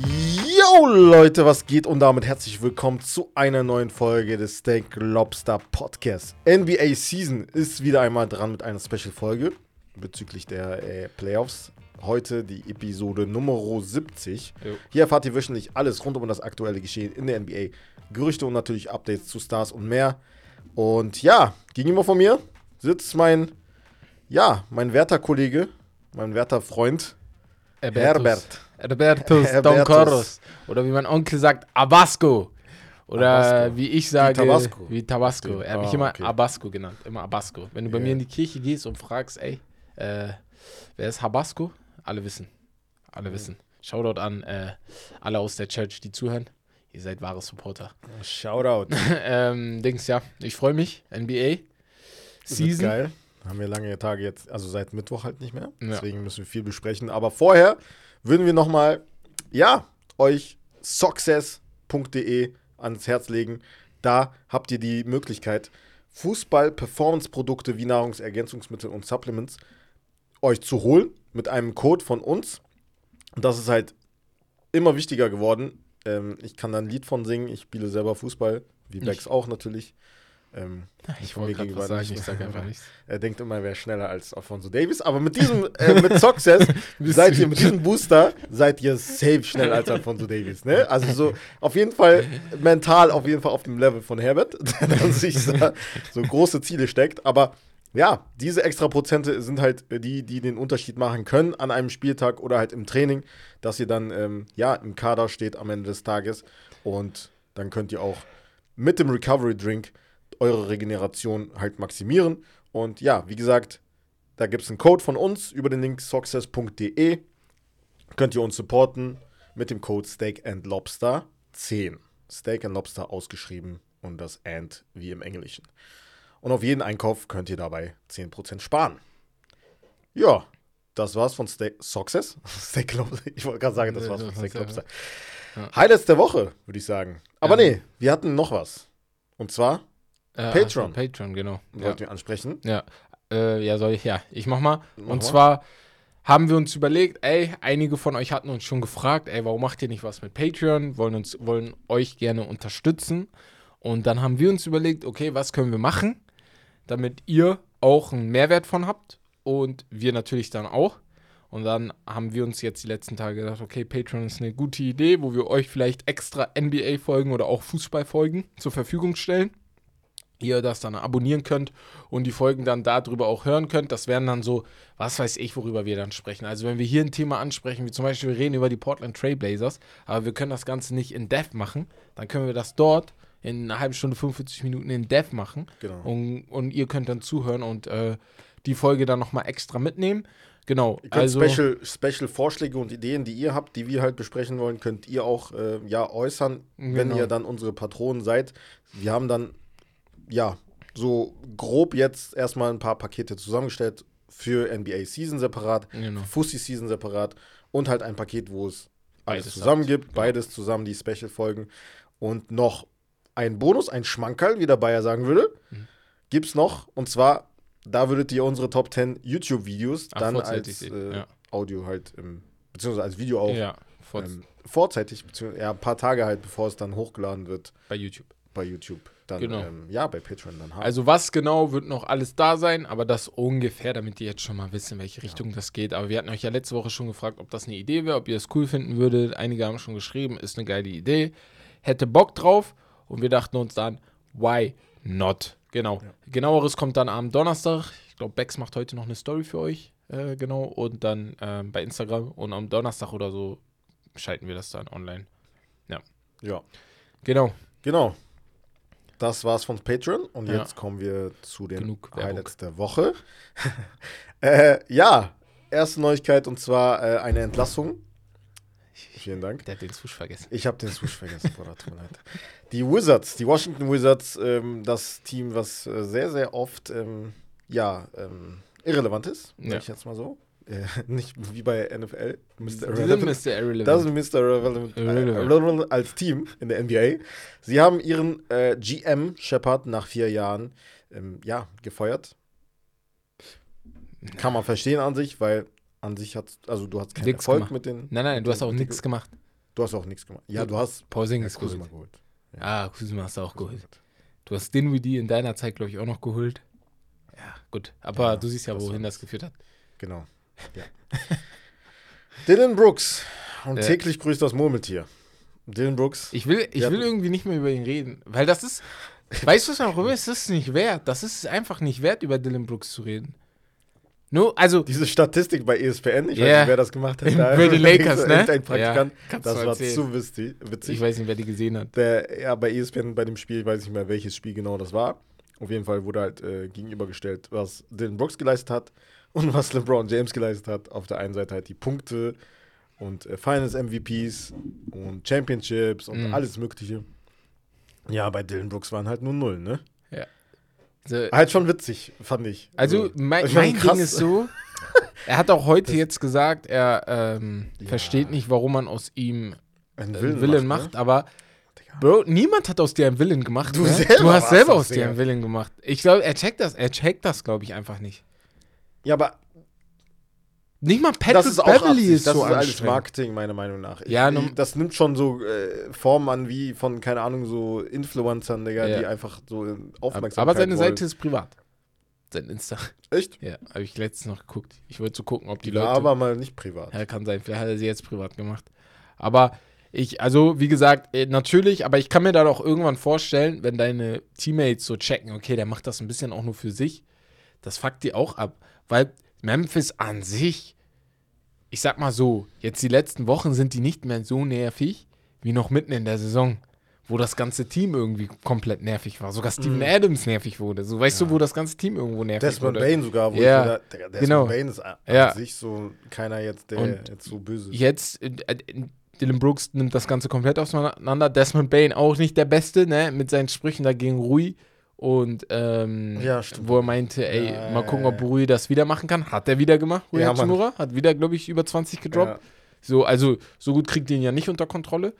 Yo Leute, was geht und damit herzlich willkommen zu einer neuen Folge des Steak Lobster Podcast. NBA Season ist wieder einmal dran mit einer Special Folge bezüglich der äh, Playoffs. Heute die Episode Nummer 70. Jo. Hier erfahrt ihr wöchentlich alles rund um das aktuelle Geschehen in der NBA. Gerüchte und natürlich Updates zu Stars und mehr. Und ja, gegenüber von mir sitzt mein, ja, mein werter Kollege, mein werter Freund, Herbert. Herbertus Don Herbertus. Coros. Oder wie mein Onkel sagt, Abasco. Oder Abasco. wie ich sage, Tabasco. wie Tabasco. Er hat mich Ah, immer okay. Abasco genannt, immer Abasco. Wenn du bei Ja. mir in die Kirche gehst und fragst, ey, äh, wer ist Habasco? Alle wissen. Alle wissen. Shoutout an äh, alle aus der Church, die zuhören. Ihr seid wahre Supporter. Shoutout. ähm, Dings, ja, ich freue mich. NBA. Season. geil. Haben wir lange Tage jetzt, also seit Mittwoch halt nicht mehr. Ja. Deswegen müssen wir viel besprechen. Aber vorher würden wir nochmal, ja, euch success.de ans Herz legen. Da habt ihr die Möglichkeit, Fußball-Performance-Produkte wie Nahrungsergänzungsmittel und Supplements euch zu holen mit einem Code von uns. Und das ist halt immer wichtiger geworden. Ähm, ich kann da ein Lied von singen. Ich spiele selber Fußball, wie Bex auch natürlich. Ähm, Ich wollte gerade gegenüber was sagen, ich sage einfach nichts. er denkt immer, er wäre schneller als Alfonso Davis. Aber mit diesem, äh, mit Success seid ihr, mit diesem Booster, seid ihr safe schneller als Alfonso Davis. Ne? Also so auf jeden Fall mental auf jeden Fall auf dem Level von Herbert, der sich so große Ziele steckt. Aber ja, diese extra Prozente sind halt die, die den Unterschied machen können an einem Spieltag oder halt im Training, dass ihr dann ähm, ja im Kader steht am Ende des Tages. Und dann könnt ihr auch mit dem Recovery Drink eure Regeneration halt maximieren. Und ja, wie gesagt, da gibt es einen Code von uns über den Link success.de. Könnt ihr uns supporten mit dem Code Steak and Lobster 10. Steak and Lobster ausgeschrieben und das and wie im Englischen. Und auf jeden Einkauf könnt ihr dabei 10% sparen. Ja, das war's von Steak Success. Steak Lobster. Ich wollte gerade sagen, das war's von Steak Lobster. Highlights der Woche, würde ich sagen. Aber Ja. nee, wir hatten noch was. Und zwar Äh, Patreon. ach so, Patreon, genau. Ja. wollten wir ansprechen. Ja, äh, ja, soll ich, ja, ich mach mal. Mach und mal. zwar haben wir uns überlegt, ey, einige von euch hatten uns schon gefragt, ey, warum macht ihr nicht was mit Patreon? Wollen uns, wollen euch gerne unterstützen. Und dann haben wir uns überlegt, okay, was können wir machen, damit ihr auch einen Mehrwert von habt und wir natürlich dann auch. Und dann haben wir uns jetzt die letzten Tage gedacht, okay, Patreon ist eine gute Idee, wo wir euch vielleicht extra NBA-Folgen oder auch Fußball-Folgen zur Verfügung stellen ihr das dann abonnieren könnt und die Folgen dann darüber auch hören könnt. Das wären dann so, was weiß ich, worüber wir dann sprechen. Also wenn wir hier ein Thema ansprechen, wie zum Beispiel wir reden über die Portland Trailblazers, aber wir können das Ganze nicht in Dev machen, dann können wir das dort in einer halben Stunde, 45 Minuten in Dev machen Genau. und, und ihr könnt dann zuhören und äh, die Folge dann nochmal extra mitnehmen. Genau, Ihr könnt also Special, Special Vorschläge und Ideen, die ihr habt, die wir halt besprechen wollen, könnt ihr auch äh, ja, äußern, wenn Genau. ihr dann unsere Patronen seid. Wir haben dann ja so grob jetzt erstmal ein paar Pakete zusammengestellt für NBA Season separat, Genau. Fussi Season separat und halt ein Paket, wo es alles Beides zusammen gibt, genau. beides zusammen, die Special-Folgen. Und noch ein Bonus, ein Schmankerl, wie der Bayer sagen würde, Mhm. gibt's noch. Und zwar, da würdet ihr unsere Top 10 YouTube-Videos dann als äh, ja. Audio halt, im, beziehungsweise als Video auch ja, vor, ähm, vorzeitig, beziehungsweise ja, ein paar Tage halt, bevor es dann hochgeladen wird bei YouTube. bei YouTube. Dann, Genau. ähm, ja, bei Patreon dann haben. Also was genau wird noch alles da sein, aber das ungefähr, damit ihr jetzt schon mal wisst, in welche Richtung das geht. Aber wir hatten euch ja letzte Woche schon gefragt, ob das eine Idee wäre, ob ihr es cool finden würdet. Einige haben schon geschrieben, ist eine geile Idee, hätte Bock drauf und wir dachten uns dann, why not? Genau. Genaueres kommt dann am Donnerstag. Ich glaube, Bex macht heute noch eine Story für euch, äh, genau, und dann ähm, bei Instagram und am Donnerstag oder so schalten wir das dann online. ja, Genau. genau. Das war's von Patreon und Ja. jetzt kommen wir zu den Genug Werbung. Highlights der Woche. äh, ja, erste Neuigkeit und zwar äh, eine Entlassung. Vielen Dank. Der hat den Swoosh vergessen. Ich habe den Swoosh vergessen, Bruder, tut mir leid. Die Wizards, die Washington Wizards, ähm, das Team, was äh, sehr, sehr oft ähm, ja, ähm, irrelevant ist, sag Ja. ich jetzt mal so. Äh, nicht wie bei NFL. Mr. Irrelevant. Mr. Irrelevant. Das ist Mr. Irrelevant, äh, Irrelevant. Irrelevant als Team in der NBA. Sie haben ihren äh, GM Shepard nach vier Jahren ähm, ja, gefeuert. Kann man verstehen an sich, weil an sich hat, also du hast keinen Nix Erfolg gemacht. mit den. Nein, nein, du hast auch nichts gemacht. Du hast auch nichts gemacht. Ja, du hast Porzingis ja, geholt. Kuzma geholt. Ah, Kuzma hast du auch geholt. Du hast Dinwiddie in deiner Zeit, glaube ich, auch noch geholt. Ja, gut. Aber Ja, du siehst ja, wohin das geführt hat. Genau. Ja. Dylan Brooks. Und Ja. täglich grüßt das Murmeltier. Dylan Brooks. Ich will, ich will irgendwie nicht mehr über ihn reden, weil das ist, weißt du was, warum ist das nicht wert? Das ist einfach nicht wert, über Dylan Brooks zu reden. Nur, also, Diese Statistik bei ESPN, ich weiß Ja. nicht, wer das gemacht hat. Bei den Lakers, ne? Ein Praktikant. Ja, das war erzählen. zu witzig. ich weiß nicht, wer die gesehen hat. Der, ja, bei ESPN bei dem Spiel, ich weiß nicht mehr, welches Spiel genau das war. Auf jeden Fall wurde halt äh, gegenübergestellt, was Dylan Brooks geleistet hat und was LeBron James geleistet hat. Auf der einen Seite halt die Punkte und äh, Finals MVPs und Championships und Mhm. alles Mögliche. Ja, bei Dylan Brooks waren halt nur Null, ne? Also, Halt schon witzig, fand ich. also mein, ich mein. Ding ist so, er hat auch heute jetzt gesagt, er ähm, Ja. versteht nicht, warum man aus ihm einen einen Willen, Willen macht, ne? aber. Bro, niemand hat aus dir einen Willen gemacht. Du ne? selber du hast selber das, aus dir einen Willen gemacht. Ich glaube, er checkt das, er checkt das, glaube ich, einfach nicht. Ja, aber Nicht mal das Patrick ist auch Beverly ist das so ist alles. Marketing, meiner Meinung nach. Ich, Ja, ich, das nimmt schon so äh, Formen an wie von, keine Ahnung, so Influencern, Digga, Ja. die einfach so Aber, Aufmerksamkeit aber seine wollen. Seite ist privat. Sein Insta. Echt? Ja, habe ich letztens noch geguckt. Ich wollte so gucken, ob die Leute. aber mal nicht privat. Ja, kann sein. Vielleicht hat er sie jetzt privat gemacht. Aber ich, also wie gesagt, äh, natürlich, aber ich kann mir da doch irgendwann vorstellen, wenn deine Teammates so checken, okay, der macht das ein bisschen auch nur für sich, das fuckt die auch ab. Weil Memphis an sich, ich sag mal so, jetzt die letzten Wochen sind die nicht mehr so nervig wie noch mitten in der Saison, wo das ganze Team irgendwie komplett nervig war. Sogar Steven Mhm. Adams nervig wurde. So weißt du, wo das ganze Team irgendwo nervig Desmond wurde. Bain sogar, wo Ja, ich Digga, Desmond genau. Bain ist an Ja. sich so keiner jetzt, der Und jetzt so böse ist. Jetzt, äh, äh, Dylan Brooks nimmt das Ganze komplett auseinander. Desmond Bain auch nicht der Beste, ne? Mit seinen Sprüchen dagegen Rui. Und ähm, Ja, wo er meinte, ey, Ja, mal gucken, ob. Rui das wieder machen kann. Hat er wieder gemacht, Rui Ja. Hachimura. Hat wieder, glaube ich, über 20 gedroppt. So, also, so gut kriegt ihn ja nicht unter Kontrolle.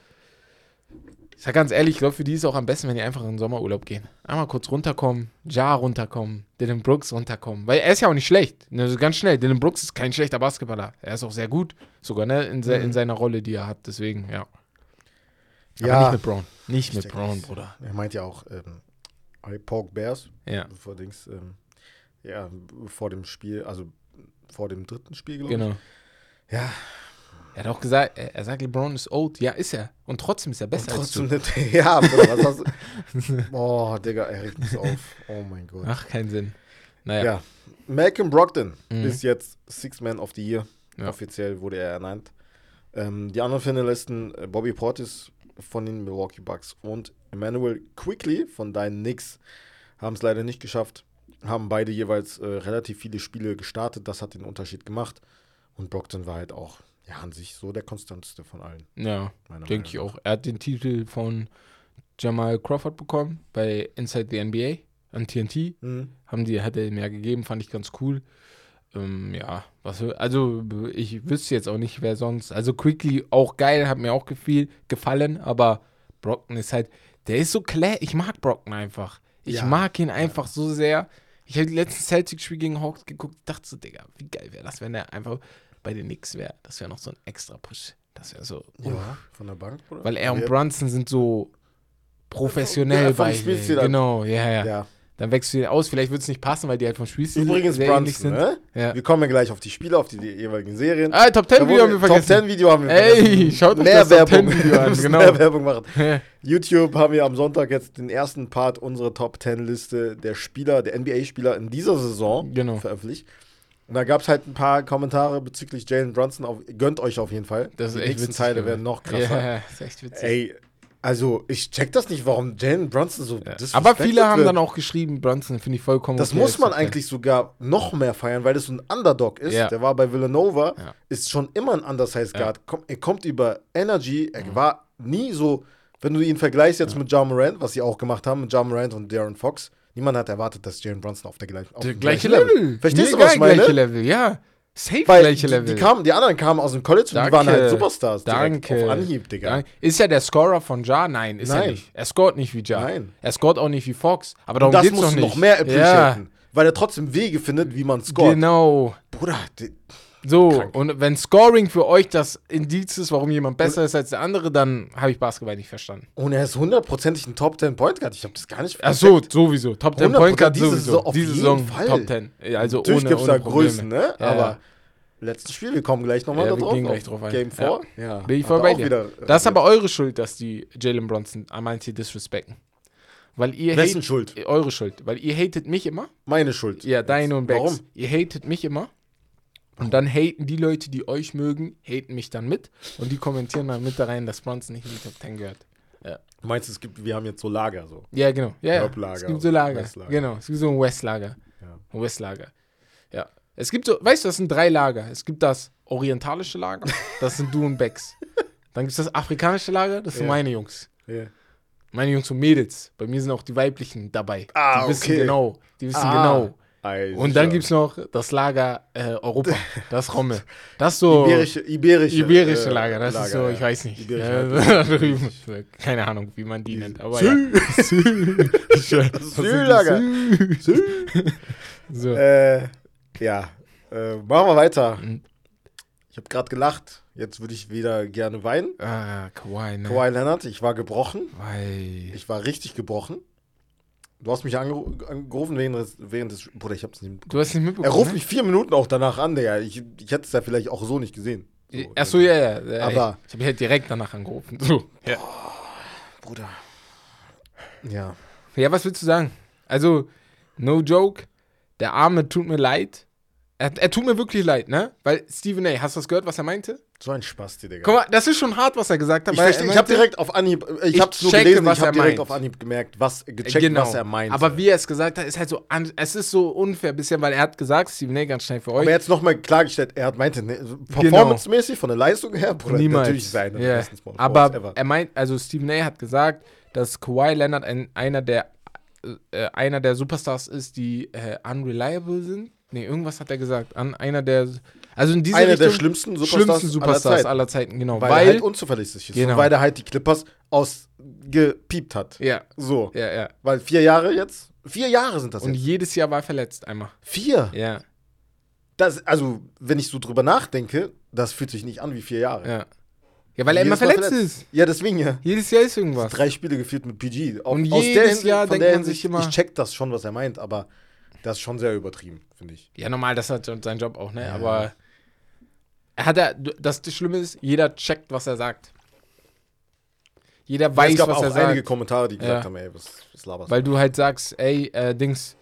Ich sag ganz ehrlich, ich glaube, für die ist es auch am besten, wenn die einfach in den Sommerurlaub gehen. Einmal kurz runterkommen, Ja runterkommen, Dylan Brooks runterkommen. Weil er ist ja auch nicht schlecht. Also ganz schnell, Dylan Brooks ist kein schlechter Basketballer. Er ist auch sehr gut, sogar ne, in, se Mhm. in seiner Rolle, die er hat. Deswegen, ja. Aber Ja. nicht mit Brown. Nicht Ich mit Brown. Bruder. Er meint ja auch, ähm, I Pork Bears, Ja, vor Dings, ähm, ja, vor dem Spiel, also vor dem dritten Spiel, glaube genau. ich. Ja, Er hat auch gesagt, er, sagt, LeBron ist old. Ja, ist er. Und trotzdem ist er besser und als du. trotzdem nicht. Ja, Bruder, was hast du? Boah, Digga, er regt mich auf. Oh mein Gott. Ach, keinen Sinn. Naja. Ja. Malcolm Brogdon Mhm. ist jetzt Six Man of the Year. Ja. Offiziell wurde er ernannt. Ähm, die anderen Finalisten, äh, Bobby Portis von den Milwaukee Bucks und Emmanuel Quickly von deinen Knicks, haben es leider nicht geschafft. Haben beide jeweils äh, relativ viele Spiele gestartet. Das hat den Unterschied gemacht. Und Brogdon war halt auch, ja, an sich so der konstanteste von allen. Ja, denke ich auch. Er hat den Titel von Jamal Crawford bekommen bei Inside the NBA an TNT. Mhm. Haben die, hat er ihm ja gegeben, fand ich ganz cool. Ähm, ja, was, also ich wüsste jetzt auch nicht, wer sonst. Also Quickly auch geil, hat mir auch gefiel, gefallen, aber Brockton ist halt, der ist so klar, ich mag Brockton einfach. Ich Ja. mag ihn einfach so sehr. Ich habe die letzten Celtics-Spiel gegen Hawks geguckt, dachte so, Digga, wie geil wäre das, wenn er einfach bei den Knicks wäre. Das wäre noch so ein extra Push. Das wäre so, uff. Ja, von der Bank, oder? Weil er und Ja. Brunson sind so professionell Ja, halt. Genau, ja, ja, Ja. Dann wächst du ihn aus. Vielleicht wird es nicht passen, weil die halt vom Spielstil Übrigens sehr ähnlich Brunson, sind. ne? Ja. Wir kommen ja gleich auf die Spiele, auf die, die jeweiligen Serien. Ah, Top 10 Da Video haben wir vergessen. Top 10 Video haben wir Ey, vergessen. schaut euch mehr das Top 10 Werbung. Video an, genau. Mehr Werbung machen. Ja. YouTube haben wir am Sonntag jetzt den ersten Part unserer Top 10 Liste der Spieler, der NBA-Spieler in dieser Saison Genau. veröffentlicht. Und da gab es halt ein paar Kommentare bezüglich Jalen Brunson. Auf, gönnt euch auf jeden Fall. Das ist Die echt nächsten witzig Teile werden noch krasser. Ja, ist echt witzig. Ey, also ich check das nicht, warum Jalen Brunson so Ja. Aber viele haben wird. dann auch geschrieben, Brunson finde ich vollkommen Das okay, muss man 10. eigentlich sogar noch mehr feiern, weil das so ein Underdog ist. Ja. Der war bei Villanova, Ja. ist schon immer ein Undersized. Guard. Komm, er kommt über Energy. Er war nie so, wenn du ihn vergleichst jetzt mit Ja Morant, was sie auch gemacht haben, mit Ja Morant und Darren Fox. Niemand hat erwartet, dass Jalen Brunson auf der gleichen auf Der gleiche gleichen Level. Verstehst Mir du, was ich meine? Gleiche Level, ja. Safe Weil gleiche die, Level. die, kamen, die anderen kamen aus dem College und die Danke. waren halt Superstars. Danke. Auf Anhieb, Digga. Danke. Ist er der Scorer von Ja? Nein, ist er Nein. nicht. Er scoret nicht wie Ja. Nein. Er scoret auch nicht wie Fox. Aber Und darum das geht's musst doch du nicht. noch mehr ja, appreciaten. Weil er trotzdem Wege findet, wie man scoret. Genau. Bruder, die, So, Krank. und wenn Scoring für euch das Indiz ist, warum jemand besser ist als der andere, dann habe ich Basketball nicht verstanden. Und er ist hundertprozentig ein Top 10 Point Guard. Ich habe das gar nicht Ach so, sowieso. Top 10 Point Guard 100% diese sowieso. Saison auf Diese jeden Saison Fall. Top 10. Ja, Also Natürlich ohne, gibt es da Probleme. Größen, ne? Ja, Aber ja. letztes Spiel, wir kommen gleich nochmal Ja, da wir drauf. gehen gleich auf drauf ein. Game 4. Ja. Bin ich voll bei dir. wieder, das ist äh, aber eure Schuld, dass die Jalen Bronson Amanti disrespekten. Weil ihr Wessen Schuld? Eure Schuld. Weil ihr hatet mich immer. Meine Schuld. Ja, deine und Becks. Warum? Ihr hatet mich immer. Und dann haten die Leute, die euch mögen, haten mich dann mit. Und die kommentieren dann mit da rein, dass Bronson nicht in die Top 10 gehört. Du meinst, es gibt, wir haben jetzt so Lager so. Ja, genau. Ja, ja. Es gibt so Lager. Westlager. Genau. Es gibt so ein Westlager. Ja. Ein Westlager. Ja. Es gibt so, weißt du, das sind drei Lager. Es gibt das orientalische Lager, das sind du und Becks. Dann gibt es das afrikanische Lager, das sind Ja. meine Jungs. Ja. Meine Jungs und Mädels. Bei mir sind auch die weiblichen dabei. Ah, die wissen okay. genau. Die wissen Ah. genau. Also, Und dann gibt es noch das Lager äh, Europa. Das Rommel. Das ist so. Iberische, iberische, Iberische äh, Lager, das ist so, ja. ich weiß nicht. Iberische drüben. Keine Ahnung, wie man die nennt. Aber ja. Sü- Sü-Lager. So. Äh, ja, äh, machen wir weiter. Mhm. Ich habe gerade gelacht. Jetzt würde ich wieder gerne weinen. Ah, Kawhi, ne? Kawhi Leonard, ich war gebrochen. Weil. Ich war richtig gebrochen. Du hast mich angeru angerufen während des, während des. Bruder, ich hab's nicht mitbekommen. Du hast nicht mitbekommen. Er ruft ne? mich vier Minuten auch danach an, Digga. Ich, ich hätte es ja vielleicht auch so nicht gesehen. So, Achso, ja, ja. ja Aber- ich ich habe halt direkt danach angerufen. So. Ja. Bruder. Ja. ja, was willst du sagen? Also, no joke. Der Arme tut mir leid. Er, er tut mir wirklich leid, ne? Weil Stephen A., hast du das gehört, was er meinte? So ein Spasti, Digga. Guck mal, das ist schon hart, was er gesagt hat. ich verstehe, er ich habe meinte- direkt auf Anhieb, ich, Ich hab's nur checke, gelesen, was ich habe er direkt meint. auf Anhieb gemerkt, was, gecheckt, genau. was er meint. Aber wie er es gesagt hat, ist halt so, es ist so unfair bisschen, weil er hat gesagt, Stephen A. ganz schnell für euch. Aber jetzt nochmal klargestellt, er hat meinte, ne, performancemäßig, von der Leistung her, Bruder, Niemals. natürlich Small Forwards Aber ever. er meint, also Stephen A. hat gesagt, dass Kawhi Leonard ein, einer der äh, einer der Superstars ist, die äh, unreliable sind. Nee, irgendwas hat er gesagt. An einer der also in dieser Einer Richtung der schlimmsten Superstars, schlimmsten Superstars aller Zeiten. aller Zeiten, genau, weil, weil, er halt unzuverlässig ist. Genau. Weil er halt die Clippers ausgepiept hat. ja, So. ja, ja. Weil vier Jahre jetzt? Vier Jahre sind das Und jetzt. jedes Jahr war er verletzt einmal. Vier? Ja, Das, also, wenn ich so drüber nachdenke, das fühlt sich nicht an wie vier Jahre. ja. Ja, weil er immer Mal verletzt ist. Ja, deswegen ja. Jedes Jahr ist irgendwas. Drei Spiele geführt mit PG. Au- Und aus jedes Jahr denkt man sich immer- Ich check das schon, was er meint, aber das ist schon sehr übertrieben, finde ich. Ja, normal, das hat sein Job auch, ne? Ja. Aber er hat er, das, Schlimme ist, jeder checkt, was er sagt. Jeder weiß, es gab was auch er einige. Kommentare, die gesagt Ja. haben, ey, was, was laberst Weil du halt sagst, ey, äh, Dings,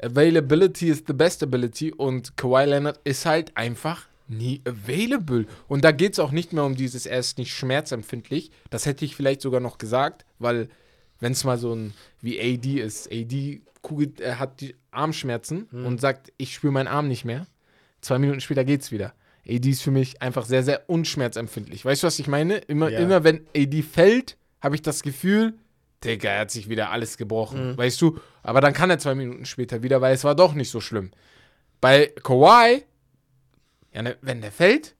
Availability is the best ability und Kawhi Leonard ist halt einfach nie available. Und da geht es auch nicht mehr um dieses, er ist nicht schmerzempfindlich. Das hätte ich vielleicht sogar noch gesagt, weil wenn es mal so ein wie AD ist, AD kugelt, er hat die Armschmerzen Hm. und sagt, ich spüre meinen Arm nicht mehr. Zwei Minuten später geht's wieder. AD ist für mich einfach sehr, sehr unschmerzempfindlich. Weißt du, was ich meine? Immer, Ja. immer wenn AD fällt, habe ich das Gefühl, Digga, er hat sich wieder alles gebrochen, Mhm. weißt du? Aber dann kann er zwei Minuten später wieder, weil es war doch nicht so schlimm. Bei Kawhi, ja, ne, wenn der fällt,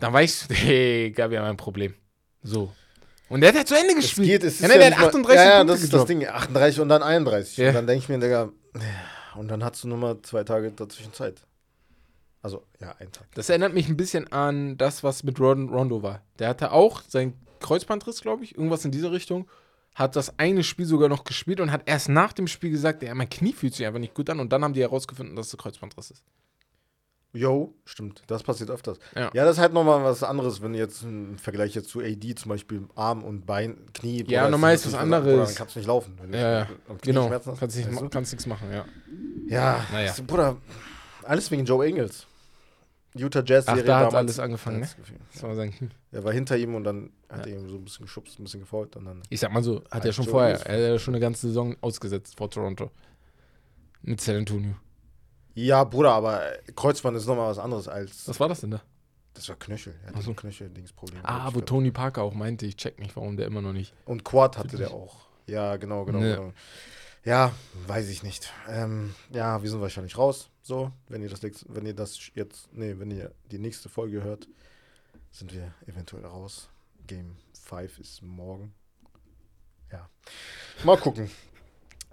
dann weißt du, Digga, wir haben ein Problem. So. Und der hat ja zu Ende Es gespielt. geht, es ist ja, ja, ne, der nicht hat mal- 38 ja, ja, Punkte das ist das. Ding, 38 und dann 31. Ja. Und dann denke ich mir, Digga, und dann hast du nur mal zwei Tage dazwischen Zeit. Also, ja, ein Tag. Das erinnert mich ein bisschen an das, was mit Ron Rondo war. Der hatte auch seinen Kreuzbandriss, glaube ich, irgendwas in diese Richtung. Hat das eine Spiel sogar noch gespielt und hat erst nach dem Spiel gesagt, ja, mein Knie fühlt sich einfach nicht gut an. Und dann haben die herausgefunden, dass es ein Kreuzbandriss ist. Jo, stimmt. Das passiert öfters. Ja. Ja, das ist halt nochmal was anderes, wenn jetzt einen Vergleich jetzt zu AD zum Beispiel Arm und Bein, Knie. Ja, normal ist was natürlich anderes. Bruder, Dann kannst du nicht laufen. Wenn Ja, ja. Genau. Schmerzen hast, Kannst, nicht, weißt du? kannst nichts machen, ja. Ja, Naja. das- Bruder, alles wegen Joe Ingles. Utah Jazz Ach, da hat alles angefangen, ne? War sein Knie. Er war hinter ihm und dann hat er ihm so ein bisschen geschubst, ein bisschen gefault und dann. Ich sag mal so, hat Halt er schon so vorher, ist. er hat ja schon eine ganze Saison ausgesetzt vor Toronto. Mit San Antonio. Ja, Bruder, aber Kreuzband ist nochmal was anderes als. Was war das denn da? Das war Knöchel. Er hatte so. ein Knöchel-Dingsproblem. Ah, wo. Tony Parker auch meinte, ich check nicht, warum der immer noch nicht. Und Quad hatte der auch. Ja, genau, genau, Ne. genau. Ja, weiß ich nicht. Ähm, ja, wir sind wahrscheinlich raus. So, wenn ihr das wenn ihr das jetzt, nee, wenn ihr die nächste Folge hört, sind wir eventuell raus. Game 5 ist morgen. Ja. Mal gucken.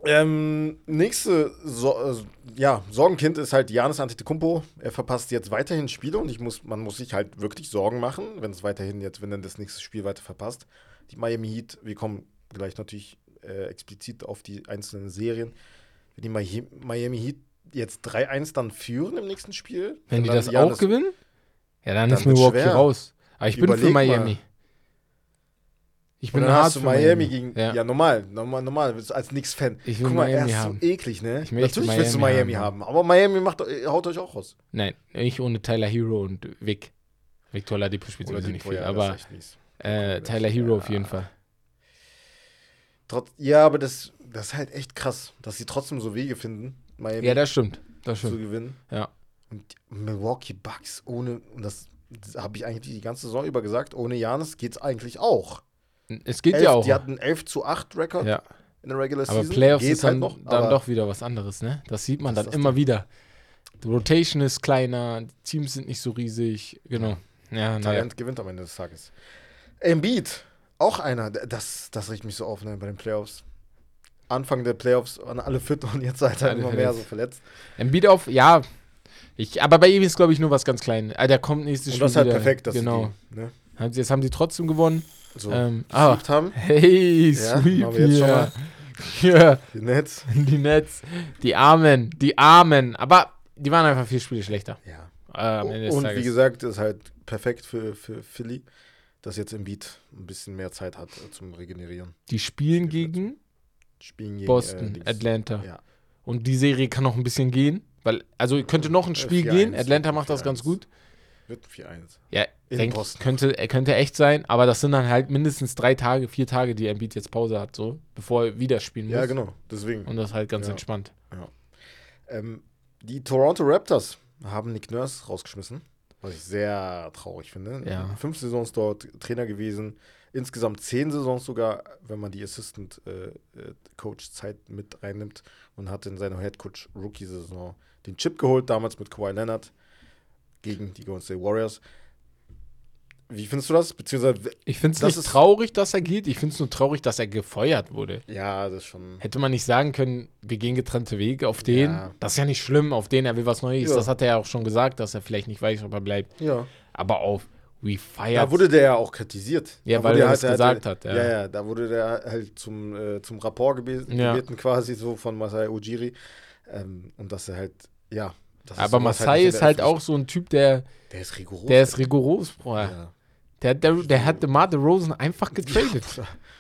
Ähm, nächste so äh, ja, Sorgenkind ist halt Janis Antetokounmpo. Er verpasst jetzt weiterhin Spiele und ich muss, man muss sich halt wirklich Sorgen machen, wenn es weiterhin jetzt, wenn er das nächste Spiel weiter verpasst. Die Miami Heat, wir kommen gleich natürlich äh, explizit auf die einzelnen Serien. Wenn die Mi- Miami Heat jetzt 3-1 dann führen im nächsten Spiel, Wenn die das Giannis- auch gewinnen, ja, dann, Dann ist Milwaukee schwer. raus. Aber ich bin für Überleg mal. Miami. Ich bin hart hast du für Miami gegen. Ja. Ja, normal, normal, normal, als Knicks-Fan. Ich Guck mal, er Miami ist haben. so eklig, ne? Ich Natürlich willst du Miami Miami haben. haben, aber Miami macht, haut euch auch raus. Nein, nicht ohne Tyler Hero und Vic. Victor Ladipo spielt sowieso nicht viel, ja, aber äh, Tyler Hero auf jeden Fall. Trotz, ja, aber das, das ist halt echt krass, dass sie trotzdem so Wege finden, Miami Ja, das stimmt. Das zu stimmt. gewinnen. Ja. Und Milwaukee Bucks ohne, und das, das habe ich eigentlich die ganze Saison über gesagt, ohne Janis geht's eigentlich auch. Es geht Elf, ja auch. Die hatten 11 zu 8 Rekord Ja, in der Regular aber Season. Playoffs Geht ist dann, halt noch, dann aber doch wieder was anderes, ne? Das sieht man Das dann das immer wieder. Die Rotation ist kleiner, die Teams sind nicht so riesig. Genau. Ja. Talent gewinnt am Ende des Tages. Embiid, auch einer, das, das riecht mich so auf ne, bei den Playoffs. Anfang der Playoffs waren alle fit und jetzt seid ihr immer mehr so verletzt. Embiid auf, ja. Ich, aber bei ihm ist, glaube ich, nur was ganz Kleines. Ah, der kommt nächstes Und Spiel das ist halt wieder. perfekt, dass Genau. die ne, Jetzt haben sie trotzdem gewonnen. So Ähm, ah. haben. Hey, Ja, sweep machen wir jetzt schon hier. mal. Ja, Die Nets. die Nets. Die Armen, die Armen. Aber die waren einfach vier Spiele schlechter. Ja. Äh, Und Tages. wie gesagt, ist halt perfekt für, für Philly, dass jetzt Embiid ein bisschen mehr Zeit hat äh, zum Regenerieren. die spielen gegen Spielen gegen Boston, Dings. Atlanta. Ja. Und die Serie kann noch ein bisschen gehen. Weil, also könnte noch ein Äh, Spiel 4-1, gehen. Atlanta macht das 4-1. ganz gut. Wird 4-1. Ja, denk, könnte, er könnte echt sein, aber das sind dann halt mindestens drei Tage, vier Tage, die Embiid jetzt Pause hat, so, bevor er wieder spielen muss. Ja, genau. Deswegen. Und das ist halt ganz Ja. entspannt. Ähm, die Toronto Raptors haben Nick Nurse rausgeschmissen, was ich sehr traurig finde. Ja. Fünf Saisons dort Trainer gewesen, insgesamt zehn Saisons sogar, wenn man die Assistant äh, äh, Coach Zeit mit reinnimmt und hat in seiner Head Coach Rookie Saison den Chip geholt, damals mit Kawhi Leonard gegen die Golden State Warriors. Wie findest du das? Beziehungsweise, Ich finde es Das nicht ist- traurig, dass er geht. Ich finde es nur traurig, dass er gefeuert wurde. ja, das ist schon. Hätte man nicht sagen können, wir gehen getrennte Wege auf den. Ja. Das ist ja nicht schlimm, auf den er will was Neues. Ja. Das hat er ja auch schon gesagt, dass er vielleicht nicht weiß, ob er bleibt. Ja. Aber auf We Fire. Da wurde der ja auch kritisiert. Ja, Da weil er das halt- gesagt hat, ja. Ja. ja, da wurde der halt zum, äh, zum Rapport gebeten, Ja. gebeten, quasi so von Masai Ujiri. Ähm, und dass er halt, ja. das aber sowas Masai ist halt auch so ein Typ, der, Der ist rigoros. der ist rigoros, Bruder. Ja. Der, der, der hat DeMar DeRozan einfach getradet.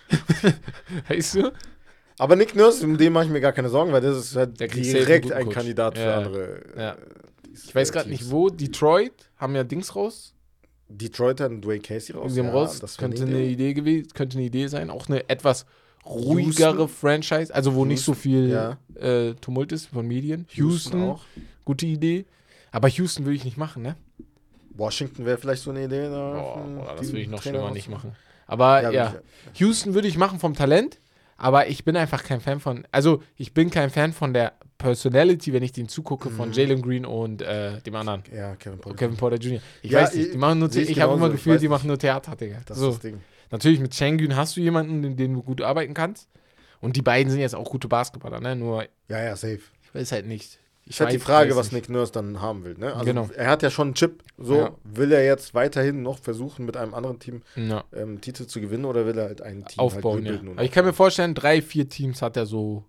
weißt du? Aber Nick Nurse, um den mache ich mir gar keine Sorgen, weil das ist halt direkt ein Coach. Kandidat für Ja. andere. Ja. äh, Ich weiß gerade nicht wo. Detroit haben ja Dings raus. Detroit hat einen Dwayne Casey raus. Ja, raus. das Könnte eine Idee. Idee gewesen, könnte eine Idee sein. Auch eine etwas ruhigere Franchise, also wo nicht so viel ja. äh, Tumult ist von Medien. Houston, Houston, auch. gute Idee. Aber Houston würde ich nicht machen, ne? Washington wäre vielleicht so eine Idee. Da Boah, Bruder, das würde ich noch Trainer schlimmer nicht machen. Aber ja, Ja, Houston würde ich machen vom Talent, aber ich bin einfach kein Fan von, also ich bin kein Fan von der Personality, wenn ich den zugucke, von Mhm. Jalen Green und äh, dem anderen, Ja, Kevin Paul. Kevin Porter Jr. Ich Ja, weiß nicht, ich- die machen nur, ich, ich habe immer genauso, ich Gefühl, weiß die machen nur Theater, Digga. Das so. ist das Ding. Natürlich mit Schengen hast du jemanden, den, den du gut arbeiten kannst. Und die beiden sind jetzt auch gute Basketballer, ne? Nur, Ja, ja, safe. ich weiß halt nicht. Ich halt die Frage, was. Nick Nurse dann haben will. Ne? Also Genau. Er hat ja schon einen Chip. So Ja. will er jetzt weiterhin noch versuchen, mit einem anderen Team Ja, ähm, Titel zu gewinnen oder will er halt ein Team aufbauen, halt ja. Aber ich kann mir vorstellen, drei, vier Teams hat er so,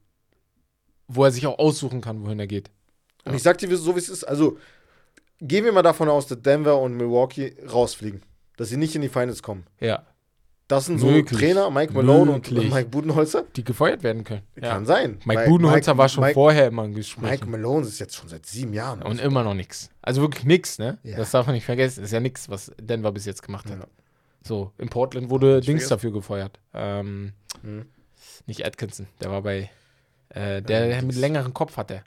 wo er sich auch aussuchen kann, wohin er geht. Und ich sag dir so, wie es ist. Also gehen wir mal davon aus, dass Denver und Milwaukee rausfliegen. Dass sie nicht in die Finals kommen. Ja, Das sind so Möglich. Trainer, Mike Malone und Möglich. Mike Budenholzer. die gefeuert werden können. Ja. Kann sein. Mike Budenholzer war schon Mike, vorher immer im Gespräch. Mike Malone ist jetzt schon seit sieben Jahren. und immer noch nichts. Also wirklich nichts, ne? Ja. Das darf man nicht vergessen. Das ist ja nichts, was Denver bis jetzt gemacht hat. Ja. So, in Portland wurde Dings vergessen. dafür gefeuert. Ähm, Hm. nicht Atkinson, der war bei, äh, der Ähm, mit Dings. längerem Kopf hatte.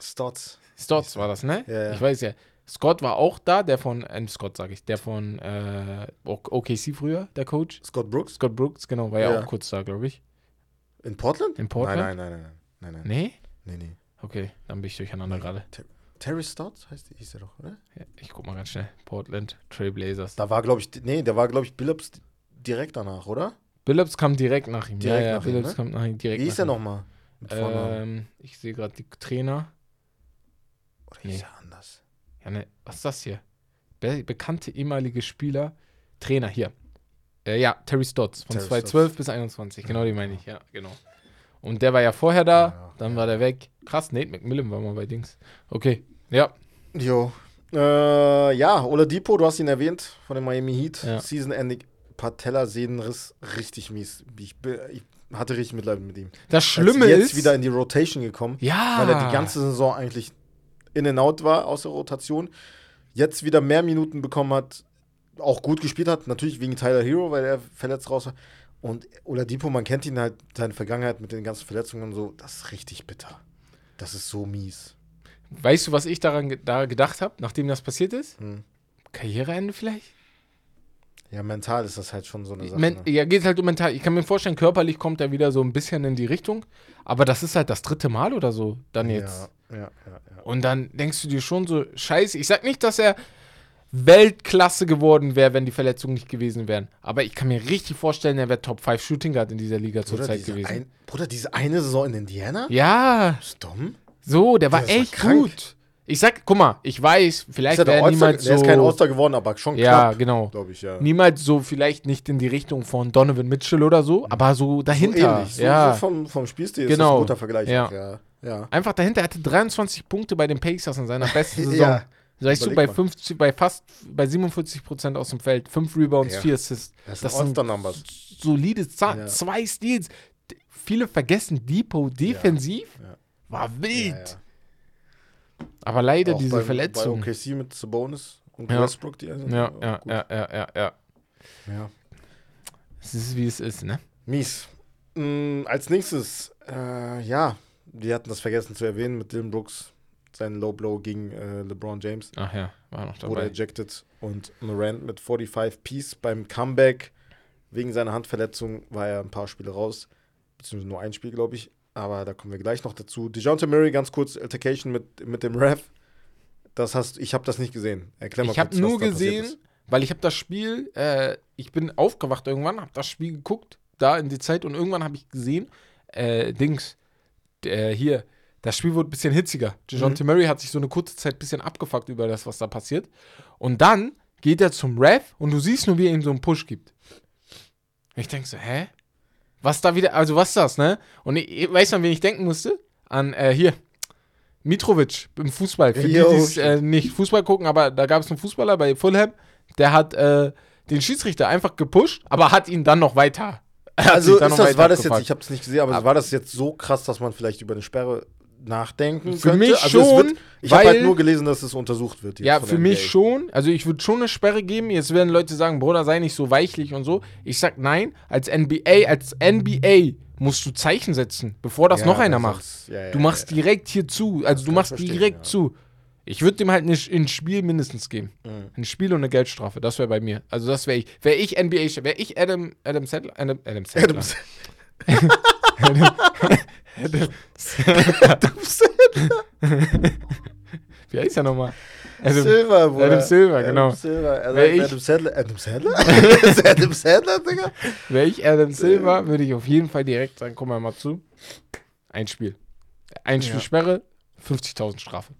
Stotts. Stotts war das, ne? Ja, ja. Ich weiß ja. Scott war auch da, der von, ähm, Scott sag ich, der von äh, OKC früher, der Coach. Scott Brooks? Scott Brooks, genau, war ja, Ja. auch kurz da, glaube ich. In Portland? In Portland? Nein, nein, nein, nein. Nein, nein. Nee? Nee, nee. Okay, dann bin ich durcheinander gerade. Terry Stotts heißt die, hieß er doch, oder? Ja, ich guck mal ganz schnell. Portland, Trailblazers. Da war, glaube ich, nee, der war, glaube ich, Billups direkt danach, oder? Billups kam direkt nach ihm. Direkt ja, ja, nach ihm, Billups ne? kam nach ihm direkt Wie hieß er ihm. nochmal? Ähm, ich sehe gerade die Trainer. Oder nee. ist ja anders. Ja, ne, was ist das hier? Be bekannte ehemalige Spieler. Trainer hier. Äh, ja, Terry Stotts von Terry 2012 bis 21. Genau, die meine ich. Ja, genau. Und der war ja vorher da, Ja, dann war der weg. Krass, Nate McMillan war mal bei Dings. Okay, ja. Jo. Äh, ja, Oladipo, du hast ihn erwähnt, von dem Miami Heat. Ja. Season-Ending Patellasehnenriss, richtig mies. Ich, ich hatte richtig Mitleid mit ihm. Das Er Schlimme ist jetzt ist. wieder in die Rotation gekommen, ja. weil er die ganze Saison eigentlich in and out war aus der Rotation. Jetzt wieder mehr Minuten bekommen hat, auch gut gespielt hat, natürlich wegen Tyler Hero, weil er verletzt raus war. Und Oladipo, man kennt ihn halt, seine Vergangenheit mit den ganzen Verletzungen und so, das ist richtig bitter. Das ist so mies. Weißt du, was ich daran ge- da gedacht habe, nachdem das passiert ist? Hm. Karriereende vielleicht? Ja, mental ist das halt schon so eine Sache. Men ne? Ja, geht halt um mental. Ich kann mir vorstellen, körperlich kommt er wieder so ein bisschen in die Richtung. Aber das ist halt das dritte Mal oder so dann jetzt. Ja, ja, ja, ja. Und dann denkst du dir schon so, scheiße, ich sag nicht, dass er Weltklasse geworden wäre, wenn die Verletzungen nicht gewesen wären. Aber ich kann mir richtig vorstellen, er wäre Top 5 Shooting Guard in dieser Liga zurzeit gewesen. ein, Bruder, diese eine Saison in Indiana? ja, Ist dumm. so, der war Der doch echt krank. gut. Ich sag, guck mal, ich weiß, vielleicht Ist ja All-Star- niemals so. ist kein All-Star geworden, aber schon ja, knapp, genau. glaube ich, ja. Niemals so, vielleicht nicht in die Richtung von Donovan Mitchell oder so, aber so dahinter. So ähnlich. So, ja. so vom, vom Spielstil ist Genau. das ein guter Vergleich. Ja. ja. ja. Einfach dahinter, er hatte 23 Punkte bei den Pacers in seiner besten Saison. Ja. Weißt du, bei, mal. 50, bei fast bei 47 Prozent aus dem Feld, 5 Rebounds, Ja. 4 Assists. Das, Das sind All-Star-Numbers. solide Zahlen, Ja. zwei Steals. D- Viele vergessen Depot defensiv. Ja. War wild. Aber leider Auch diese beim- Verletzung. Bei OKC mit Sabonis und Ja. Westbrook, die also Ja, ja, ja, ja, ja, ja. ja. Es ist, wie es ist, ne? Mies. Mm, als nächstes, äh, ja, wir hatten das vergessen zu erwähnen mit Dylan Brooks, sein Low Blow gegen äh, LeBron James. Ach ja, war noch Wurde dabei. ejected und Morant mit 45 Piece beim Comeback. Wegen seiner Handverletzung war er ein paar Spiele raus, beziehungsweise nur ein Spiel, glaube ich. Aber da kommen wir gleich noch dazu. DeJounte Murray, ganz kurz, Altercation mit, mit dem Ref. Das hast, ich habe das nicht gesehen. Erklär mal Ich habe nur gesehen, weil ich habe das Spiel, äh, ich bin aufgewacht irgendwann, habe das Spiel geguckt, da in die Zeit und irgendwann habe ich gesehen, äh, Dings, äh, hier, das Spiel wurde ein bisschen hitziger. DeJounte Murray hat sich so eine kurze Zeit ein bisschen abgefuckt über das, was da passiert. Und dann geht er zum Ref und du siehst nur, wie er ihm so einen Push gibt. Ich denke so, hä? Was da wieder, also was ist das, ne? Und ich, weißt du, an wen ich denken musste? An, äh, hier, Mitrovic im Fußball. Für Jo, die, die es, äh, nicht Fußball gucken, aber da gab es einen Fußballer bei Fulham, der hat äh, den Schiedsrichter einfach gepusht, aber hat ihn dann noch weiter. er Also dann ist noch das, weiter war das jetzt, ich habe es nicht gesehen, aber war das jetzt so krass, dass man vielleicht über eine Sperre nachdenken Für könnte? mich also schon, wird, ich habe halt nur gelesen, dass es untersucht wird. Ja, für mich NBA. schon. Also ich würde schon eine Sperre geben. Jetzt werden Leute sagen, Bruder, sei nicht so weichlich und so. Ich sag nein. Als NBA, als NBA musst du Zeichen setzen, bevor das Ja, noch einer weil macht. sonst- ja, ja, Du machst direkt hier zu. Also du kann machst direkt zu. Ich würde dem halt nicht ein Spiel mindestens geben. Mhm. Ein Spiel und eine Geldstrafe. Das wäre bei mir. Also das wäre ich. Wäre ich NBA, wäre ich Adam, Adam Sadler, Adam, Adam Sadler. Adams. Wie heißt er nochmal? Adam, Silver, Bruder. Adam Silver, genau. Adam Silver. Also Wer ich- Adam Sandler. Adam Sandler? Adam Sandler, Digga? Wäre ich Adam Silver, würde ich auf jeden Fall direkt sagen, komm mal mal zu. Ein Spiel. Ein Spiel Ja. Sperre, 50.000 Strafe.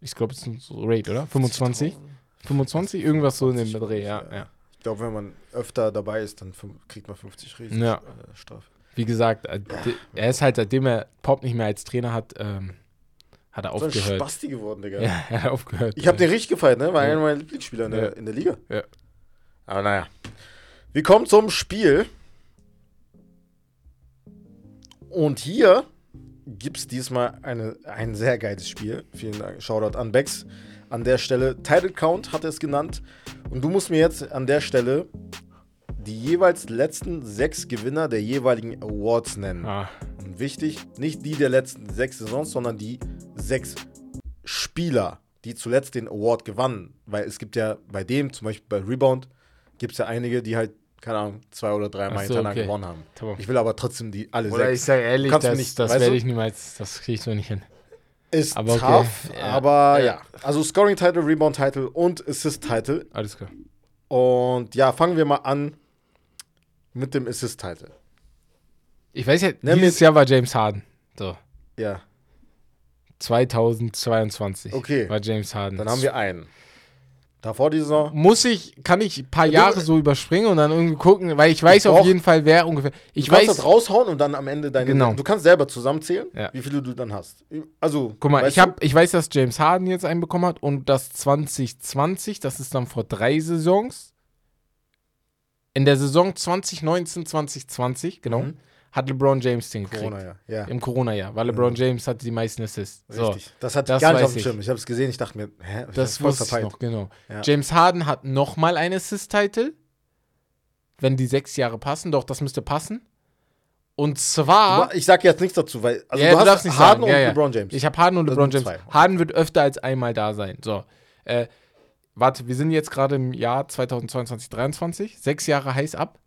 Ich glaube, es ist so Rate, oder? 25? 25? Irgendwas so in dem Dreh, ja, ja. Ich glaube, wenn man öfter dabei ist, dann kriegt man 50 Riesen Ja. äh, Strafe. Wie gesagt, äh, er ist halt, seitdem er Pop nicht mehr als Trainer hat, ähm, hat er So ein aufgehört. Spasti geworden, Digga. Ja, er hat aufgehört. Ich habe den richtig gefeiert, ne? War Ja. einer meiner Lieblingsspieler in der, Ja. in der Liga. Ja. Aber naja. Wir kommen zum Spiel. Und hier gibt es diesmal eine, ein sehr geiles Spiel. Vielen Dank. Shoutout an Bex. An der Stelle, Title Count hat er es genannt. Und du musst mir jetzt an der Stelle die jeweils letzten sechs Gewinner der jeweiligen Awards nennen. Ah, Und wichtig, nicht die der letzten sechs Saisons, sondern die sechs Spieler, die zuletzt den Award gewannen. Weil es gibt ja bei dem, zum Beispiel bei Rebound, gibt es ja einige, die halt, keine Ahnung, zwei oder drei Mal so, hintereinander okay. gewonnen haben. Ich will aber trotzdem die alle Oder ich sechs. sage ehrlich, Kannst du das, nicht, das werde ich niemals, das kriege ich so nicht hin. Ist aber okay. tough, Ja. aber Ja. ja. Also Scoring-Title, Rebound-Title und Assist-Title. Alles klar. Und ja, fangen wir mal an mit dem Assist-Title. Ich weiß ja, Nenn dieses Jahr war James Harden. So. Ja. 2022 Okay. war James Harden. Dann haben wir einen. Davor die Saison. Muss ich, kann ich ein paar Jahre so überspringen und dann irgendwie gucken, weil ich weiß Ich auf jeden Fall, wer ungefähr. Ich du kannst weiß, das raushauen und dann am Ende deine. Genau. Du kannst selber zusammenzählen, Ja. wie viele du dann hast. Also, guck mal, ich, hab, ich weiß, dass James Harden jetzt einen bekommen hat und das 2020, das ist dann vor drei Saisons. In der Saison 2019, 2020, genau, Mhm. hat LeBron James den gekriegt. Corona, ja. ja. Im Corona-Jahr, weil LeBron James hatte die meisten Assists. So, Richtig. Das hat das gar nicht auf dem ich. Schirm. Ich habe es gesehen, ich dachte mir, hä? Ich das wusste ich verpeilt. noch, genau. Ja. James Harden hat nochmal einen Assist-Title, wenn die sechs Jahre passen. Doch, das müsste passen. Und zwar. Ich sag jetzt nichts dazu, weil also Ja, du du darfst nicht Harden sagen. und Ja, ja. LeBron James. Ich habe Harden und LeBron James. Harden wird öfter als einmal da sein. So. Äh, warte, wir sind jetzt gerade im Jahr 2022, 2023. Sechs Jahre heiß ab.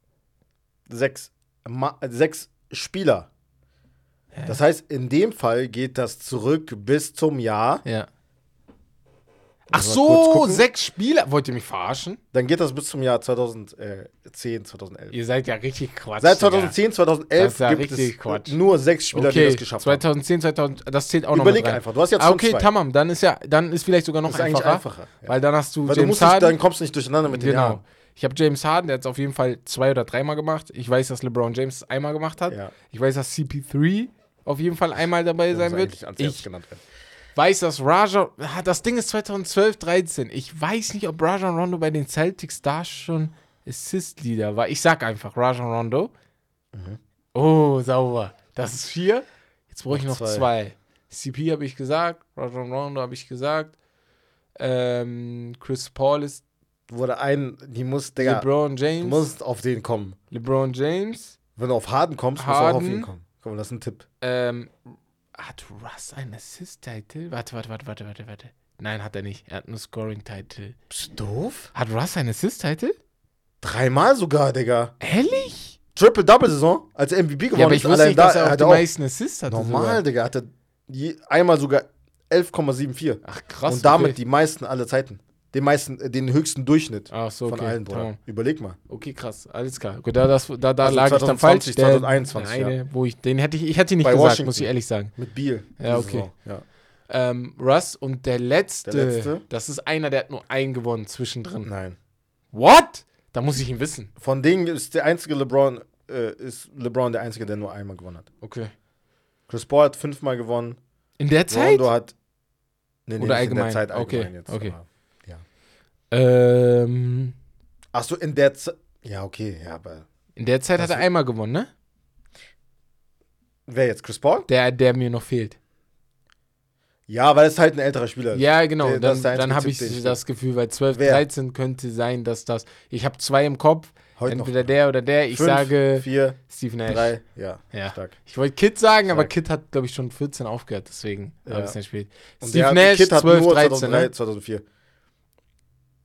sechs, Ma sechs Spieler. Das heißt, in dem Fall geht das zurück bis zum Jahr. Ja. Ach so, sechs Spieler. Wollt ihr mich verarschen? Dann geht das bis zum Jahr 2010, 2011. Ihr seid ja richtig Quatsch. Seit Digga. 2010, 2011 Das ist ja gibt es Quatsch. nur sechs Spieler, die Okay, das geschafft haben. 2010, 2000, das zählt auch noch Überleg mit rein. einfach, du hast jetzt Ah, okay, zwei. tamam, dann ist ja, dann ist vielleicht sogar noch Das ist einfacher, einfacher. Ja. weil dann hast du Weil du James musst nicht, Harden. dann kommst du nicht durcheinander mit den genau. Jahren. Ich habe James Harden, der hat es auf jeden Fall zwei oder dreimal gemacht. Ich weiß, dass LeBron James es einmal gemacht hat. Ja. Ich weiß, dass CP3 auf jeden Fall einmal dabei sein wird. Ich genannt werden. Weiß, dass Raja, ah, das Ding ist 2012, 13. Ich weiß nicht, ob Rajon Rondo bei den Celtics da schon Assist-Leader war. Ich sag einfach Rajon Rondo. Mhm. Oh, sauber. Das ist vier. Jetzt brauche ich noch zwei. zwei. CP habe ich gesagt, Rajon Rondo habe ich gesagt. Ähm, Chris Paul ist Wurde ein, die muss, Digga, LeBron du James. musst auf den kommen. LeBron James. Wenn du auf Harden kommst, musst du auch auf Harden. ihn kommen. Komm, das ist ein Tipp. Ähm, hat Russ einen Assist-Title? Warte, warte, warte, warte, warte, warte. Nein, hat er nicht. Er hat nur Scoring-Title. Bist du doof? Hat Russ einen Assist-Title? Dreimal sogar, Digga. Ehrlich? Triple-Double-Saison, als er MVP gewonnen Ja, aber ich ist. wusste nicht, dass er auch hat die meisten Assists hatte. Normal, sogar. Digga. Hatte je, einmal sogar 11,74. Ach, krass. Und damit okay. die meisten aller Zeiten. Den meisten, äh, den höchsten Durchschnitt Ach so, von okay. allen, Bruder. tamam. Überleg mal. Okay, krass. Alles klar. Gut, da, das, da, da Also lag ich dann 2020, falsch. Der 2021, eine, wo ich, den hätte ich, ich hätte ihn nicht Bei gesagt, Washington. muss ich ehrlich sagen. Mit Beal. Ja, okay. Ja. Ähm, Russ und der letzte, Der letzte? das ist einer, der hat nur einen gewonnen zwischendrin. Nein. What? Da muss ich ihn wissen. Von denen ist der einzige LeBron, äh, ist LeBron der einzige, der nur einmal gewonnen hat. Okay. Chris Paul hat fünfmal gewonnen. In der Zeit? Rondo hat. Nee, Oder nicht in der allgemein? Zeit Okay, allgemein jetzt. okay. aber- Ähm, Ach so, in der Zeit. Ja, okay, ja, aber. in der Zeit hat er einmal gewonnen, ne? Wer jetzt? Chris Paul? Der, der mir noch fehlt. Ja, weil es halt ein älterer Spieler ist. Ja, genau. Der- dann dann habe ich das Gefühl, weil 12, Wer? 13 könnte sein, dass das. Ich habe zwei im Kopf. Heute entweder noch. der oder der. Ich Fünf, sage Vier, Steve Nash. drei, ja, Ja. stark. Ich wollte Kid sagen, aber Stark. Kid hat, glaube ich, schon 14 aufgehört, deswegen Ja. habe ich es nicht spät. Und Steve Nash, Kid hat 12, nur 13, 2003, ne? 2004.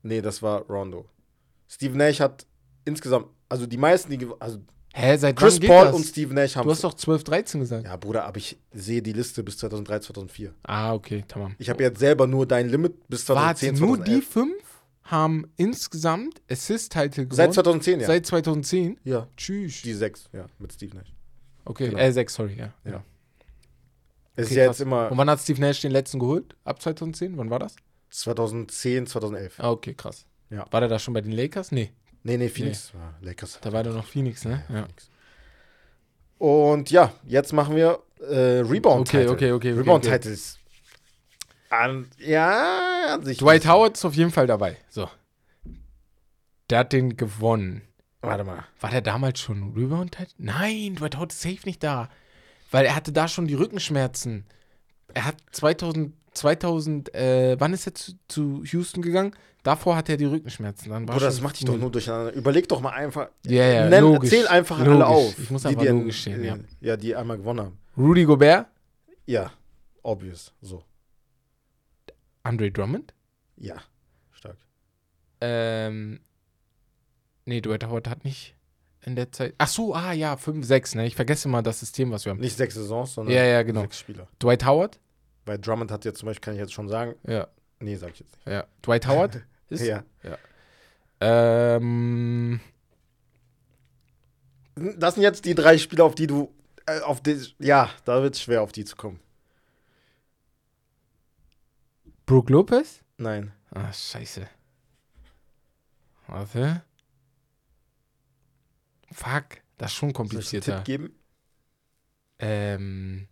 Nee, das war Rondo. Steve Nash hat insgesamt, also die meisten, die, also Hä, seit Chris Paul das? und Steve Nash haben. Du hast doch 12, 13 gesagt. ja, Bruder, aber ich sehe die Liste bis 2003, 2004. Ah, okay, tamam. Ich habe jetzt selber nur dein Limit bis 2010, Warte, nur die 2011. fünf haben insgesamt Assist-Title gewonnen. Seit 2010, ja. Seit 2010? ja, Tschüss. die sechs, ja, mit Steve Nash. Okay, genau. äh, sechs, sorry, ja. Ja. Es ist Okay, ja krass. jetzt immer Und wann hat Steve Nash den letzten geholt? Ab 2010? Wann war das? 2010, 2011. Ah, okay, krass. Ja. War der da schon bei den Lakers? Nee, Nee, nee, Phoenix. war Lakers. da war der noch Phoenix, ne? Ja. Phoenix. Und ja, jetzt machen wir äh, Rebound. Okay, okay, okay, okay, Rebound okay. Ja, an sich. Dwight Howard ist auf jeden Fall dabei. So. Der hat den gewonnen. Warte mal. War der damals schon Rebound? -Title? Nein, Dwight Howard ist safe nicht da. Weil er hatte da schon die Rückenschmerzen. Er hat 2000, 2000 äh, wann ist er zu, zu Houston gegangen? Davor hatte er die Rückenschmerzen. Dann Bruder, das macht dich doch nur durcheinander. Überleg doch mal einfach. Ja, ja, Nenn, logisch. Zähl einfach Logisch. alle auf. Ich muss die, einfach die, logisch stehen, äh, ja. Ja, die einmal gewonnen haben. Rudy Gobert, Ja, obvious. So. Andre Drummond. Ja, stark. Ähm, nee, Dwight Howard hat nicht in der Zeit. Ach so, ah ja, 5, 6, ne? Ich vergesse mal das System, was wir haben. Nicht sechs Saisons, sondern Ja, ja, genau. sechs Spieler. Dwight Howard? Weil Drummond hat jetzt zum Beispiel, kann ich jetzt schon sagen. Ja, Nee, sag ich jetzt nicht. ja. Dwight Howard ist. Ja. Ähm, Das sind jetzt die drei Spieler, auf die du Äh, auf die, ja, da wird es schwer, auf die zu kommen. Brook Lopez? Nein. Ah, scheiße. Warte. Fuck, das ist schon Soll ich einen komplizierter. Tipp geben? Ähm.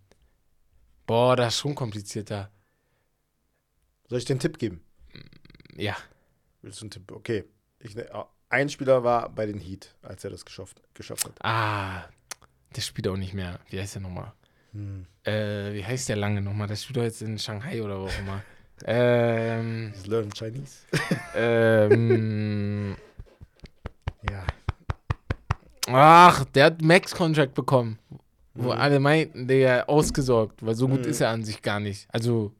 Boah, das ist schon komplizierter. Soll ich den Tipp geben? Ja. Willst du einen Tipp? Okay. Ich, ne- ein Spieler war bei den Heat, als er das geschafft, geschafft hat. Ah, der spielt auch nicht mehr. Wie heißt der nochmal? Hm. Äh, wie heißt der lange nochmal? Der spielt doch jetzt in Shanghai oder wo auch immer. ähm. He's learning Chinese. ähm. Ja. Ach, der hat Max-Contract bekommen. Wo Mhm. alle meinten, der ausgesorgt, weil so gut Mhm. ist er an sich gar nicht. Also,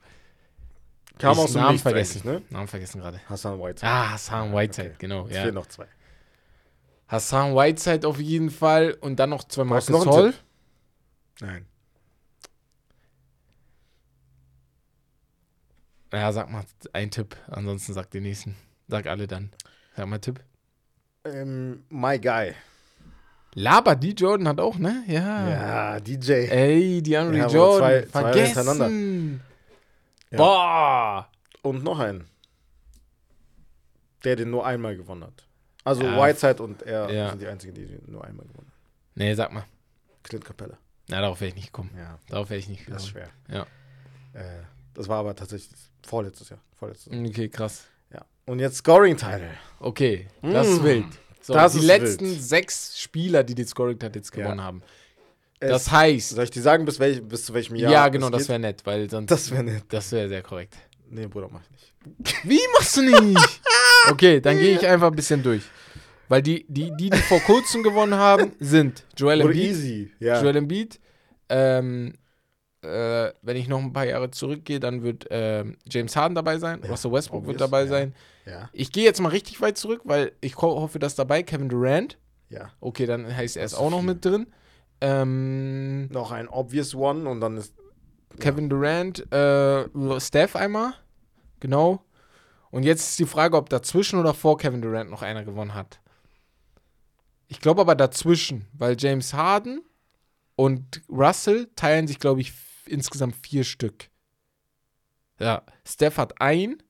Kam aus dem Namen vergessen. ne? Namen vergessen gerade. Hassan White. Ah, Hassan Whiteside, okay. genau. Es Ja. fehlen noch zwei. Hassan Whiteside auf jeden Fall und dann noch zwei Marcus noch Hall. Tipp? Nein. Ja, sag mal einen Tipp, ansonsten sag den nächsten. Sag alle dann. Sag mal Tipp. Ähm, my Guy. Laber, die Jordan hat auch, ne? Ja. Ja, DJ. Ey, die Henry Ja, Jordan. zwei- zwei Vergessen. hintereinander. Ja. Boah. Und noch einen. Der den nur einmal gewonnen hat. Also Ja. Whiteside und er Ja. sind die einzigen, die den nur einmal gewonnen haben. Nee, sag mal. Clint Capella. Na, darauf wäre ich nicht gekommen. Ja, Darauf wäre ich nicht das ist schwer. Ja. Äh, das war aber tatsächlich vorletztes Jahr. Vorletztes Jahr. Okay, krass. Ja. Und jetzt Scoring-Title. Okay, das Mm. ist wild. So, Das die letzten wild. sechs Spieler, die den Scoring jetzt gewonnen Ja. haben. Es- Das heißt, Soll ich dir sagen, bis, welch, bis zu welchem ja, Jahr? genau, es das geht? wäre nett, weil sonst. Das wäre nett. Das wäre sehr korrekt. Nee, Bruder, mach ich nicht. Wie machst du nicht? Okay, dann gehe ich einfach ein bisschen durch. Weil die, die, die, die vor kurzem gewonnen haben, sind Joel Embiid, easy. Ja. Joel Embiid, ähm, äh, wenn ich noch ein paar Jahre zurückgehe, dann wird ähm, James Harden dabei sein, Ja, Russell Westbrook obvious, wird dabei ja. sein. ja. Ich gehe jetzt mal richtig weit zurück, weil ich ho hoffe, dass dabei Kevin Durant. Ja. Okay, dann heißt er ist auch noch viel. mit drin. Ähm, Noch ein obvious one und dann ist. Kevin Durant, äh, Steph einmal. Genau. Und jetzt ist die Frage, ob dazwischen oder vor Kevin Durant noch einer gewonnen hat. Ich glaube aber dazwischen, weil James Harden und Russell teilen sich, glaube ich, insgesamt vier Stück. Ja, Steph hat ein.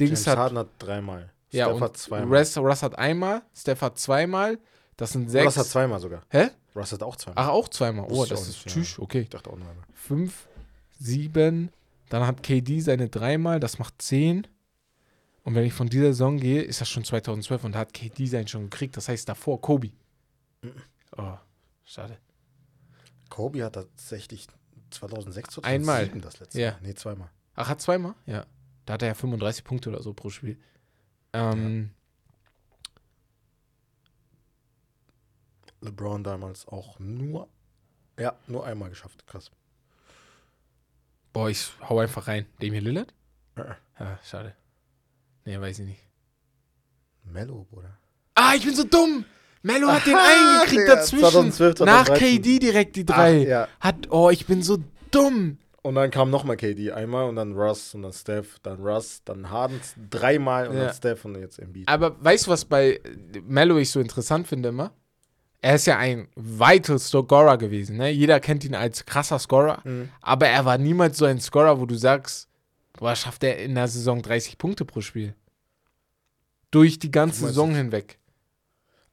Dings James hat. Harden hat dreimal. ja, Steph hat zweimal. Russ, Russ hat einmal. Steph hat zweimal. Das sind sechs. Russ hat zweimal sogar. Hä? Russ hat auch zweimal. Ach, auch zweimal. Oh, das ist tschüss. Okay. Ich dachte auch nur einmal. 5, 7, dann hat KD seine dreimal, das macht 10. Und wenn ich von dieser Saison gehe, ist das schon 2012 und da hat KD seinen schon gekriegt. Das heißt davor Kobe. Oh, schade. Kobe hat tatsächlich 2006 oder Einmal. 2007 das letzte Ja. Mal. Nee, zweimal. Ach, hat zweimal? Ja. Da hat er ja 35 Punkte oder so pro Spiel. Ähm, LeBron damals auch nur. Ja, nur einmal geschafft. Krass. Boah, ich hau einfach rein. Damian Lillard? Äh, Ja, schade. Nee, weiß ich nicht. Mello, Bruder. Ah, ich bin so dumm! Mello hat den Aha, eingekriegt dazwischen. 2012, Nach 2013. KD direkt die drei. Ach, ja. Hat, oh, ich bin so dumm. Und dann kam nochmal KD einmal und dann Russ und dann Steph, dann Russ, dann Harden dreimal und Ja. dann Steph und jetzt Embiid. Aber weißt du, was bei Mello ich so interessant finde immer? Er ist ja ein vital Scorer gewesen. Ne? Jeder kennt ihn als krasser Scorer. Mhm. Aber er war niemals so ein Scorer, wo du sagst, boah, schafft er in der Saison 30 Punkte pro Spiel. Durch die ganze Saison hinweg.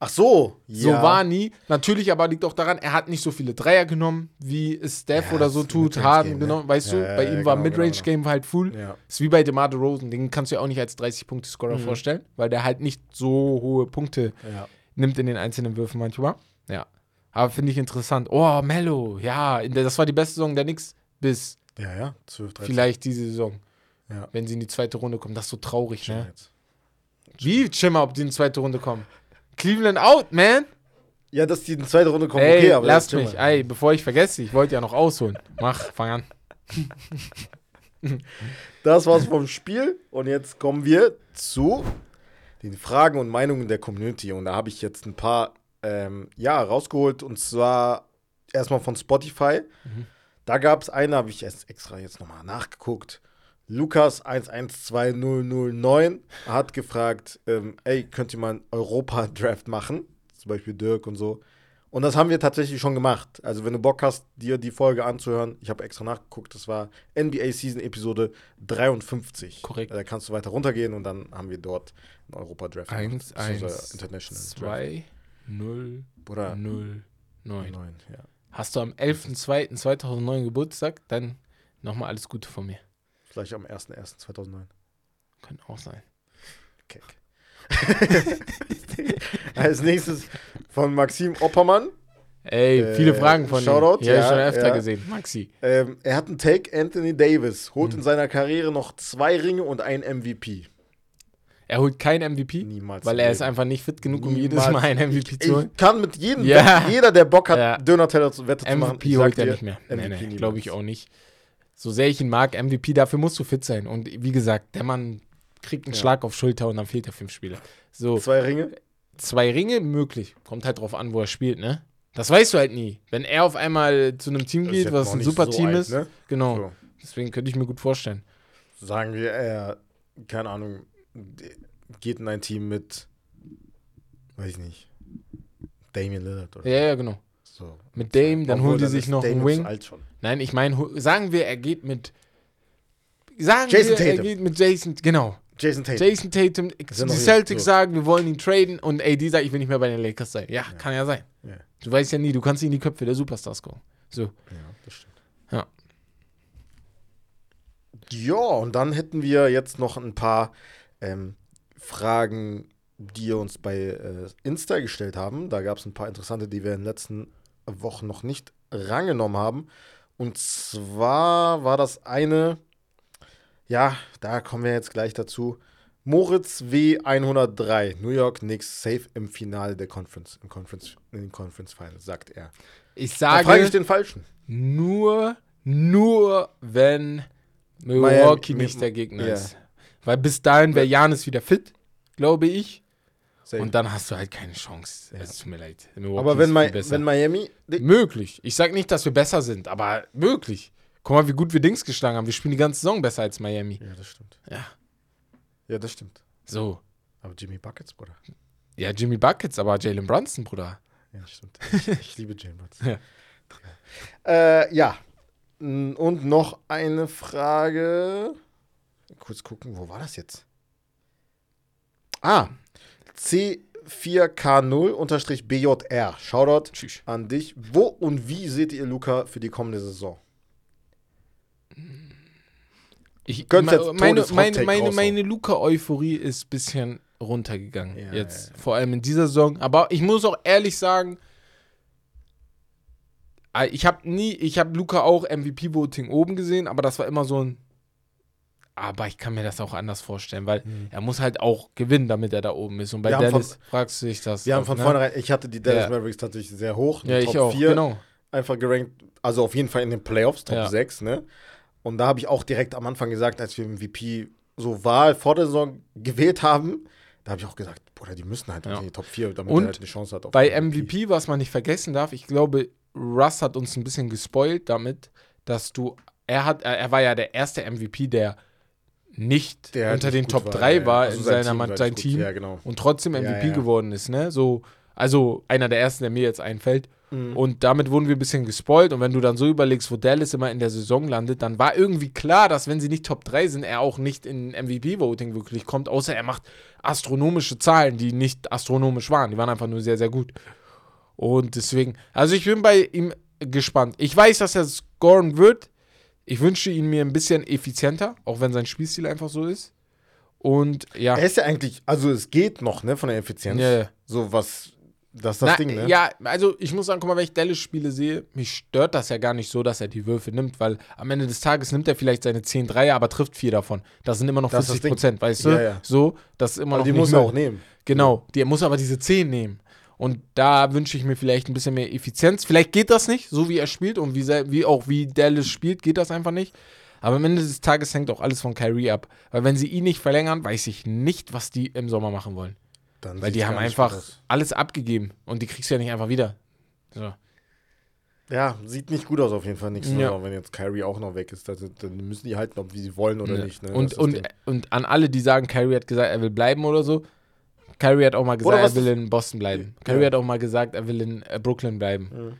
Ach so. So war nie. Natürlich aber liegt auch daran, er hat nicht so viele Dreier genommen, wie es Steph Ja, oder so tut. Harden, ne? genau, weißt du? Ja, Bei ja, ihm war genau, Midrange-Game halt full. Ja. Ist wie bei DeMar DeRozan, den kannst du ja auch nicht als 30-Punkte-Scorer Mhm. vorstellen, weil der halt nicht so hohe Punkte ja. nimmt in den einzelnen Würfen manchmal. Ja. Aber finde ich interessant. Oh, Mello, ja, das war die beste Saison der Knicks bis Ja, ja. 12, 13. vielleicht diese Saison, Ja. wenn sie in die zweite Runde kommen. Das ist so traurig, Schimmer ne? jetzt. Wie Schimmer, ob die in die zweite Runde kommen? Cleveland out, man. Ja, dass die in die zweite Runde kommen, Ey, okay, aber lass mich. Ey, bevor ich vergesse, ich wollte ja noch ausholen. Mach, fang an. Das war's vom Spiel. Und jetzt kommen wir zu den Fragen und Meinungen der Community. Und da habe ich jetzt ein paar ähm, ja, rausgeholt. Und zwar erstmal von Spotify. Mhm. Da gab es eine, habe ich erst extra jetzt nochmal nachgeguckt. Lukas 112009 hat gefragt, ähm, ey, könnt ihr mal einen Europa-Draft machen? Zum Beispiel Dirk und so. Und das haben wir tatsächlich schon gemacht. Also, wenn du Bock hast, dir die Folge anzuhören, ich habe extra nachgeguckt, das war NBA Season Episode 53. Korrekt. Da kannst du weiter runtergehen und dann haben wir dort einen Europa-Draft. 1, gemacht, beziehungsweise 1, International 2, 0, Oder 0, 9. 9, ja. Hast du am 11.02.2009 Geburtstag, dann nochmal alles Gute von mir. Vielleicht am 1.1.2009. Könnte auch sein. Keck. Als nächstes von Maxim Oppermann. Ey, Äh, viele Fragen von Shoutout, dir. Ja, ja, schon öfter ja. gesehen. Maxi. Ähm, er hat einen Take, Anthony Davis holt Hm. in seiner Karriere noch zwei Ringe und ein MVP. Er holt kein MVP, Niemals. weil er ist einfach nicht fit genug, um Niemals. jedes Mal ein MVP zu holen. Ich kann mit jedem, Ja. jeder, der Bock hat, Ja. Döner-Teller zu Wette zu machen, MVP holt er nicht mehr. Nee, MVP nee, niemals. glaube ich auch nicht. So sehr ich ihn mag, MVP, dafür musst du fit sein. Und wie gesagt, der Mann kriegt einen Ja. Schlag auf Schulter und dann fehlt er fünf Spiele. So, Zwei Ringe. zwei Ringe möglich. Kommt halt drauf an, wo er spielt, ne? Das weißt du halt nie. Wenn er auf einmal zu einem Team geht, was ein super so Team alt, ist, Ne? genau. So. Deswegen könnte ich mir gut vorstellen. Sagen wir, er, keine Ahnung, geht in ein Team mit, weiß ich nicht, Damian Lillard oder Ja, ja, genau. So. Mit Dame, dann Obwohl, holen die sich noch Dame einen Wing. alt schon. Nein, ich meine, sagen wir, er geht mit. Sagen Jason wir, er Tatum. geht mit Jason, genau. Jason Tatum. Jason Tatum, die Celtics so. sagen, wir wollen ihn traden und AD sagt, ich will nicht mehr bei den Lakers sein. Ja, kann ja sein. Ja. Du weißt ja nie, du kannst in die Köpfe der Superstars kommen. So. Ja, das stimmt. Ja. Ja, und dann hätten wir jetzt noch ein paar ähm, Fragen, die ihr uns bei äh, Insta gestellt haben. Da gab es ein paar interessante, die wir in den letzten Wochen noch nicht rangenommen haben. Und zwar war das eine, ja, da kommen wir jetzt gleich dazu. Moritz W103, New York Knicks safe im Finale der Conference, im Conference, in den Conference Finals, sagt er. Ich Da frage ich sage den Falschen. nur, nur wenn Milwaukee Miami- nicht der Gegner ja. ist. Weil bis dahin wäre Janis wieder fit, glaube ich. Safe. Und dann hast du halt keine Chance. Ja. Es tut mir leid. Milwaukee Aber wenn, Mi wenn Miami. Möglich. Ich sag nicht, dass wir besser sind, aber möglich. Guck mal, wie gut wir Dings geschlagen haben. Wir spielen die ganze Saison besser als Miami. Ja, das stimmt. Ja. Ja, das stimmt. So. Aber Jimmy Buckets, Bruder. Ja, Jimmy Buckets, aber Jalen Brunson, Bruder. Ja, stimmt. Ich, liebe Jane Buckets. Ja. Äh, ja. Und noch eine Frage. Kurz gucken, wo war das jetzt? Ah, C4K0-BJR. Shoutout Tschüss. an dich. Wo und wie seht ihr Luca für die kommende Saison? Ich, Könnt me- jetzt meine meine, meine, raushauen. meine Luca-Euphorie ist ein bisschen runtergegangen. Ja, jetzt. ja, ja. Vor allem in dieser Saison. Aber ich muss auch ehrlich sagen, äh, ich habe nie, ich habe Luca auch MVP-Voting oben gesehen, aber das war immer so ein. Aber ich kann mir das auch anders vorstellen, weil er muss halt auch gewinnen, damit er da oben ist. Und bei Wir Dallas fragst du dich das. Wir haben auch, von ne? vornherein, ich hatte die Dallas Ja. Mavericks tatsächlich sehr hoch. Ja, die ich Top auch. 4 Genau. einfach gerankt, also auf jeden Fall in den Playoffs, Top Ja. 6, ne? Und da habe ich auch direkt am Anfang gesagt, als wir MVP so Wahl vor der Saison gewählt haben, da habe ich auch gesagt, Bruder, die müssen halt Ja. in die Top 4, damit Und er halt eine Chance hat. Auf Bei den MVP, was man nicht vergessen darf, ich glaube, Russ hat uns ein bisschen gespoilt damit, dass du, er hat, er war ja der erste MVP, der nicht Der halt unter den Top war, 3 ja, ja. war Also in sein seiner Team sein. Team Ja, genau. und trotzdem Ja, MVP ja. geworden ist, ne? So, also einer der ersten, der mir jetzt einfällt. Mhm. Und damit wurden wir ein bisschen gespoilt. Und wenn du dann so überlegst, wo Dallas immer in der Saison landet, dann war irgendwie klar, dass wenn sie nicht Top 3 sind, er auch nicht in MVP-Voting wirklich kommt, außer er macht astronomische Zahlen, die nicht astronomisch waren. Die waren einfach nur sehr, sehr gut. Und deswegen, also ich bin bei ihm gespannt. Ich weiß, dass er scoren wird. Ich wünsche ihn mir ein bisschen effizienter, auch wenn sein Spielstil einfach so ist. Und ja. Er ist ja eigentlich, also es geht noch, ne, von der Effizienz. Ja, ja. So was, das ist das Na, Ding, ne? Ja, also ich muss sagen, guck mal, wenn ich Dallas-Spiele sehe, mich stört das ja gar nicht so, dass er die Würfe nimmt, weil am Ende des Tages nimmt er vielleicht seine 10 Dreier, aber trifft vier davon. Das sind immer noch Das ist das 40 Prozent, weißt du? Ja, ja. So, das ist immer Aber noch die muss er auch nehmen. Genau, die muss aber diese 10 nehmen. Und da wünsche ich mir vielleicht ein bisschen mehr Effizienz. Vielleicht geht das nicht, so wie er spielt und wie, wie auch wie Dallas spielt, geht das einfach nicht. Aber am Ende des Tages hängt auch alles von Kyrie ab. Weil wenn sie ihn nicht verlängern, weiß ich nicht, was die im Sommer machen wollen. Dann Weil die haben einfach alles abgegeben und die kriegst du ja nicht einfach wieder. So. Ja, sieht nicht gut aus auf jeden Fall. Nächste Ja. Saison, wenn jetzt Kyrie auch noch weg ist. Also, dann müssen die halten, ob wie sie wollen oder Ja. nicht. Ne? und, und, und an alle, die sagen, Kyrie hat gesagt, er will bleiben oder so, Kyrie hat auch mal gesagt, er will in Boston bleiben. Kyrie Ja. hat auch mal gesagt, er will in äh, Brooklyn bleiben.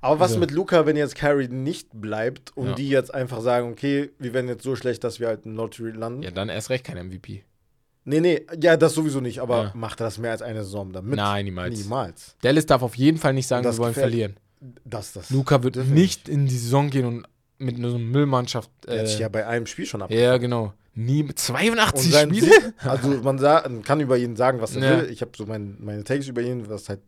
Aber was Also- mit Luca, wenn jetzt Carrie nicht bleibt und Ja. die jetzt einfach sagen, okay, wir werden jetzt so schlecht, dass wir halt in Lottery landen? Ja, dann erst recht kein MVP. Nee, nee, ja, das sowieso nicht, aber Ja. macht er das mehr als eine Saison damit? Nein, niemals. Niemals. Dallas darf auf jeden Fall nicht sagen, wir wollen verlieren. Das, das. Luca wird wir nicht in die Saison gehen und mit einer Müllmannschaft. Er hat sich Äh, ja bei einem Spiel schon ab. ja, genau. Nie mit Und 82 sein Spiele? Also man sa- kann über ihn sagen, was er Ja. will. Ich habe so mein, meine Takes über ihn, was halt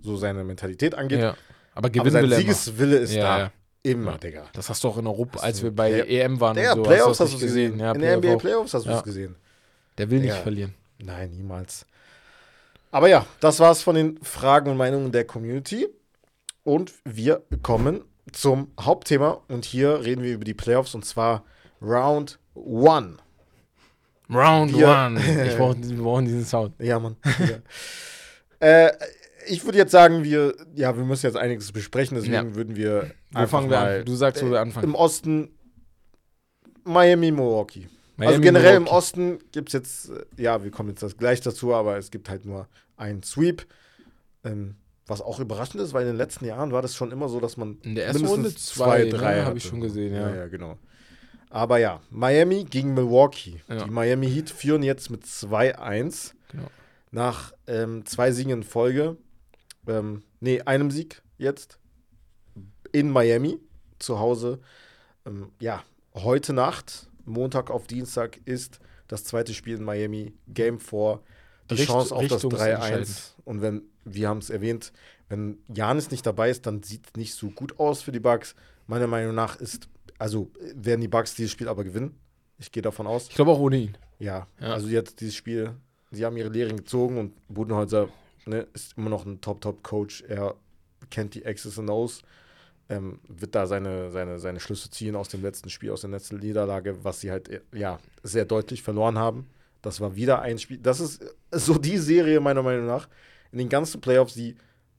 so seine Mentalität angeht. Ja. Aber Aber sein. Siegeswille ist Ja, da. Immer. Digga. Das hast du auch in Europa, als wir bei Ja, EM waren Ja, so. Playoffs hast du es gesehen. Ja, In der NBA. Playoffs hast du es gesehen. Der will nicht verlieren. Nein, niemals. Aber ja, das war's von den Fragen und Meinungen der Community. Und wir kommen zum Hauptthema. Und hier reden wir über die Playoffs und zwar Round One. Round Wir- one. Ich brauch, wir brauchen diesen Sound. Ja, Mann. ja. äh, ich würde jetzt sagen, wir, ja, wir müssen jetzt einiges besprechen, deswegen Ja. würden wir Wo fangen wir an? Du sagst, wo wir anfangen. im Osten Miami, Milwaukee. also Miami, generell im Milwaukee. Osten gibt es jetzt, äh, ja, wir kommen jetzt das gleich dazu, aber es gibt halt nur einen Sweep. Ähm, was auch überraschend ist, weil in den letzten Jahren war das schon immer so, dass man In der ersten Runde zwei, ne, drei habe ich schon gesehen, ja. Ja, ja, genau. Aber ja, Miami gegen Milwaukee. Ja. Die Miami Heat führen jetzt mit 2-1 Genau. nach ähm, zwei Siegen in Folge. Ähm, nee, einem Sieg jetzt in Miami zu Hause. Ähm, ja, heute Nacht, Montag auf Dienstag, ist das zweite Spiel in Miami, Game 4. Die Richt- Chance auf das 3-1. richtungsentscheidend. Und wenn, wir haben es erwähnt, wenn Janis nicht dabei ist, dann sieht es nicht so gut aus für die Bucks. Meiner Meinung nach ist, also werden die Bucks dieses Spiel aber gewinnen. Ich gehe davon aus. Ich glaube auch ohne ihn. Ja, Ja. also jetzt dieses Spiel, sie haben ihre Lehren gezogen und Budenholzer ne, ist immer noch ein Top-Top-Coach. Er kennt die X's und O's, ähm, wird da seine, seine, seine Schlüsse ziehen aus dem letzten Spiel, aus der letzten Niederlage, was sie halt ja, sehr deutlich verloren haben. Das war wieder ein Spiel. Das ist so die Serie, meiner Meinung nach, in den ganzen Playoffs, die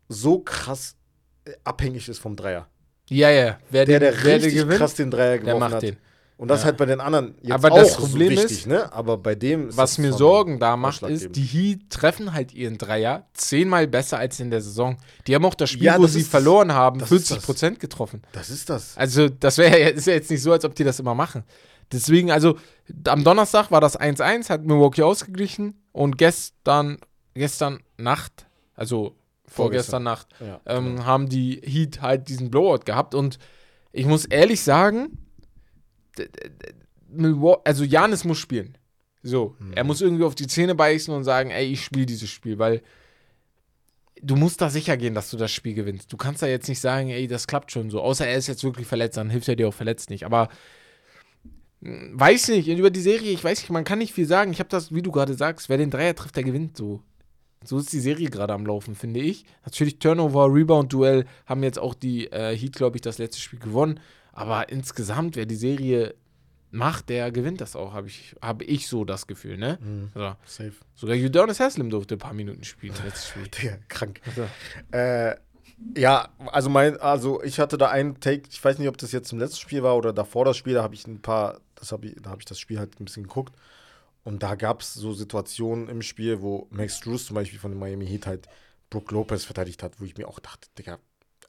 so krass äh, abhängig ist vom Dreier. Ja, ja. Wer Der, den, der wer richtig gewinnt, krass den Dreier der geworfen macht hat. den. Und das Ja. halt bei den anderen jetzt Aber auch das so Problem wichtig, ist, ne? Aber bei dem Was mir Sorgen da macht, ist, die Heat treffen halt ihren Dreier zehnmal besser als in der Saison. Die haben auch das Spiel, Ja, wo das sie ist das. verloren haben, Das ist 40 Prozent getroffen. Das ist das. Also, das wäre ja, ist ja jetzt nicht so, als ob die das immer machen. Deswegen, also, am Donnerstag war das 1-1, hat Milwaukee ausgeglichen und gestern, gestern Nacht, also vorgestern Nacht, Ja, ähm, genau. haben die Heat halt diesen Blowout gehabt und ich muss ehrlich sagen, also Janis muss spielen. So, Mhm. er muss irgendwie auf die Zähne beißen und sagen, ey, ich spiele dieses Spiel, weil du musst da sicher gehen, dass du das Spiel gewinnst. Du kannst da jetzt nicht sagen, ey, das klappt schon so, außer er ist jetzt wirklich verletzt, dann hilft er dir auch verletzt nicht, aber mh, weiß nicht, über die Serie, ich weiß nicht, man kann nicht viel sagen. Ich habe das, wie du gerade sagst, wer den Dreier trifft, der gewinnt so. So ist die Serie gerade am Laufen, finde ich. Natürlich Turnover, Rebound-Duell haben jetzt auch die äh, Heat, glaube ich, das letzte Spiel gewonnen. Aber insgesamt, wer die Serie macht, der gewinnt das auch, habe ich, hab ich so das Gefühl, ne? Mhm. So. Safe. Sogar Udonis Haslem durfte ein paar Minuten spielen, letztes Spiel. Digga, krank. So. Äh, ja, also mein, also ich hatte da einen Take, ich weiß nicht, ob das jetzt im letzten Spiel war oder davor das Spiel, da habe ich ein paar, das habe ich, da habe ich das Spiel halt ein bisschen geguckt. Und da gab es so Situationen im Spiel, wo Max Drews zum Beispiel von den Miami Heat halt Brook Lopez verteidigt hat, wo ich mir auch dachte, Digga,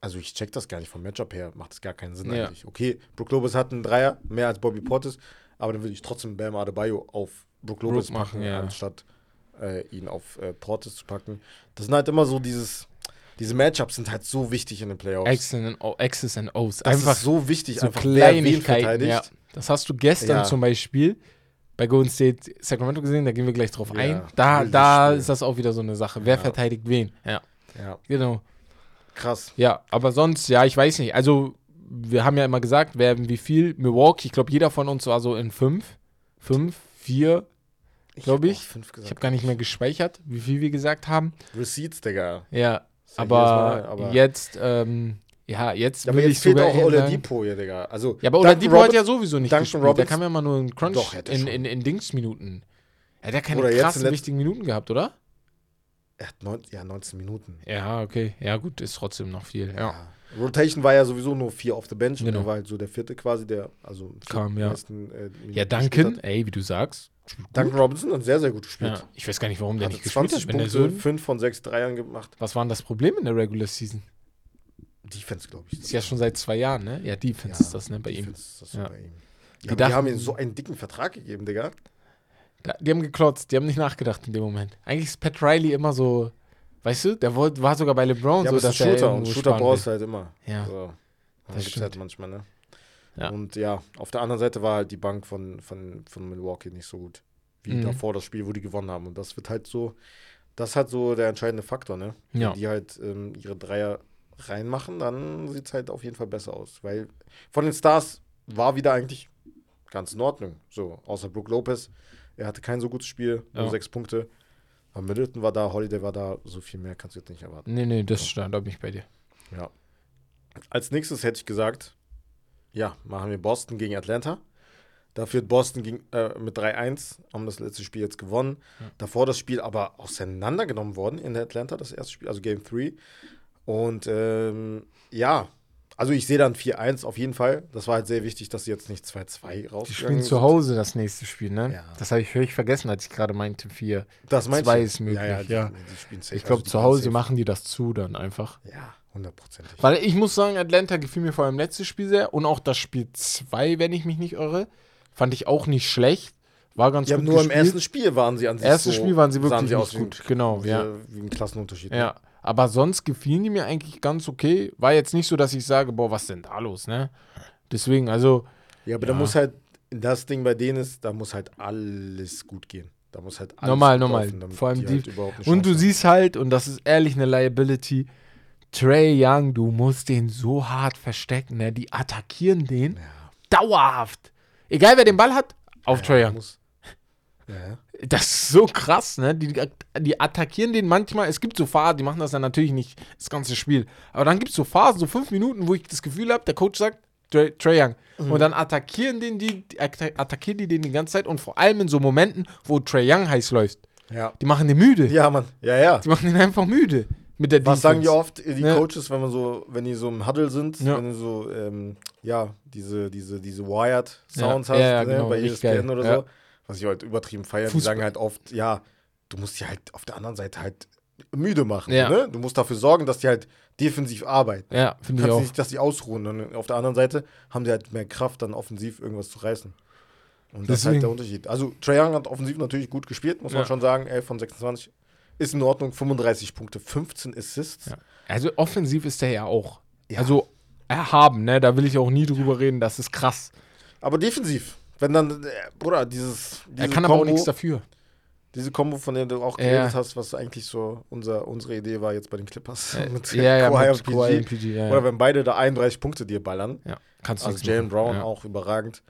also ich check das gar nicht vom Matchup her, macht das gar keinen Sinn Ja. eigentlich. Okay, Brook Lopez hat einen Dreier, mehr als Bobby Portis, aber dann würde ich trotzdem Bam Adebayo auf Brook Lopez Brook machen, packen, ja. anstatt äh, ihn auf äh, Portis zu packen. Das sind halt immer so dieses, diese Matchups sind halt so wichtig in den Playoffs. X's and, O's. Das Einfach so wichtig, so einfach wer wen Kleinigkeiten. verteidigt. Ja. Das hast du gestern Ja. zum Beispiel bei Golden State Sacramento gesehen, da gehen wir gleich drauf Ja, ein. Da, da Spiel. ist das auch wieder so eine Sache. Wer Ja. verteidigt wen? Ja, Ja, genau. krass. Ja, aber sonst, ja, ich weiß nicht. Also, wir haben ja immer gesagt, wer wie viel. Milwaukee, ich glaube, jeder von uns war so in fünf. Fünf, vier. Glaub hab ich. fünf Ich gesagt. habe gar nicht mehr gespeichert, wie viel wir gesagt haben. Receipts, Digga. Ja, aber, Mal, aber- jetzt, ähm, ja, jetzt Ja, aber jetzt ich fehlt auch Oladipo hier, Digga. Also, Ja, aber Oladipo hat ja sowieso nicht Duncan gespielt. Der Roberts- kam ja mal nur in Crunch, Doch, in, schon. in, in Dingsminuten. Er hat ja keine Oder krassen, wichtigen Minuten gehabt, oder? Er hat neun, ja, 19 Minuten. Ja, okay. Ja, gut, ist trotzdem noch viel. Ja. Rotation war ja sowieso nur vier auf the bench. Und Genau. er war halt so der vierte quasi, der also Kam, ja. meisten, äh, Ja, Duncan, ey, wie du sagst, Duncan Robinson hat sehr, sehr gut gespielt. Ja. Ich weiß gar nicht, warum der Hatte nicht gespielt 20 hat. Wenn der Punkte, so, 5 von 6 Dreiern gemacht. was war denn das Problem in der Regular Season? Defense, glaube ich. Ist ja schon seit zwei Jahren, ne? Ja, Defense Ja, ist das, ne, bei ihm. Defense ist das Ja. bei ihm. Die Ja, aber die haben ihm so einen dicken Vertrag gegeben, Digga. Da- Die haben geklotzt, die haben nicht nachgedacht in dem Moment. Eigentlich ist Pat Riley immer so, weißt du, der wollt, war sogar bei LeBron Ja, so, dass ist er Shooter und Shooter brauchst du halt immer. Ja. So. Das Das gibt's halt manchmal, ne? Ja. Und ja, auf der anderen Seite war halt die Bank von, von, von Milwaukee nicht so gut. Wie Mhm. davor das Spiel, wo die gewonnen haben. Und das wird halt so, das ist halt so der entscheidende Faktor, ne? Ja. Die halt ähm, ihre Dreier reinmachen, dann sieht es halt auf jeden Fall besser aus. Weil von den Stars war wieder eigentlich ganz in Ordnung. So, außer Brook Lopez. Er hatte kein so gutes Spiel, nur Ja. sechs Punkte. Aber Middleton war da, Holiday war da, so viel mehr kannst du jetzt nicht erwarten. Nee, nee, das stand, da bin ich bei dir. Ja. Als nächstes hätte ich gesagt, ja, machen wir Boston gegen Atlanta. Da führt Boston gegen, äh, mit 3-1, haben das letzte Spiel jetzt gewonnen. Ja. Davor das Spiel aber auseinandergenommen worden in Atlanta, das erste Spiel, also Game 3. Und ähm, ja, also ich sehe dann 4-1 auf jeden Fall. Das war halt sehr wichtig, dass sie jetzt nicht 2-2 Die rausgegangen spielen zu sind. Hause das nächste Spiel, ne? Ja. Das habe ich völlig vergessen, als ich gerade meinte, vier. Das meinst Zwei du? ist möglich, ja. ja, die, ja. Die spielen. Ich Also glaube, die zu Hause machen die das zu dann einfach. Ja, hundertprozentig. Weil ich muss sagen, Atlanta gefiel mir vor allem letztes Spiel sehr und auch das Spiel 2, wenn ich mich nicht irre, fand ich auch nicht schlecht. War ganz Ja, gut nur im gespielt. ersten Spiel waren sie an sich Erstes so, Spiel waren sie wirklich aus nicht wie, gut, genau, wie, ja. Wie ein Klassenunterschied. ne? Aber sonst gefielen die mir eigentlich ganz okay. War jetzt nicht so, dass ich sage, boah, was ist denn da los, ne? Deswegen, also, Ja, aber Ja. da muss halt, das Ding bei denen ist, da muss halt alles gut gehen. Da muss halt alles Normal, gut normal. laufen, Vor allem die die- halt überhaupt eine und du Chance siehst halt, und das ist ehrlich eine Liability, Trey Young, du musst den so hart verstecken, ne? Die attackieren den haben. Ja. dauerhaft. Egal wer den Ball hat, auf ja, Trey Young. muss- Ja. Das ist so krass, ne? Die, die attackieren den manchmal. Es gibt so Phasen, die machen das dann natürlich nicht das ganze Spiel. Aber dann gibt es so Phasen, so fünf Minuten, wo ich das Gefühl habe, der Coach sagt, Trey, Young. Mhm. Und dann attackieren, den die, die atta- attackieren die den die ganze Zeit. Und vor allem in so Momenten, wo Trey Young heiß läuft. ja. Die machen den müde. Ja, Mann. Ja, ja. Die machen den einfach müde. Mit der Was sagen die oft, die Ja. Coaches, wenn man so, wenn die so im Huddle sind, Ja. wenn du so, ähm, ja, diese, diese, diese Wired Sounds Ja, hast, ja, ne, genau, bei ESPN geil. oder Ja. so, was ich halt übertrieben feiere, die sagen halt oft, ja, du musst die halt auf der anderen Seite halt müde machen, Ja. ne? Du musst dafür sorgen, dass die halt defensiv arbeiten. Ja, finde ich auch. nicht, dass die ausruhen. Und auf der anderen Seite haben die halt mehr Kraft, dann offensiv irgendwas zu reißen. Und das ist halt Deswegen. der Unterschied. Also, Trae Young hat offensiv natürlich gut gespielt, muss man Ja. schon sagen. 11 von 26 ist in Ordnung. 35 Punkte, 15 Assists. Ja. Also offensiv ist der ja auch. Ja. Also erhaben, ne? Da will ich auch nie drüber reden. Das ist krass. Aber defensiv, wenn dann, äh, Bruder, dieses. Er kann aber auch Kombo- nichts dafür. Diese Kombo, von der du auch Ja. geredet hast, was eigentlich so unser, unsere Idee war jetzt bei den Clippers. mit Äh, ja, ja, Kawhi mit und PG. Kawhi und PG, ja, Oder ja. wenn beide da 31 Punkte dir ballern. ja. Kannst du Also Jalen. Brown ja. auch überragend.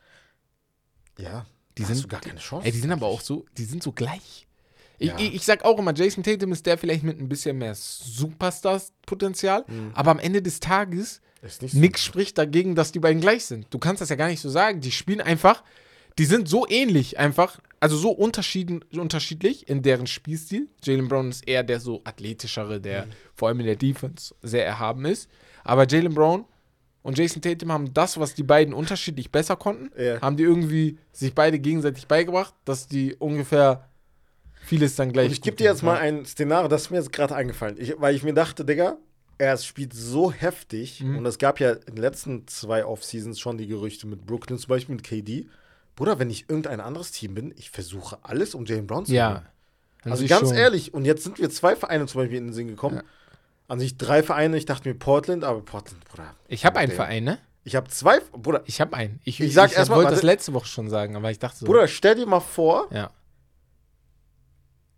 Ja, Die hast sind- du gar keine Chance. Ey, die sind aber auch so, die sind so gleich. Ich, Ja. ich, ich sag auch immer, Jason Tatum ist der vielleicht mit ein bisschen mehr Superstars-Potenzial, aber am Ende des Tages, so. nichts spricht dagegen, dass die beiden gleich sind. Du kannst das ja gar nicht so sagen. Die spielen einfach, die sind so ähnlich einfach, also so unterschiedlich in deren Spielstil. Jalen Brown ist eher der so athletischere, der vor allem in der Defense sehr erhaben ist. Aber Jalen Brown und Jason Tatum haben das, was die beiden unterschiedlich besser konnten, Ja. haben die irgendwie sich beide gegenseitig beigebracht, dass die ungefähr vieles dann gleich. Und ich gebe dir jetzt mal ein Szenario, das ist mir jetzt gerade eingefallen. Ich, weil ich mir dachte, Digga, er spielt so heftig. Mhm. Und es gab ja in den letzten zwei Off-Seasons schon die Gerüchte mit Brooklyn, zum Beispiel mit KD. Bruder, wenn ich irgendein anderes Team bin, ich versuche alles, um Jalen Brown zu Ja. Also ganz schon. ehrlich, und jetzt sind wir zwei Vereine zum Beispiel in den Sinn gekommen. An sich drei Vereine, ich dachte mir Portland, aber Portland, Bruder. Ich habe einen Der- Verein, ne? Ich habe zwei, Bruder, Ich habe einen. Ich, Ich sag ich mal, wollte das letzte Woche schon sagen, aber ich dachte so. Bruder, stell dir mal vor, Ja,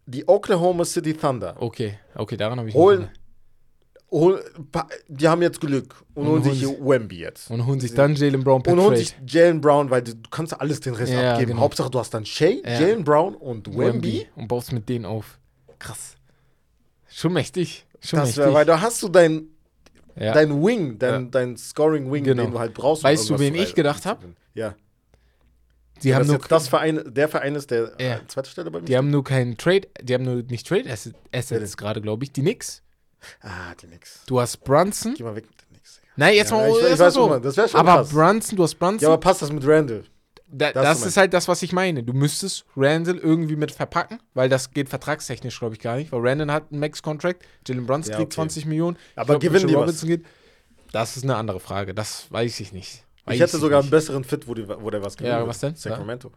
die Oklahoma City Thunder okay. Okay, daran habe ich holen, nicht hol, pa- die haben jetzt Glück und, Und holen sich holen hier Wemby jetzt. Und holen sich dann Jalen Brown per Und holen Trade. sich Jalen Brown, weil du, kannst ja alles den Rest Ja, abgeben. genau. Hauptsache, du hast dann Shay, Ja. Jalen Brown und Wemby. Wemby und baust mit denen auf. Krass. Schon mächtig. Schon Das mächtig. wär, weil da hast du dein, ja. dein Wing, dein, dein Scoring Wing, Genau. den du halt brauchst. Weißt du, wen ich gedacht zu hab? gewinnen. Ja. Die, haben das nur, das Verein, der Verein ist, der Ja. äh, zweite Stelle bei mir. die haben nur keinen Trade, die haben nur nicht Trade Asset- Wer Assets gerade, glaube ich. Die nix. ah, die nix. Du hast Brunson. Geh mal weg mit den nix. Digga. Nein, jetzt Ja, mal, ich- ich weiß so. das schon aber krass. Brunson, du hast Brunson. Ja, aber passt das mit Randall? da, Das das, ist halt das, was ich meine. Du müsstest Randall irgendwie mit verpacken, weil das geht vertragstechnisch, glaube ich, gar nicht. Weil Randall hat einen Max-Contract, Jalen Brunson Ja, kriegt okay. 20 Millionen. Aber gewinnen Mitchell die was? Geht. Das ist eine andere Frage. Das weiß ich nicht. Weiß Ich hätte sogar einen nicht. besseren Fit, wo, die, wo der was Ja, würde. was denn? Sacramento.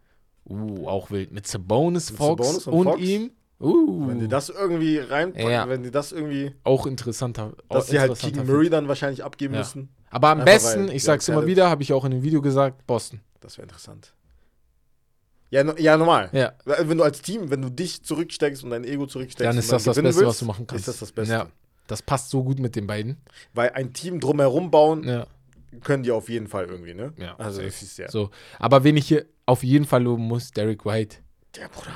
Uh, auch wild. Mit Sabonis, Mit Fox Sabonis und und, Fox? ihm. Uh, Wenn die das irgendwie reinpacken, Ja. wenn die das irgendwie, auch interessanter. dass die halt Fit. Murray dann wahrscheinlich abgeben Ja. müssen, Aber am Einfach besten, weil ich sag's immer wieder, habe ich auch in dem Video gesagt, Boston. das wäre interessant. Ja, no, ja, normal. Ja. Wenn du als Team, wenn du dich zurücksteckst und dein Ego zurücksteckst, Dann ist das das Beste, willst, was du machen kannst. Ist das das Beste. Ja. Das passt so gut mit den beiden. Weil ein Team drumherum bauen, Ja. Können die auf jeden Fall irgendwie, ne? Ja, Also das ist ja. So. Aber wen ich hier auf jeden Fall loben muss, Derek White. Der Bruder.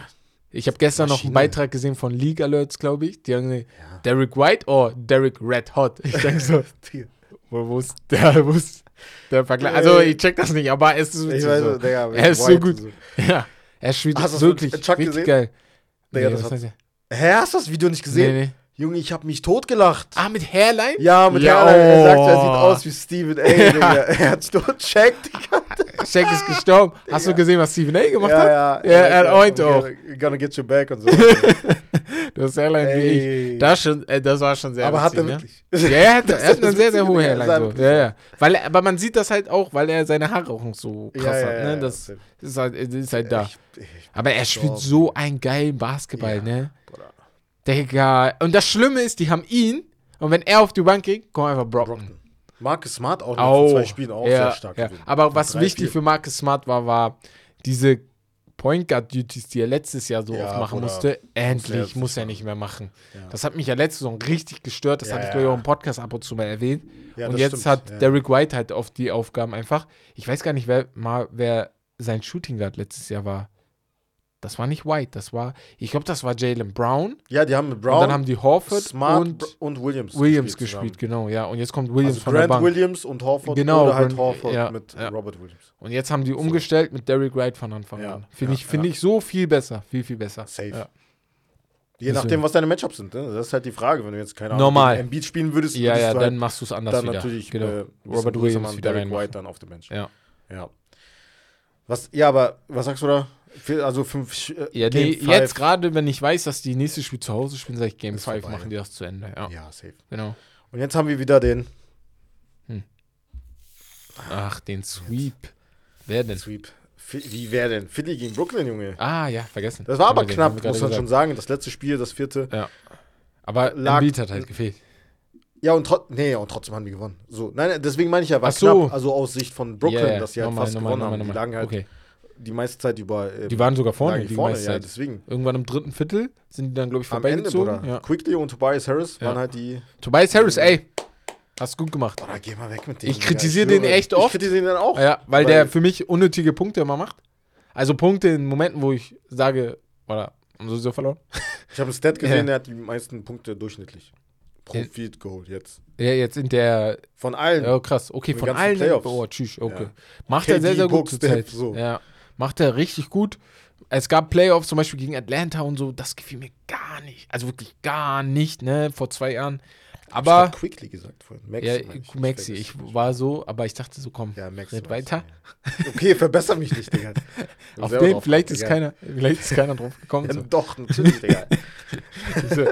Ich habe gestern noch einen Maschine. Beitrag gesehen von League Alerts, glaube ich. Die haben gesagt, Ja. Derek White oder Derek Red Hot. Ich denke so, wo, wo ist der, wo ist der Vergleich? Also ich check das nicht, aber es ist Ich witzig weiß, so. Digga, Er ist so White gut. so. Ja, er spielt Hast wirklich, wirklich geil. Digga, Nee, das hat-? Hä, hast du das Video nicht gesehen? Nee, nee. Junge, ich hab mich totgelacht. Ah, mit Hairline? Ja, mit Ja, der er sagt, er oh. sieht aus wie Steven A. Digga. Er hat tot checkt, Digga. Shaq ist gestorben. Hast du gesehen, was Stephen A. gemacht hat? Ja, ja. Ja, er hat oint auch. Gonna get you back und so. Du hast Hairline wie ich. Ey. Das, schon, äh, das war schon sehr Aber hat er witzig, wirklich. Ja, er hat, Das er hat ist eine das sehr, sehr hohe Digga. Hairline. So. Ja, ja. Weil er, aber man sieht das halt auch, weil er seine Haare auch so krass Ja, ja, hat. ja, Ne? ja. Das ist halt, das ist halt da. Ich, ich, Aber er spielt so einen geilen Basketball, Ja. ne? Bruder. Digga. Und das Schlimme ist, die haben ihn und wenn er auf die Bank geht, kommt einfach Brockton. Brockton. Marcus Smart auch Auch. in zwei Spielen auch ja, sehr stark ja. Aber was wichtig vier. für Marcus Smart war, war diese Point Guard Duties, die er letztes Jahr so Ja, oft machen musste. Endlich muss er nicht mehr machen. Ja. Das hat mich ja letzte Saison richtig gestört. Das Ja, hatte ich glaube ich auch im Podcast ab und zu mal erwähnt. Und jetzt stimmt. hat. Derek White halt auf die Aufgaben einfach. Ich weiß gar nicht, wer mal wer sein Shooting Guard letztes Jahr war. Das war nicht White, das war, ich glaube, das war Jalen Brown. Ja, die haben mit und Brown, dann haben die Horford Smart und und Williams, Williams zusammen. gespielt, genau, ja. Und jetzt kommt Williams Also von der Grant Bank. Williams und Horford Genau, oder halt Horford ja, mit ja. Robert Williams. Und jetzt haben die umgestellt mit Derek White von Anfang Ja, an. Finde ich, finde ja. ich so viel besser, viel, viel besser. Safe. Ja, Je Deswegen. nachdem, was deine Matchups sind. Ne? Das ist halt die Frage. Wenn du jetzt keine Ahnung gegen Embiid spielen würdest, ja, würdest ja du dann halt machst du es anders dann wieder. natürlich genau. äh, Robert Williams wieder Derek reinmachen. White dann auf der Bench. Ja. Ja. Was, ja, aber was sagst du da? Also fünf äh, Ja, nee, jetzt gerade, wenn ich weiß, dass die nächste Spiel zu Hause spielen, sage ich Game Ist 5, vorbei. machen die das zu Ende. Ja, Ja, safe. genau. Und jetzt haben wir wieder den Ach, den Sweep. Wer denn? Sweep. Wie wäre denn? Philly gegen Brooklyn, Junge. Ah, ja, vergessen. Das war Haben aber den, haben knapp, muss man schon sagen. Das letzte Spiel, das vierte. gesagt. Aber Lag- Embiid hat halt gefehlt. Ja, und, nee, und trotzdem haben die gewonnen. So, nein, deswegen meine ich ja, war so. knapp. Also aus Sicht von Brooklyn, Ja, ja, dass sie halt nochmal, fast nochmal, gewonnen haben. nochmal, Die lagen halt Okay. Die meiste Zeit über. äh, Die waren sogar vorne, die vorne, meiste ja, Zeit. deswegen. Irgendwann im dritten Viertel sind die dann, glaube ich, Am Ende, vorbeigezogen. Ja. Quickly und Tobias Harris Ja. waren halt die. Tobias Harris, ey, hast gut gemacht. Boah, geh mal weg mit dem. Ich kritisiere den echt Ich oft. kritisiere den auch. Ja, weil, Weil- der für mich unnötige Punkte immer macht. Also Punkte in Momenten, wo ich sage, oder haben sie so verloren? Ich habe einen Stat gesehen, Ja. der hat die meisten Punkte durchschnittlich. Pro In- Feed geholt jetzt. Ja, jetzt in der, Von allen. ja krass, okay, von allen. Playoffs. Oh, tschüss, okay. Ja. Macht er KD, sehr, sehr gut zur Zeit. So. Ja, macht er richtig gut. Es gab Playoffs zum Beispiel gegen Atlanta und so, das gefiel mir gar nicht. Also wirklich gar nicht, ne, vor zwei Jahren. ich Aber, hab Quickly gesagt vorhin. Maxi, ja, ich. Maxi, Ich ich war so, aber ich dachte so, komm, Ja, Maxi. red weiter. ja. Okay, verbessere mich nicht, Digga. Auf den, vielleicht ist, keiner, vielleicht ist keiner drauf gekommen. Ja, So. Doch, natürlich, Digga. So.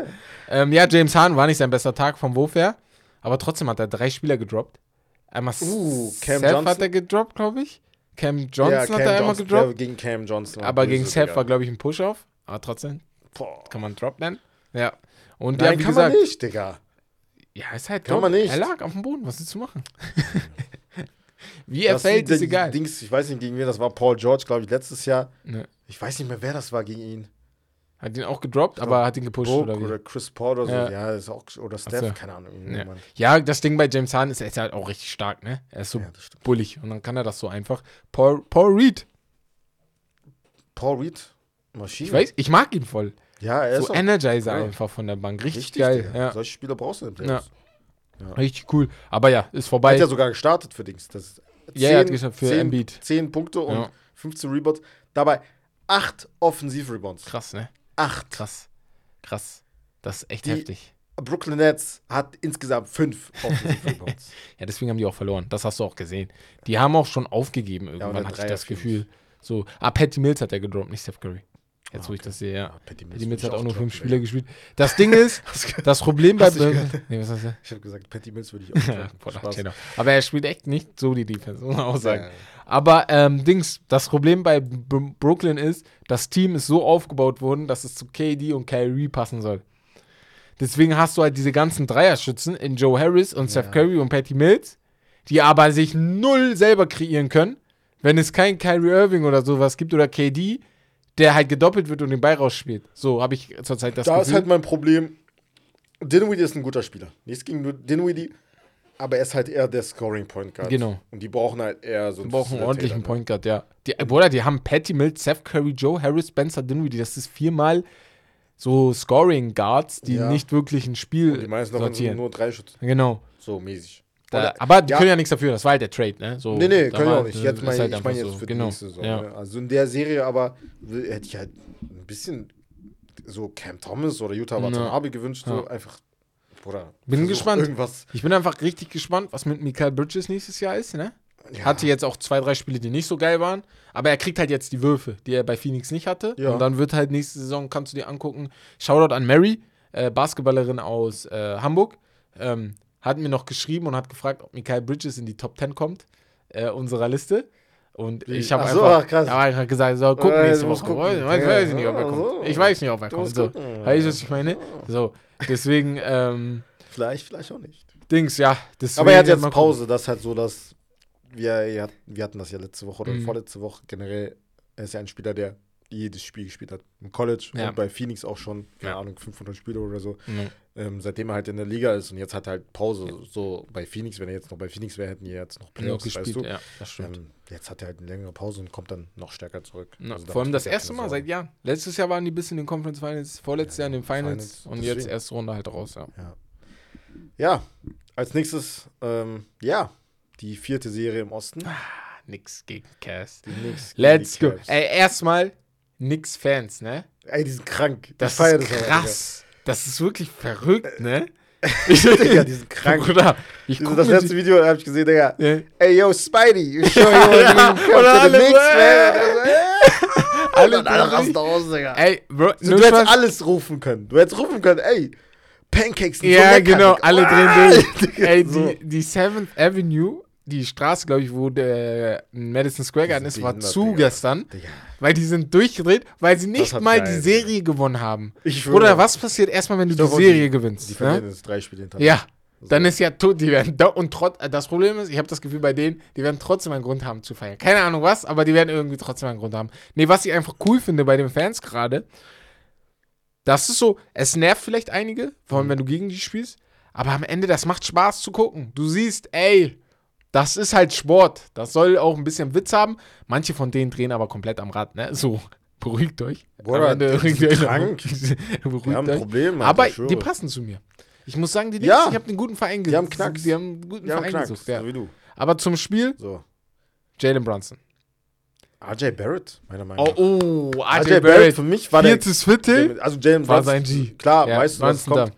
ähm, ja, James Harden war nicht sein bester Tag vom Wurf her, aber trotzdem hat er drei Spieler gedroppt. Einmal Uh, Cam Seth Johnson. hat er gedroppt, glaube ich. Cam Johnson ja, hat Cam er einmal gedroppt. Ja, gegen Cam Johnson. aber gegen Seth war, glaube ich, ein Push-Off. Aber trotzdem Boah. kann man Drop nennen. Ja. Und Nein, wie kann gesagt, man nicht, Digga. ja, ist halt Kann Drop. man nicht. Er lag auf dem Boden, was ist zu machen? wie er Das- fällt, ist egal. Dings, ich weiß nicht, gegen wen das war. Paul George, glaube ich, letztes Jahr. Ne. Ich weiß nicht mehr, wer das war gegen ihn. Hat ihn auch gedroppt, aber hat ihn gepusht Book oder oder, wie? Chris Paul oder so. Ja. Ja, ist auch, oder Steph, so. keine Ahnung. Ja. ja, das Ding bei James Harden ist, er ist halt auch richtig stark, ne? Er ist so Ja, bullig und dann kann er das so einfach. Paul, Paul Reed, Paul Reed, Maschine. ich weiß, ich mag ihn voll. Ja, er ist So Energizer ja. einfach von der Bank. Richtig, richtig geil. Ja. Solche Spieler brauchst du in den Playoffs. Richtig cool. Aber ja, ist vorbei. Hat ja sogar gestartet für Dings. Das Ja, er hat gestartet für Embiid. 10 Punkte und Ja. 15 Rebounds. Dabei 8 Offensiv-Rebounds. Krass, ne? 8. Krass. Krass. Das ist echt Die- heftig. Brooklyn Nets hat insgesamt 5 Offensiv-Rebounds. Ja, deswegen haben die auch verloren. Das hast du auch gesehen. Die haben auch schon aufgegeben irgendwann, der hatte ich das Gefühl. So, ah, Patty Mills hat er gedroppt, nicht Steph Curry. Jetzt, Ah, wo ich das sehe, ja. Ah, Patty Patty Mills hat auch nur fünf Digga. Spiele gespielt. Das Ding ist, das Problem bei. Gehört? Nee, was hast du? Ich habe gesagt, Patty Mills würde ich auch droppen. Boah, genau. Aber er spielt echt nicht so die Defense, muss man auch sagen. Ja, ja. Aber ähm, Dings, das Problem bei B Brooklyn ist, das Team ist so aufgebaut worden, dass es zu KD und Kyrie passen soll. Deswegen hast du halt diese ganzen Dreierschützen in Joe Harris und Steph Ja. Curry und Patty Mills, die aber sich null selber kreieren können, wenn es kein Kyrie Irving oder sowas gibt oder KD, der halt gedoppelt wird und den Ball rausspielt. So habe ich zurzeit das Da ist Gefühl. halt mein Problem. Dinwiddie ist ein guter Spieler. Nichts gegen nur Dinwiddie, aber er ist halt eher der Scoring Point Guard. Genau. Und die brauchen halt eher so Die brauchen einen ordentlichen ne? Point Guard, ja. Die, Bruder, die haben Patty Mills, Seth Curry, Joe Harris, Spencer Dinwiddie. Das ist viermal so Scoring Guards, die Ja. nicht wirklich ein Spiel Und die meisten davon sind sortieren. nur drei Schützen. Genau. So mäßig. Da, aber die ja. können ja nichts dafür. Das war halt der Trade, ne? So, Nee, nee, können auch nicht. Jetzt ist mein, halt ich meine jetzt so. für genau. die nächste Saison. Ja. Ne? Also in der Serie aber hätte ich halt ein bisschen so Cam Thomas oder Utah Ja. Watanabe gewünscht. So Ja. einfach, Bruder. Bin gespannt. Irgendwas. Ich bin einfach richtig gespannt, was mit Michael Bridges nächstes Jahr ist, ne? Ja. Hatte jetzt auch zwei, drei Spiele, die nicht so geil waren. Aber er kriegt halt jetzt die Würfe, die er bei Phoenix nicht hatte. Ja. Und dann wird halt nächste Saison, kannst du dir angucken. Shoutout an Mary, äh, Basketballerin aus äh, Hamburg. Ähm, hat mir noch geschrieben und hat gefragt, ob Michael Bridges in die Top 10 kommt, äh, unserer Liste. Und ich habe so, einfach, hab einfach gesagt, so, guck Äh, nächste Woche. gucken. Ich weiß, Ja, nicht, ob er kommt. so. Ich weiß nicht, ob er Du kommt. So. gucken. Weißt du, was ich meine? So, deswegen, ähm, Vielleicht, vielleicht auch nicht. Dings, ja. Deswegen, Aber er hat jetzt mal gucken. Pause. Das ist halt so, dass wir, wir hatten das ja letzte Woche oder Mhm. vorletzte Woche. Generell, er ist ja ein Spieler, der jedes Spiel gespielt hat. Im College Ja. und bei Phoenix auch schon, keine Ja. Ahnung, 500 Spiele oder so. Ja. Ähm, seitdem er halt in der Liga ist und jetzt hat er halt Pause. So bei Phoenix, wenn er jetzt noch bei Phoenix wäre, hätten die jetzt noch Playoffs, weißt gespielt, du. ja, das stimmt. Ähm, jetzt hat er halt eine längere Pause und kommt dann noch stärker zurück. Ja, Also vor allem das erste Mal seit Jahren. Letztes Jahr waren die bis in den Conference Finals, vorletztes Jahr in den Finals, Finals, und deswegen. jetzt erste Runde halt raus, ja. Ja, als nächstes, ähm, ja, die vierte Serie im Osten. Nix gegen Cast. Knicks gegen Let's go. Cavs. Ey, erstmal nix Fans, ne? Ey, die sind krank. Das ich feier ist krass. Das ist wirklich verrückt, ne? Digga. Digga, die sind krank. Bruder, ich guck das letzte die, Video habe ich gesehen, Digga. Ja. Ey, yo, Spidey, you show you what you Ja, oder alle so, man. alle, Und alle rasten aus, Digga. Ey, Bro, So, du hättest alles rufen können. Du hättest rufen können, ey, Pancakes Ja, so genau, alle drehen durch. Ey, so. die, die 7th Avenue, die Straße, glaube ich, wo der Madison Square Garden ist, war zu Digga. gestern. Digga. Weil die sind durchgedreht, weil sie nicht mal geil, die Serie gewonnen haben. Oder was passiert erstmal, wenn du die Serie die- gewinnst? Die ne? verlieren jetzt drei Spiele hintereinander. Ja, dann ist ja tot. Die werden da und trotz. Das Problem ist, ich habe das Gefühl bei denen, die werden trotzdem einen Grund haben zu feiern. Keine Ahnung was, aber die werden irgendwie trotzdem einen Grund haben. Nee, was ich einfach cool finde bei den Fans gerade, das ist so, es nervt vielleicht einige, vor allem wenn du gegen die spielst, aber am Ende, das macht Spaß zu gucken. Du siehst, ey, das ist halt Sport. Das soll auch ein bisschen Witz haben. Manche von denen drehen aber komplett am Rad, ne? So, beruhigt euch. Am Ende krank. beruhigt Wir haben ein euch. Problem, Aber die passen zu mir. Ich muss sagen, die Knicks, Ja. ich habe den guten Verein Die haben gesucht. Knacks. Die haben einen guten Die Verein Knacks, gesucht, ja. so wie du. Aber zum Spiel, So. Jalen Brunson. RJ Barrett, meiner Meinung Oh, nach. oh, RJ, Barrett Barrett. für mich war der, Viertes Viertel. also Jalen war Brunson, sein G. Klar, Ja, weißt du, was kommt.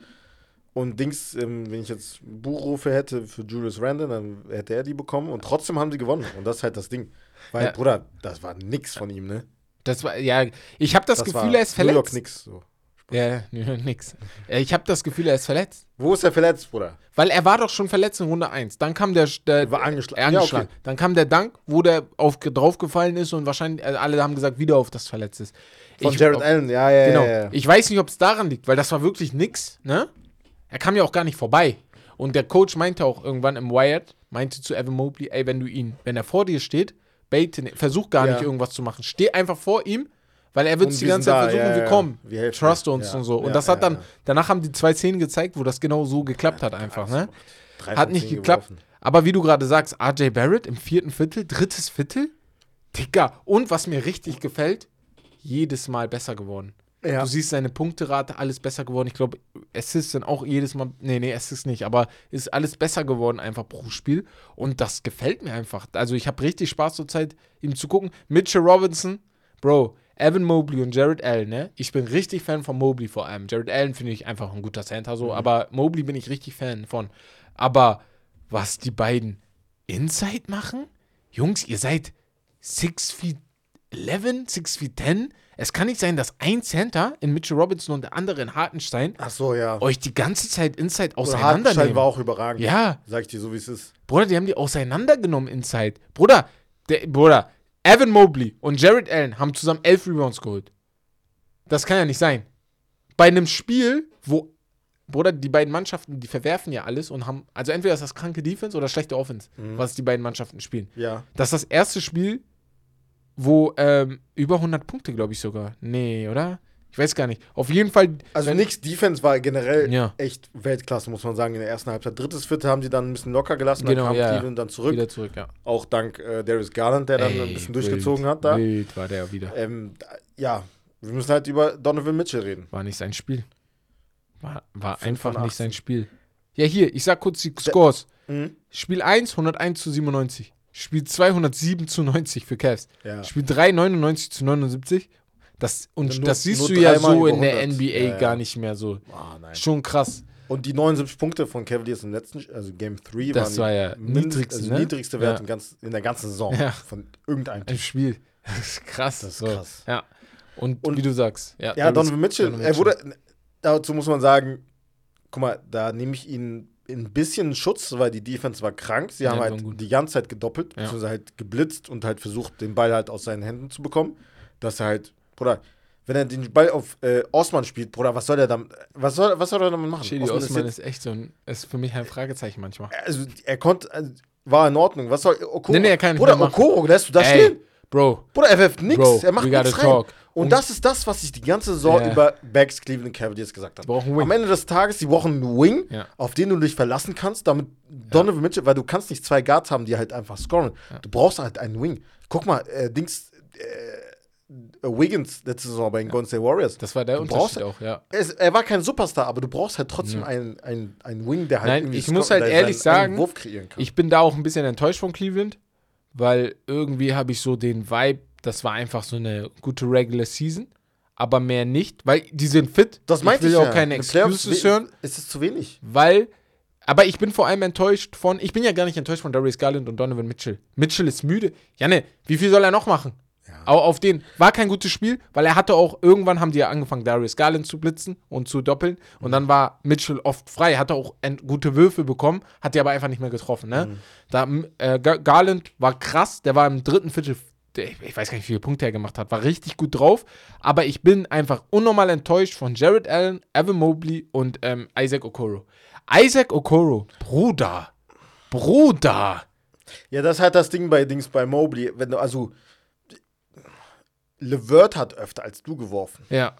Und Dings, ähm, wenn ich jetzt Buchrufe hätte für Julius Randle, dann hätte er die bekommen und trotzdem haben sie gewonnen. Und das ist halt das Ding. Weil, Ja. Bruder, das war nix von ihm, ne? Das war, ja, ich habe das, Das Gefühl, er ist New York verletzt. nix. So. Ja, ja, nix. Äh, Ich habe das Gefühl, er ist verletzt. Wo ist er verletzt, Bruder? Weil er war doch schon verletzt in Runde 1. Dann kam der, der War angeschlagen. er angeschlagen. Ja, okay. Dann kam der Dank, wo der auf, draufgefallen ist und wahrscheinlich äh, alle haben gesagt, wieder auf das verletzt ist. Von Ich- Jared Allen, ja, ja, Genau. ja, ja. Ich weiß nicht, ob es daran liegt, weil das war wirklich nix, ne? Er kam ja auch gar nicht vorbei. Und der Coach meinte auch irgendwann im Wired, meinte zu Evan Mobley, ey, wenn du ihn, wenn er vor dir steht, bait ihn, versuch gar Ja. nicht irgendwas zu machen. Steh einfach vor ihm, weil er wird es die ganze Zeit da, versuchen, ja, wir ja. kommen. Wir helfen Trust uns und so. Und das hat dann, danach haben die zwei Szenen gezeigt, wo das genau so geklappt hat einfach, ne? Hat nicht geklappt. geworfen. Aber wie du gerade sagst, RJ Barrett im vierten Viertel, drittes Viertel, Digga. Und was mir richtig gefällt, jedes Mal besser geworden. Ja. Du siehst seine Punkterate, alles besser geworden. Ich glaube, Assists sind auch jedes Mal, nee, nee, Assists nicht, aber ist alles besser geworden einfach pro Spiel. Und das gefällt mir einfach. Also ich habe richtig Spaß zur Zeit, ihm zu gucken. Mitchell Robinson, Bro, Evan Mobley und Jared Allen, ne? Ich bin richtig Fan von Mobley vor allem. Jared Allen finde ich einfach ein guter Center so, aber Mobley bin ich richtig Fan von. Aber was die beiden Inside machen? Jungs, ihr seid six feet 6'11, 6 feet 10. Es kann nicht sein, dass ein Center in Mitchell Robinson und der andere in Hartenstein Ach so, ja. euch die ganze Zeit Inside Hartenstein auseinandernehmen. war auch überragend. Ja. Sag ich dir so, wie es ist. Bruder, die haben die auseinandergenommen Inside. Bruder, der, Bruder, Evan Mobley und Jared Allen haben zusammen elf Rebounds geholt. Das kann ja nicht sein. Bei einem Spiel, wo, Bruder, die beiden Mannschaften, die verwerfen ja alles und haben, also entweder ist das kranke Defense oder schlechte Offense, was die beiden Mannschaften spielen. Ja. Das ist das erste Spiel, wo ähm, über 100 Punkte, glaube ich sogar. Nee, oder? Ich weiß gar nicht. Auf jeden Fall. Also nix Defense war generell Ja. echt Weltklasse, muss man sagen, in der ersten Halbzeit. Drittes Viertel haben sie dann ein bisschen locker gelassen, Genau, dann kam ja. Cleveland dann zurück. wieder zurück, ja. Auch dank äh, Darius Garland, der dann Ey, ein bisschen durchgezogen wild, hat da. Wild war der wieder. Ähm, ja, wir müssen halt über Donovan Mitchell reden. War nicht sein Spiel. War, war 5 einfach nicht sein 18. Spiel. Ja, hier, ich sag kurz die Scores. Mhm. Spiel 1, 101 zu 97. Spiel 2, 107 zu 90 für Cavs. Ja. Spiel 3, 99 zu 79. Das, und Nur- das siehst du ja so in der 100. NBA Ja, gar nicht mehr so. Nein. Schon krass. Und die 79 Punkte von Cavaliers im letzten, also Game 3 Das war ja niedrigste, also ne? niedrigste Wert Ja. in, ganz, in der ganzen Saison von irgendeinem Ein Team. Spiel. Das ist krass. Das ist so. krass. Ja. Und, Und- wie du sagst. Ja, Ja, Donovan- Donovan Mitchell, Donovan er wurde, dazu muss man sagen, guck mal, da nehme ich ihn ein bisschen Schutz, weil die Defense war krank. Sie Ja, haben halt die ganze Zeit gedoppelt, Ja. beziehungsweise halt geblitzt und halt versucht, den Ball halt aus seinen Händen zu bekommen. Dass er halt, Bruder, wenn er den Ball auf äh, Osman spielt, Bruder, was soll er dann, was soll, was soll er damit machen? Shady Osman Osman ist ist echt so ein, ist für mich ein Fragezeichen manchmal. also, er konnte, also, war in Ordnung. Was soll Okoro? Nee, nee, er kann nicht Bruder. Okoro, lässt du da Ey, stehen? Bro, Bruder, er wirft Bro, nichts, er macht we gotta nichts rein. Und, Und- das ist das, was ich die ganze Saison Ja. über Backs Cleveland Cavaliers gesagt habe. Am Ende des Tages, die brauchen einen Wing, Ja. auf den du dich verlassen kannst, damit Donovan Mitchell, weil du kannst nicht zwei Guards haben, die halt einfach scoren. Du brauchst halt einen Wing. Guck mal, äh, Dings, äh, Wiggins letzte Saison bei den Golden State Warriors. das war der Du brauchst- Unterschied auch, ja. Es, er war kein Superstar, aber du brauchst halt trotzdem einen, einen, einen Wing, der halt Nein, irgendwie ich muss halt ehrlich seinen sagen, Wurf kreieren kann. Ich bin da auch ein bisschen enttäuscht von Cleveland, weil irgendwie habe ich so den Vibe, das war einfach so eine gute Regular Season, aber mehr nicht, weil die sind fit. das meinte ich ich will ja. auch keine den Playoffs Excuses hören, Ist es zu wenig? weil aber ich bin vor allem enttäuscht von, ich bin ja gar nicht enttäuscht von Darius Garland und Donovan Mitchell. Mitchell ist müde. Janne, wie viel soll er noch machen? Au- Auf den war kein gutes Spiel, weil er hatte auch, irgendwann haben die ja angefangen, Darius Garland zu blitzen und zu doppeln. Und dann war Mitchell oft frei, hatte auch gute Würfe bekommen, hat die aber einfach nicht mehr getroffen. Ne? Da, m- äh, Ga- Garland war krass, der war im dritten Viertel, ich weiß gar nicht, wie viele Punkte er gemacht hat, war richtig gut drauf. Aber ich bin einfach unnormal enttäuscht von Jared Allen, Evan Mobley und ähm, Isaac Okoro. Isaac Okoro, Bruder, Bruder. Ja, das ist halt das Ding bei Dings bei Mobley. Wenn du, also Levert hat öfter als du geworfen. Ja,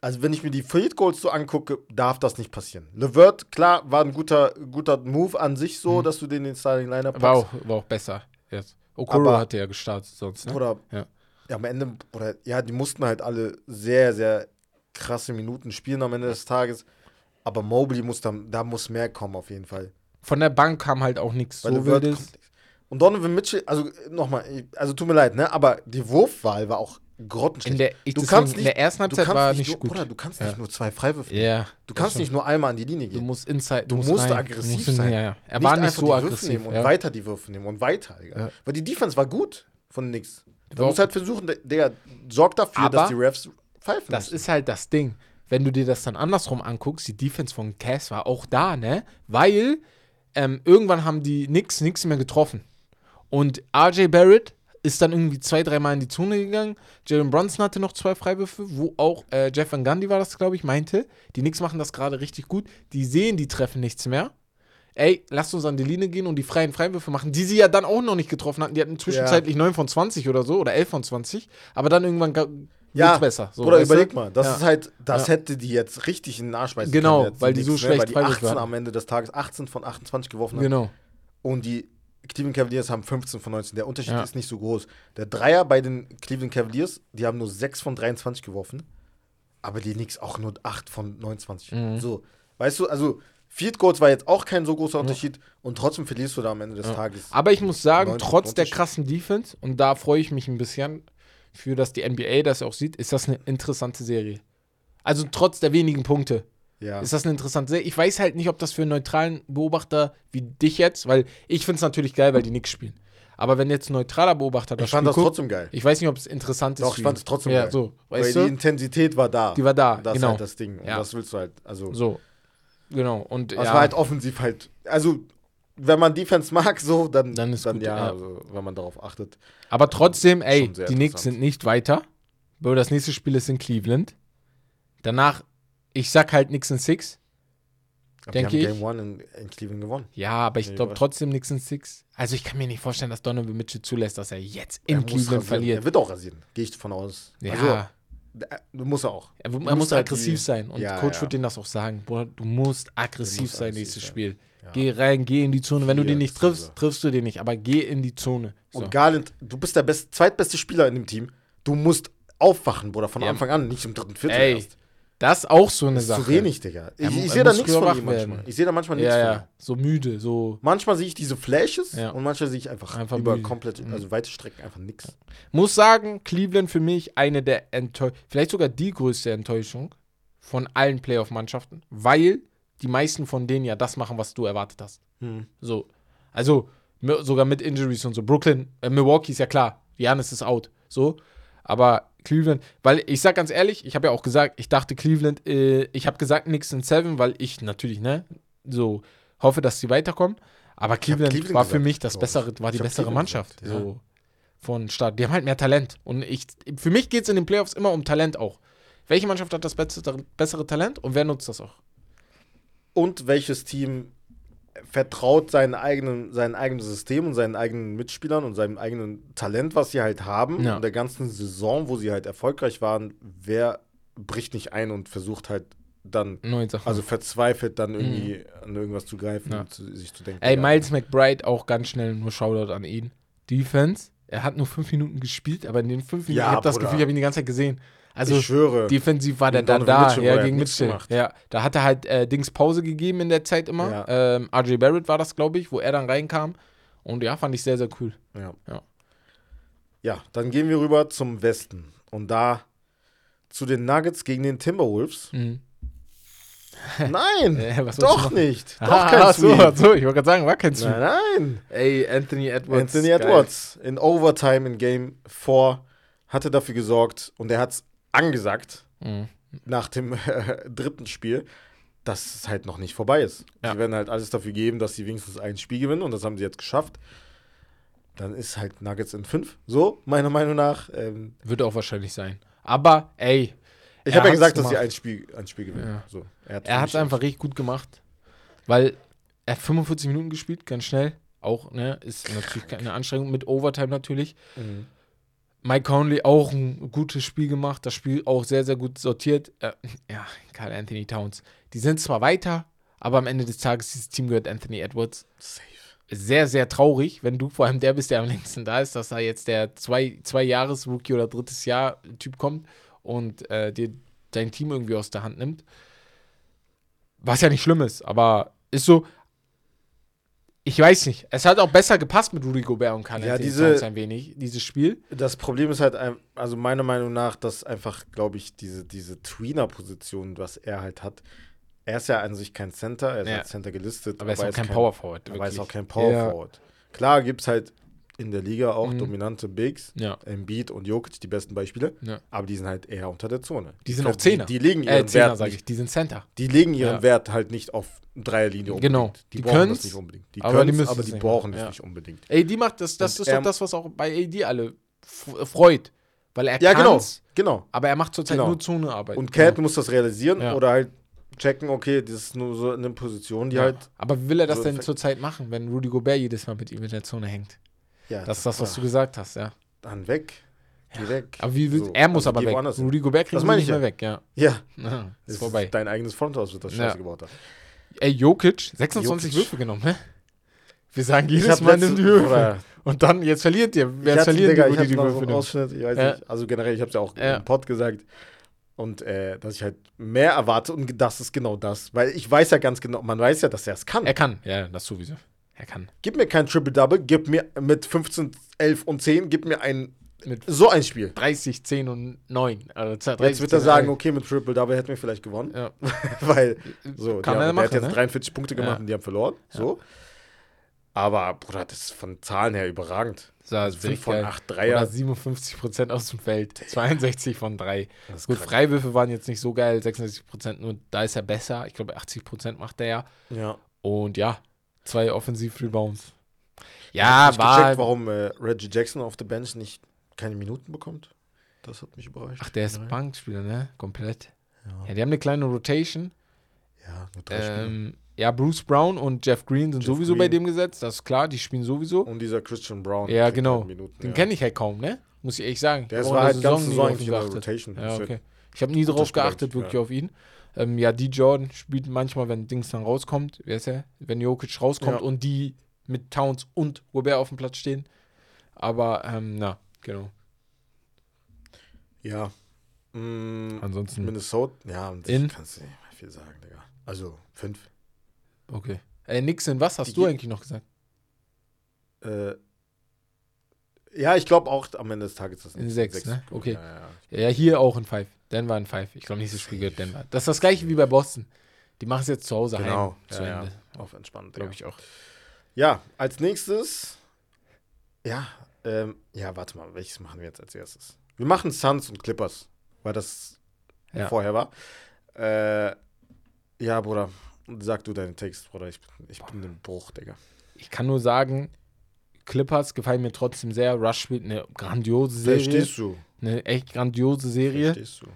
Also wenn ich mir die Field Goals so angucke, darf das nicht passieren. Levert, klar, war ein guter, guter Move an sich so, dass du den in den Starting Lineup Mhm. war packst. auch, war auch besser jetzt. Okoro Aber- hatte ja gestartet sonst, ne? Oder Ja. ja. am Ende, oder ja, die mussten halt alle sehr, sehr krasse Minuten spielen am Ende des Tages. Aber Mobley muss dann, da muss mehr kommen auf jeden Fall. Von der Bank kam halt auch nichts so wildes. Und Donovan Mitchell, also nochmal, also tut mir leid, ne? Aber die Wurfwahl war auch grottenschlecht. In der, ich du kannst in nicht, der ersten du Halbzeit war nicht nicht nur, gut. Bruder, du kannst Ja. nicht nur zwei Freiwürfe. nehmen. Ja. Du kannst nicht nur einmal an die Linie Du gehen. musst inside, Du musst rein. aggressiv musst in- sein. Ja, ja. Er Nicht war nicht so aggressiv. nehmen und weiter die Würfe nehmen und weiter. Weil die Defense war gut von nix. Du musst halt versuchen, der, der sorgt dafür, Aber dass die Refs pfeifen. Das müssen. ist halt das Ding. Wenn du dir das dann andersrum anguckst, die Defense von Cass war auch da, ne? Weil ähm, irgendwann haben die nix, nix mehr getroffen. Und RJ Barrett ist dann irgendwie zwei, dreimal in die Zone gegangen. Jalen Brunson hatte noch zwei Freiwürfe, wo auch äh, Jeff Van Gundy war das, glaube ich, meinte. Die Knicks machen das gerade richtig gut. Die sehen, die treffen nichts mehr. Ey, lasst uns an die Linie gehen und die freien Freiwürfe machen, die sie ja dann auch noch nicht getroffen hatten. Die hatten zwischenzeitlich 9 von 20 oder so oder 11 von 20. Aber dann irgendwann ja, besser. So, Bruder, weißt du? überleg mal. Das Ja. ist halt, das Ja. hätte die jetzt richtig in den Arsch beißen Genau, können. jetzt weil die so ne? schlecht Weil die Freiwürfe 18 hatten. am Ende des Tages 18 von 28 geworfen haben. Genau. Und die Cleveland Cavaliers haben 15 von 19. Der Unterschied Ja. ist nicht so groß. Der Dreier bei den Cleveland Cavaliers, die haben nur 6 von 23 geworfen. Aber die Knicks auch nur 8 von 29. Mhm. So, weißt du, also Field Goals war jetzt auch kein so großer Unterschied und trotzdem verlierst du da am Ende des Tages. Aber ich muss sagen, 90 trotz der krassen Defense, und da freue ich mich ein bisschen für, dass die NBA das auch sieht, ist das eine interessante Serie. Also trotz der wenigen Punkte Ja. ist das eine interessante. Ich weiß halt nicht, ob das für einen neutralen Beobachter wie dich jetzt, weil ich finde es natürlich geil, weil die Knicks spielen. Aber wenn jetzt ein neutraler Beobachter das Ich fand Spiel das guckt, trotzdem geil. ich weiß nicht, ob es interessant ist. Doch, ich fand es trotzdem ja, geil. so, Weil die? Intensität war da. Die war da, Das ist genau. halt das Ding. Und Ja. das willst du halt, also. So, genau. Und Das ja, war halt offensiv halt, also wenn man Defense mag, so, dann, Dann ist gut, ja, ja. Also, wenn man darauf achtet. aber trotzdem, ey, die Knicks sind nicht weiter. Das nächste Spiel ist in Cleveland. Danach, ich sag halt in Six. Denke ich. Game One in, in Cleveland gewonnen. Ja, aber ich glaube trotzdem in Six. Also ich kann mir nicht vorstellen, dass Donovan Mitchell zulässt, dass er jetzt in Er muss Cleveland verliert. Er wird auch rasieren, gehe ich davon aus. Ja, Also, äh, du musst auch. er, du er muss musst halt aggressiv sein. Und Ja, Coach ja. wird denen das auch sagen. Boah, du musst aggressiv musst sein aggressiv nächstes sein. Spiel. Ja. Geh rein, geh in die Zone. Wenn du den nicht triffst, dieser. triffst du den nicht. Aber geh in die Zone. So. Und Garland, du bist der best, zweitbeste Spieler in dem Team. Du musst aufwachen, Bruder, von. Anfang an, nicht im dritten Viertel Ey, erst. Das ist auch so eine Das ist Sache. zu wenig, Digga. Ich, ich er sehe da nichts von ihm manchmal. Ich sehe da manchmal nichts Ja, von ja. So müde, so. Manchmal sehe ich diese Flashes Ja. und manchmal sehe ich einfach, Einfach über müde. komplett, Mhm. also weite Strecken einfach nichts. Muss sagen, Cleveland für mich eine der Enttäuschungen, vielleicht sogar die größte Enttäuschung von allen Playoff-Mannschaften, weil die meisten von denen ja das machen, was du erwartet hast. Hm. So. Also, sogar mit Injuries und so. Brooklyn, äh, Milwaukee ist ja klar. Giannis ist out. So. Aber Cleveland, weil ich sag ganz ehrlich, ich habe ja auch gesagt, ich dachte Cleveland, äh, ich habe gesagt Knicks in Seven, weil ich natürlich, ne, so hoffe, dass sie weiterkommen. Aber Cleveland, Cleveland war für mich das bessere, war die bessere Cleveland Mannschaft. gesagt, ja. So von Start. Die haben halt mehr Talent. Und ich, für mich geht es in den Playoffs immer um Talent auch. Welche Mannschaft hat das bessere, bessere Talent und wer nutzt das auch? Und welches Team vertraut seinen eigenen, sein eigenes System und seinen eigenen Mitspielern und seinem eigenen Talent, was sie halt haben, Ja. in der ganzen Saison, wo sie halt erfolgreich waren, wer bricht nicht ein und versucht halt dann, also verzweifelt dann irgendwie an irgendwas zu greifen Ja. und zu, sich zu denken. Ey, ja, Miles McBride auch ganz schnell, nur Shoutout an ihn. Defense, er hat nur fünf Minuten gespielt, aber in den fünf Minuten, Ja, ich habe das. Gefühl, ich habe ihn die ganze Zeit gesehen. Also, ich schwöre. defensiv war der Gegen da, Mitchell, ja, er gegen Mitchell. Ja, da hat er halt äh, Dings Pause gegeben in der Zeit immer. Ja. Ähm, RJ Barrett war das, glaube ich, wo er dann reinkam. Und ja, fand ich sehr, sehr cool. Ja. Ja. ja, dann gehen wir rüber zum Westen. Und da zu den Nuggets gegen den Timberwolves. Mhm. Nein, Äh, doch nicht. Doch Ah, kein ach so, so, ich wollte gerade sagen, war kein Sweep. Nein, nein. Ey, Anthony Edwards. Anthony geil. Edwards in Overtime in Game 4 hatte dafür gesorgt und er hat es angesagt Mhm. nach dem äh, dritten Spiel, dass es halt noch nicht vorbei ist. Ja. Sie werden halt alles dafür geben, dass sie wenigstens ein Spiel gewinnen und das haben sie jetzt geschafft. Dann ist halt Nuggets in 5. So, meiner Meinung nach. Ähm, Wird auch wahrscheinlich sein. Aber, ey, ich habe ja gesagt, dass sie ein Spiel, ein Spiel gewinnen. Ja. So, er hat, es einfach richtig gut gemacht, weil er hat 45 Minuten gespielt, ganz schnell. Auch, ne, ist natürlich keine Anstrengung mit Overtime natürlich. Mhm. Mike Conley auch ein gutes Spiel gemacht, das Spiel auch sehr, sehr gut sortiert. Äh, ja, Carl Anthony Towns. Die sind zwar weiter, aber am Ende des Tages, dieses Team gehört Anthony Edwards. Safe. Sehr, sehr traurig, wenn du vor allem der bist, der am längsten da ist, dass da jetzt der zwei, zwei Jahres-Rookie oder drittes Jahr-Typ kommt und äh, dir dein Team irgendwie aus der Hand nimmt. Was ja nicht schlimm ist, aber ist so. Ich weiß nicht. Es hat auch besser gepasst mit Rudy Gobert und Carl Ja, diese- ein wenig, dieses Spiel. Das Problem ist halt, also meiner Meinung nach, dass einfach, glaube ich, diese, diese Tweener-Position, was er halt hat, er ist ja an sich kein Center, er ist Ja. als Center gelistet. Aber er ist auch kein Power Forward. Aber er ist auch kein Power Ja. Forward. Klar gibt es halt in der Liga auch Mhm. dominante Bigs, Ja. Embiid und Jokic, die besten Beispiele, ja. aber die sind halt eher unter der Zone. Die sind auch Zehner. Die, die legen ihren Äh, Zehner, Wert ich. Die sind Center. die legen ihren Ja. Wert halt nicht auf Dreierlinie unbedingt. Genau. Die, Die brauchen das nicht unbedingt. Die aber die müssen aber die brauchen es nicht unbedingt. Ey, die macht das, das Und ist doch das, was auch bei AD alle freut. Weil er Ja, genau, genau. aber er macht zurzeit Genau. nur Zonearbeit. Und Cat muss das realisieren oder halt checken, okay, das ist nur so eine Position, die halt. Aber wie will er das so denn zurzeit machen, wenn Rudy Gobert jedes Mal mit ihm in der Zone hängt? Ja, Das ist das, was ah, du gesagt hast, ja. Dann weg. Geh weg. Aber wie So, er muss also aber weg. woanders. Rudy Gobert kriegt Das nicht ich mehr ja. weg, ja. Ja, ja das ist vorbei. dein eigenes Fronthaus wird das Ja. Scheiße gebaut hat. Ey, Jokic, 26 Jokic. Würfe genommen, ne? Wir sagen jedes Mal nimmt die Würfe. Und dann, jetzt verliert ihr. Hatte, verlieren Digga, die, die Würfe nimmt. Ausschnitt, ich weiß Ja. nicht. Also generell, ich habe es ja auch Ja. im Pod gesagt. Und äh, dass ich halt mehr erwarte und das ist genau das. Weil ich weiß ja ganz genau, man weiß ja, dass er es kann. Er kann, ja, das sowieso. Er kann. Gib mir kein Triple-Double, gib mir mit 15, 11 und 10, gib mir ein, so ein Spiel. 30, 10 und 9. Also 30, Jetzt wird er 10, sagen, 11. okay, mit Triple-Double hätten wir vielleicht gewonnen. Ja. Weil, so, Kann die er haben, machen, der hat jetzt ne? 43 Punkte gemacht Ja. und die haben verloren. So. Aber, Bruder, das ist von Zahlen her überragend. So, 5 von 8 Oder Dreier. 57% aus dem Feld, 62 von 3. Das ist Gut, krank. Freiwürfe waren jetzt nicht so geil, 66%, nur da ist er besser. Ich glaube, 80% macht er ja. Ja. Und ja, zwei Offensiv-Rebounds. Ich Ja, nicht war. gecheckt, warum äh, Reggie Jackson auf der Bench nicht keine Minuten bekommt. Das hat mich überrascht. Ach, der ist Nein. Bankspieler, ne? Komplett. Ja, Ja, die haben eine kleine Rotation. ja nur drei. Ähm, ja, Bruce Brown und Jeff Green sind Jeff sowieso bei Green. dem gesetzt, das ist klar, die spielen sowieso. Und dieser Christian Brown. Ja, genau. halt Minuten, Den ja. kenne ich halt kaum, ne? Muss ich ehrlich sagen. Der Ich ist halt der ganz nie Saison drauf eigentlich in der. Rotation. Ja, okay. Ich habe nie drauf Spieler geachtet, wirklich ja. auf ihn. Ähm, ja, die Jordan spielt manchmal, wenn Dings dann rauskommt, wer ist er? Wenn Jokic rauskommt Ja. und die mit Towns und Gobert auf dem Platz stehen. Aber, ähm, na, genau. Ja. Mm, Ansonsten, Minnesota, ja, und In? kannst du nicht mehr viel sagen, Digga. Also fünf. okay. Äh, nix in was hast Die du ge- eigentlich noch gesagt? Äh, ja, ich glaube auch am Ende des Tages ist das In sechs, ne? Okay. Ja, ja, ja. Ja, hier auch in Five. Denver in Five. Ich glaube, nächstes Spiel gehört Denver. Das ist das gleiche wie bei Boston. Die machen es jetzt zu Hause Genau. heim zu Ja, ja. Auf entspannt, Glaube ich auch. Ja, als nächstes. Ja, ähm, ja, warte mal, welches machen wir jetzt als erstes? Wir machen Suns und Clippers, weil das Ja. vorher war. Äh, ja, Bruder, sag du deine Text, Bruder. Ich, bin- ich bin im Bruch, Digga. Ich kann nur sagen, Clippers gefallen mir trotzdem sehr. Rush spielt eine grandiose Serie. Verstehst du? Eine echt grandiose Serie. Verstehst du?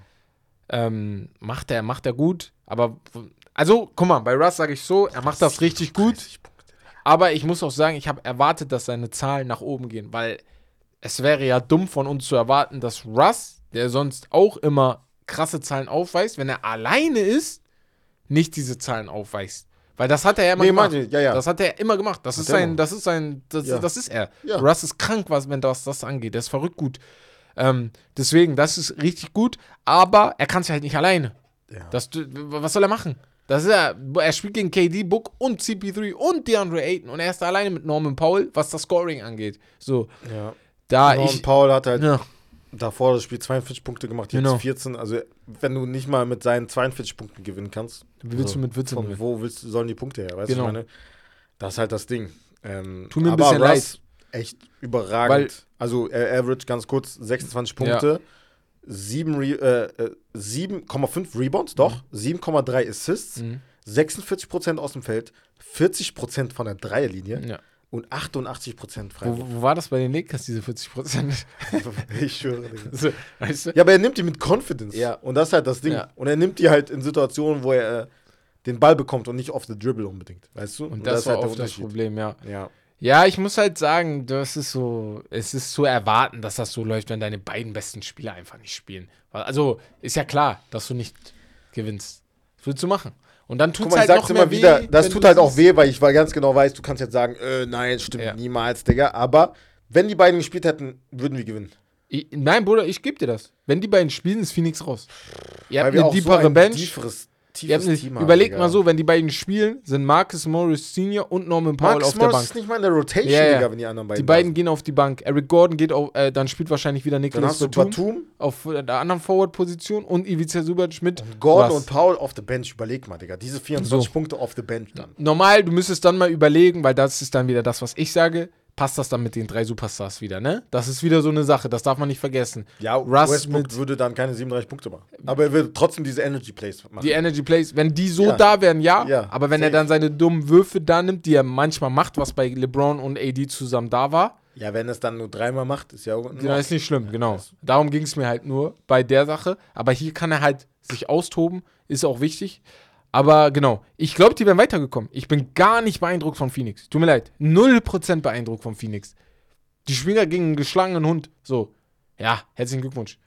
Ähm, macht er, macht er gut. Aber, also, guck mal, bei Russ sage ich so, er macht das richtig gut. 30 Punkte. Aber ich muss auch sagen, ich habe erwartet, dass seine Zahlen nach oben gehen, weil es wäre ja dumm von uns zu erwarten, dass Russ, der sonst auch immer krasse Zahlen aufweist, wenn er alleine ist, nicht diese Zahlen aufweist. Weil das hat er ja immer Nee, gemacht. ich, ja, ja. Das hat er immer gemacht. Das Hat ist er sein, das ist sein, das, Ja. das ist er. Ja. Russ ist krank, was, wenn das, das angeht. Der ist verrückt gut. Ähm, deswegen, das ist richtig gut, aber er kann es halt nicht alleine. Das, was soll er machen? Das ist er, er spielt gegen KD, Book und CP3 und DeAndre Ayton und er ist da alleine mit Norman Powell, was das Scoring angeht. So, ja. da Norman ich. Paul hat halt Ja, davor das Spiel 42 Punkte gemacht, jetzt Genau. 14. Also, wenn du nicht mal mit seinen 42 Punkten gewinnen kannst, wie willst Also, du mit Witze von wo willst, sollen die Punkte her? Weißt Genau. du, ich meine? Das ist halt das Ding. Ähm, Tut mir ein bisschen Russ, echt überragend. Weil- also, er average ganz kurz 26 Punkte, 7 Re äh, äh, 7,5 Rebounds, doch, 7,3 Assists, Mhm. 46% aus dem Feld, 40% von der Dreierlinie Ja. Und 88% Wo, Freiwurf. wo war das bei den Lakers, diese 40 Prozent? ich schwöre. So, weißt du? Ja, aber er nimmt die mit Confidence. Ja. Und das ist halt das Ding. Ja. Und er nimmt die halt in Situationen, wo er äh, den Ball bekommt und nicht off the dribble unbedingt. Weißt du? Und das, war halt der oft das. Problem, ja. Ja. Ja, ich muss halt sagen, das ist so, es ist zu erwarten, dass das so läuft, wenn deine beiden besten Spieler einfach nicht spielen. Also ist ja klar, dass du nicht gewinnst. Was willst du machen? Und dann tut Guck es mal, ich halt sag's noch immer mehr wieder, weh, das tut halt auch weh, weil ich weil ganz genau weiß, du kannst jetzt sagen, äh, nein, stimmt Ja. niemals, Digga. Aber wenn die beiden gespielt hätten, würden wir gewinnen. Ich, nein, Bruder, ich gebe dir das. Wenn die beiden spielen, ist Phoenix raus. Ihr habt eine auch so deepere ein Bench. Tiefes eine, Team haben, überlegt Digga. mal so, wenn die beiden spielen, sind Marcus Morris Senior und Norman Powell Marcus auf der Morris Bank. ist nicht mal in der Rotation, Ja, ja. Digga, wenn die anderen beiden Die beiden da gehen auf die Bank. Eric Gordon geht auf, äh, dann spielt wahrscheinlich wieder Nicholas Batum, Batum, auf der anderen Forward-Position und Ivica Subac mit Gordon Russ. und Paul auf der Bench. Überleg mal, Digga. Diese 24 So. Punkte auf der Bench dann. Normal, du müsstest dann mal überlegen, weil das ist dann wieder das, was ich sage. Passt das dann mit den drei Superstars wieder, ne? Das ist wieder so eine Sache, das darf man nicht vergessen. Ja, Russ Westbrook würde dann keine 37 Punkte machen. Aber er würde trotzdem diese Energy Plays machen. Die Energy Plays, wenn die so Ja. da wären, ja. Ja, aber wenn er safe. dann seine dummen Würfe da nimmt, die er manchmal macht, was bei LeBron und AD zusammen da war, ja, wenn es dann nur dreimal macht, ist ja auch. Ja, ist nicht schlimm, genau. Darum ging es mir halt nur bei der Sache. Aber hier kann er halt sich austoben, ist auch wichtig. Aber genau, ich glaube, die wären weitergekommen. Ich bin gar nicht beeindruckt von Phoenix. Tut mir leid. 0% beeindruckt von Phoenix. Die ja gegen einen geschlagenen Hund. So, ja, herzlichen Glückwunsch.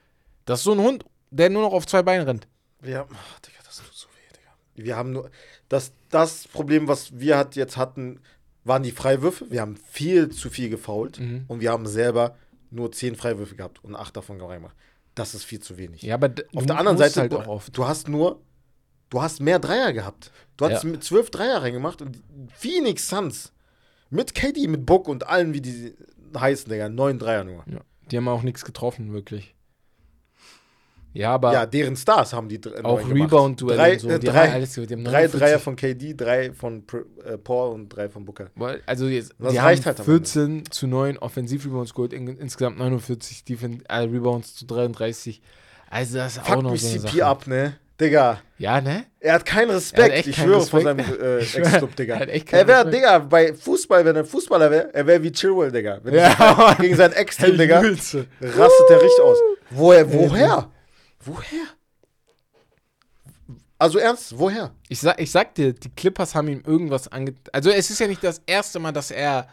Das ist so ein Hund, der nur noch auf zwei Beinen rennt. Ja, ach, Digga, das tut so weh, Digga. Wir haben nur. Das, das Problem, was wir hat, jetzt hatten, waren die Freiwürfe. Wir haben viel zu viel gefault. Mhm. Und wir haben selber nur 10 Freiwürfe gehabt und 8 davon reingemacht. Das ist viel zu wenig. Ja, aber Auf der anderen Seite, halt du, auch oft. du hast nur, du hast mehr Dreier gehabt. Du hast Ja. mit zwölf Dreier reingemacht und Phoenix Suns mit KD, mit Book und allen, wie die heißen, Digga, neun Dreier nur. Ja, die haben auch nichts getroffen, wirklich. Ja, aber Ja, deren Stars haben die dr- auch neun gemacht. Rebound-Duell Drei, und so. äh, Die drei, haben alles, die drei 49. Dreier von KD, drei von äh, Paul und drei von Booker. Weil- Also jetzt, Das die reicht haben halt am Ende. 14 zu 9 Offensiv-Rebounds geholt, in, insgesamt 49 Defen äh, Rebounds zu 33. Also das ist auch Fuck noch mich so eine CP Sache. ab, ne? Digga. Ja, ne? Er hat keinen Respekt, hat ich keinen schwöre vor Respekt. seinem äh, Ex-Club, Digga. er Er wäre. Digga, bei Fußball, wenn er Fußballer wäre, er wäre wie Chilwell, Digga. Wenn Ja, er gegen sein Ex-Team, Digga, rastet er richtig aus. Woher, woher? Woher? Also ernst, woher? Ich sag, ich sag dir, die Clippers haben ihm irgendwas ange... Also es ist ja nicht das erste Mal, dass er...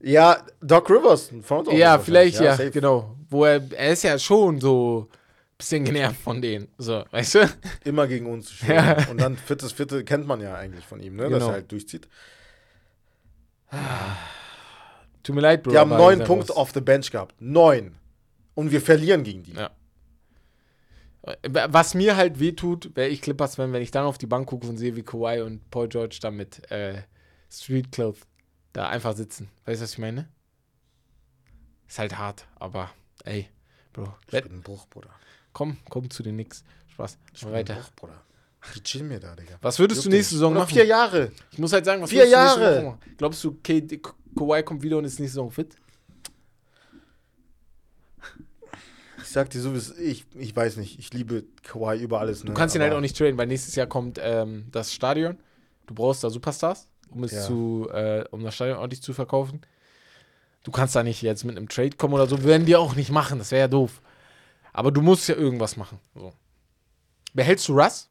Ja, Doc Rivers, ja, vielleicht ja, safe. genau. Wo er... Er ist ja schon so bisschen genervt von denen. So, weißt du? Immer gegen uns zu spielen. Ja. Und dann viertes Viertel kennt man ja eigentlich von ihm, ne? Dass Genau. er halt durchzieht. Tut mir leid, Bro. Die haben neun Punkte auf the bench gehabt. Neun. Und wir verlieren gegen die. Ja. Was mir halt wehtut, wäre ich Clippers-Fan, wenn ich dann auf die Bank gucke und sehe, wie Kawhi und Paul George da mit äh, Street Clothes da einfach sitzen. Weißt du, was ich meine? Ist halt hart, aber ey, Bro. Ich bin ein Bruch, Bruder. Komm, komm zu den Knicks. Spaß. Ich weiter. Bruder. Die chillen mir da, Digga. Was würdest du Juckt nächste. Saison Noch machen? vier Jahre. Ich muss halt sagen, was Vier würdest du nächste Jahre. Saison machen? Glaubst du, KD Ka- Kawhi kommt wieder und ist nächste Saison fit? Ich sag dir so, wie es ist. ich, ich weiß nicht. Ich liebe Kawhi über alles. Ne? Du kannst ihn Aber halt auch nicht traden, weil nächstes Jahr kommt ähm, das Stadion. Du brauchst da Superstars, um es Ja. zu, äh, um das Stadion ordentlich zu verkaufen. Du kannst da nicht jetzt mit einem Trade kommen oder so. Werden die auch nicht machen, das wäre ja doof. Aber du musst ja irgendwas machen. So. Behältst du Russ?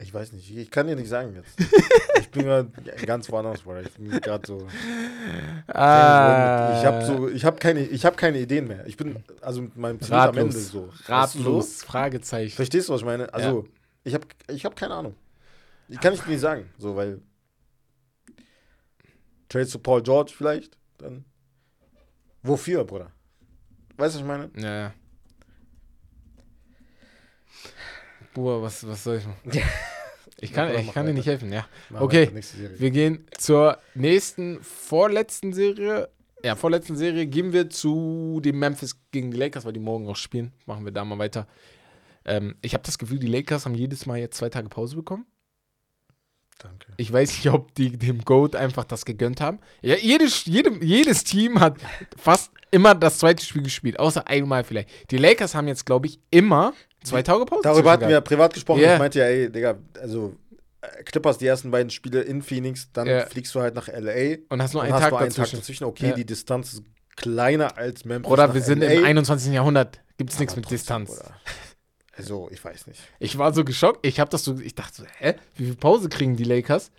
Ich weiß nicht. Ich kann dir nicht sagen jetzt. ich bin gerade ganz woanders, Bruder. Ich bin gerade so. Ah, Ich habe so, ich habe keine, ich habe keine Ideen mehr. Ich bin also mit meinem Ziel am Ende ratlos. so. Du so? ratlos. Fragezeichen. Verstehst du, was ich meine? Also, ich habe ich hab keine Ahnung. Ich kann ich dir nicht sagen, so, weil Trade zu Paul George vielleicht, dann wofür, Bruder? Weißt du, was ich meine? Ja, ja. Boah, was, was soll ich machen? Ich kann, ich kann dir nicht helfen, ja. Okay. Wir gehen zur nächsten, vorletzten Serie. Ja, vorletzten Serie gehen wir zu den Memphis gegen die Lakers, weil die morgen auch spielen. Machen wir da mal weiter. Ähm, ich habe das Gefühl, die Lakers haben jedes Mal jetzt zwei Tage Pause bekommen. Danke. Ich weiß nicht, ob die dem Goat einfach das gegönnt haben. Ja, jedes, jedem, jedes Team hat fast immer das zweite Spiel gespielt, außer einmal vielleicht. Die Lakers haben jetzt, glaube ich, immer zwei Tage Pause. Darüber hatten wir ja gehabt. privat gesprochen. Ja. Ich meinte ja, ey, Digga, also äh, Clippers die ersten beiden Spiele in Phoenix, dann Ja. fliegst du halt nach LA Und hast nur und einen hast Tag nur einen dazwischen. Tag dazwischen. Okay, Ja. die Distanz ist kleiner als Memphis. Oder nach wir sind LA. im 21. Jahrhundert. Gibt es nichts Aber mit trotzdem, Distanz. Also, ich weiß nicht. Ich war so geschockt. Ich habe das so, ich dachte so, hä? Wie viel Pause kriegen die Lakers?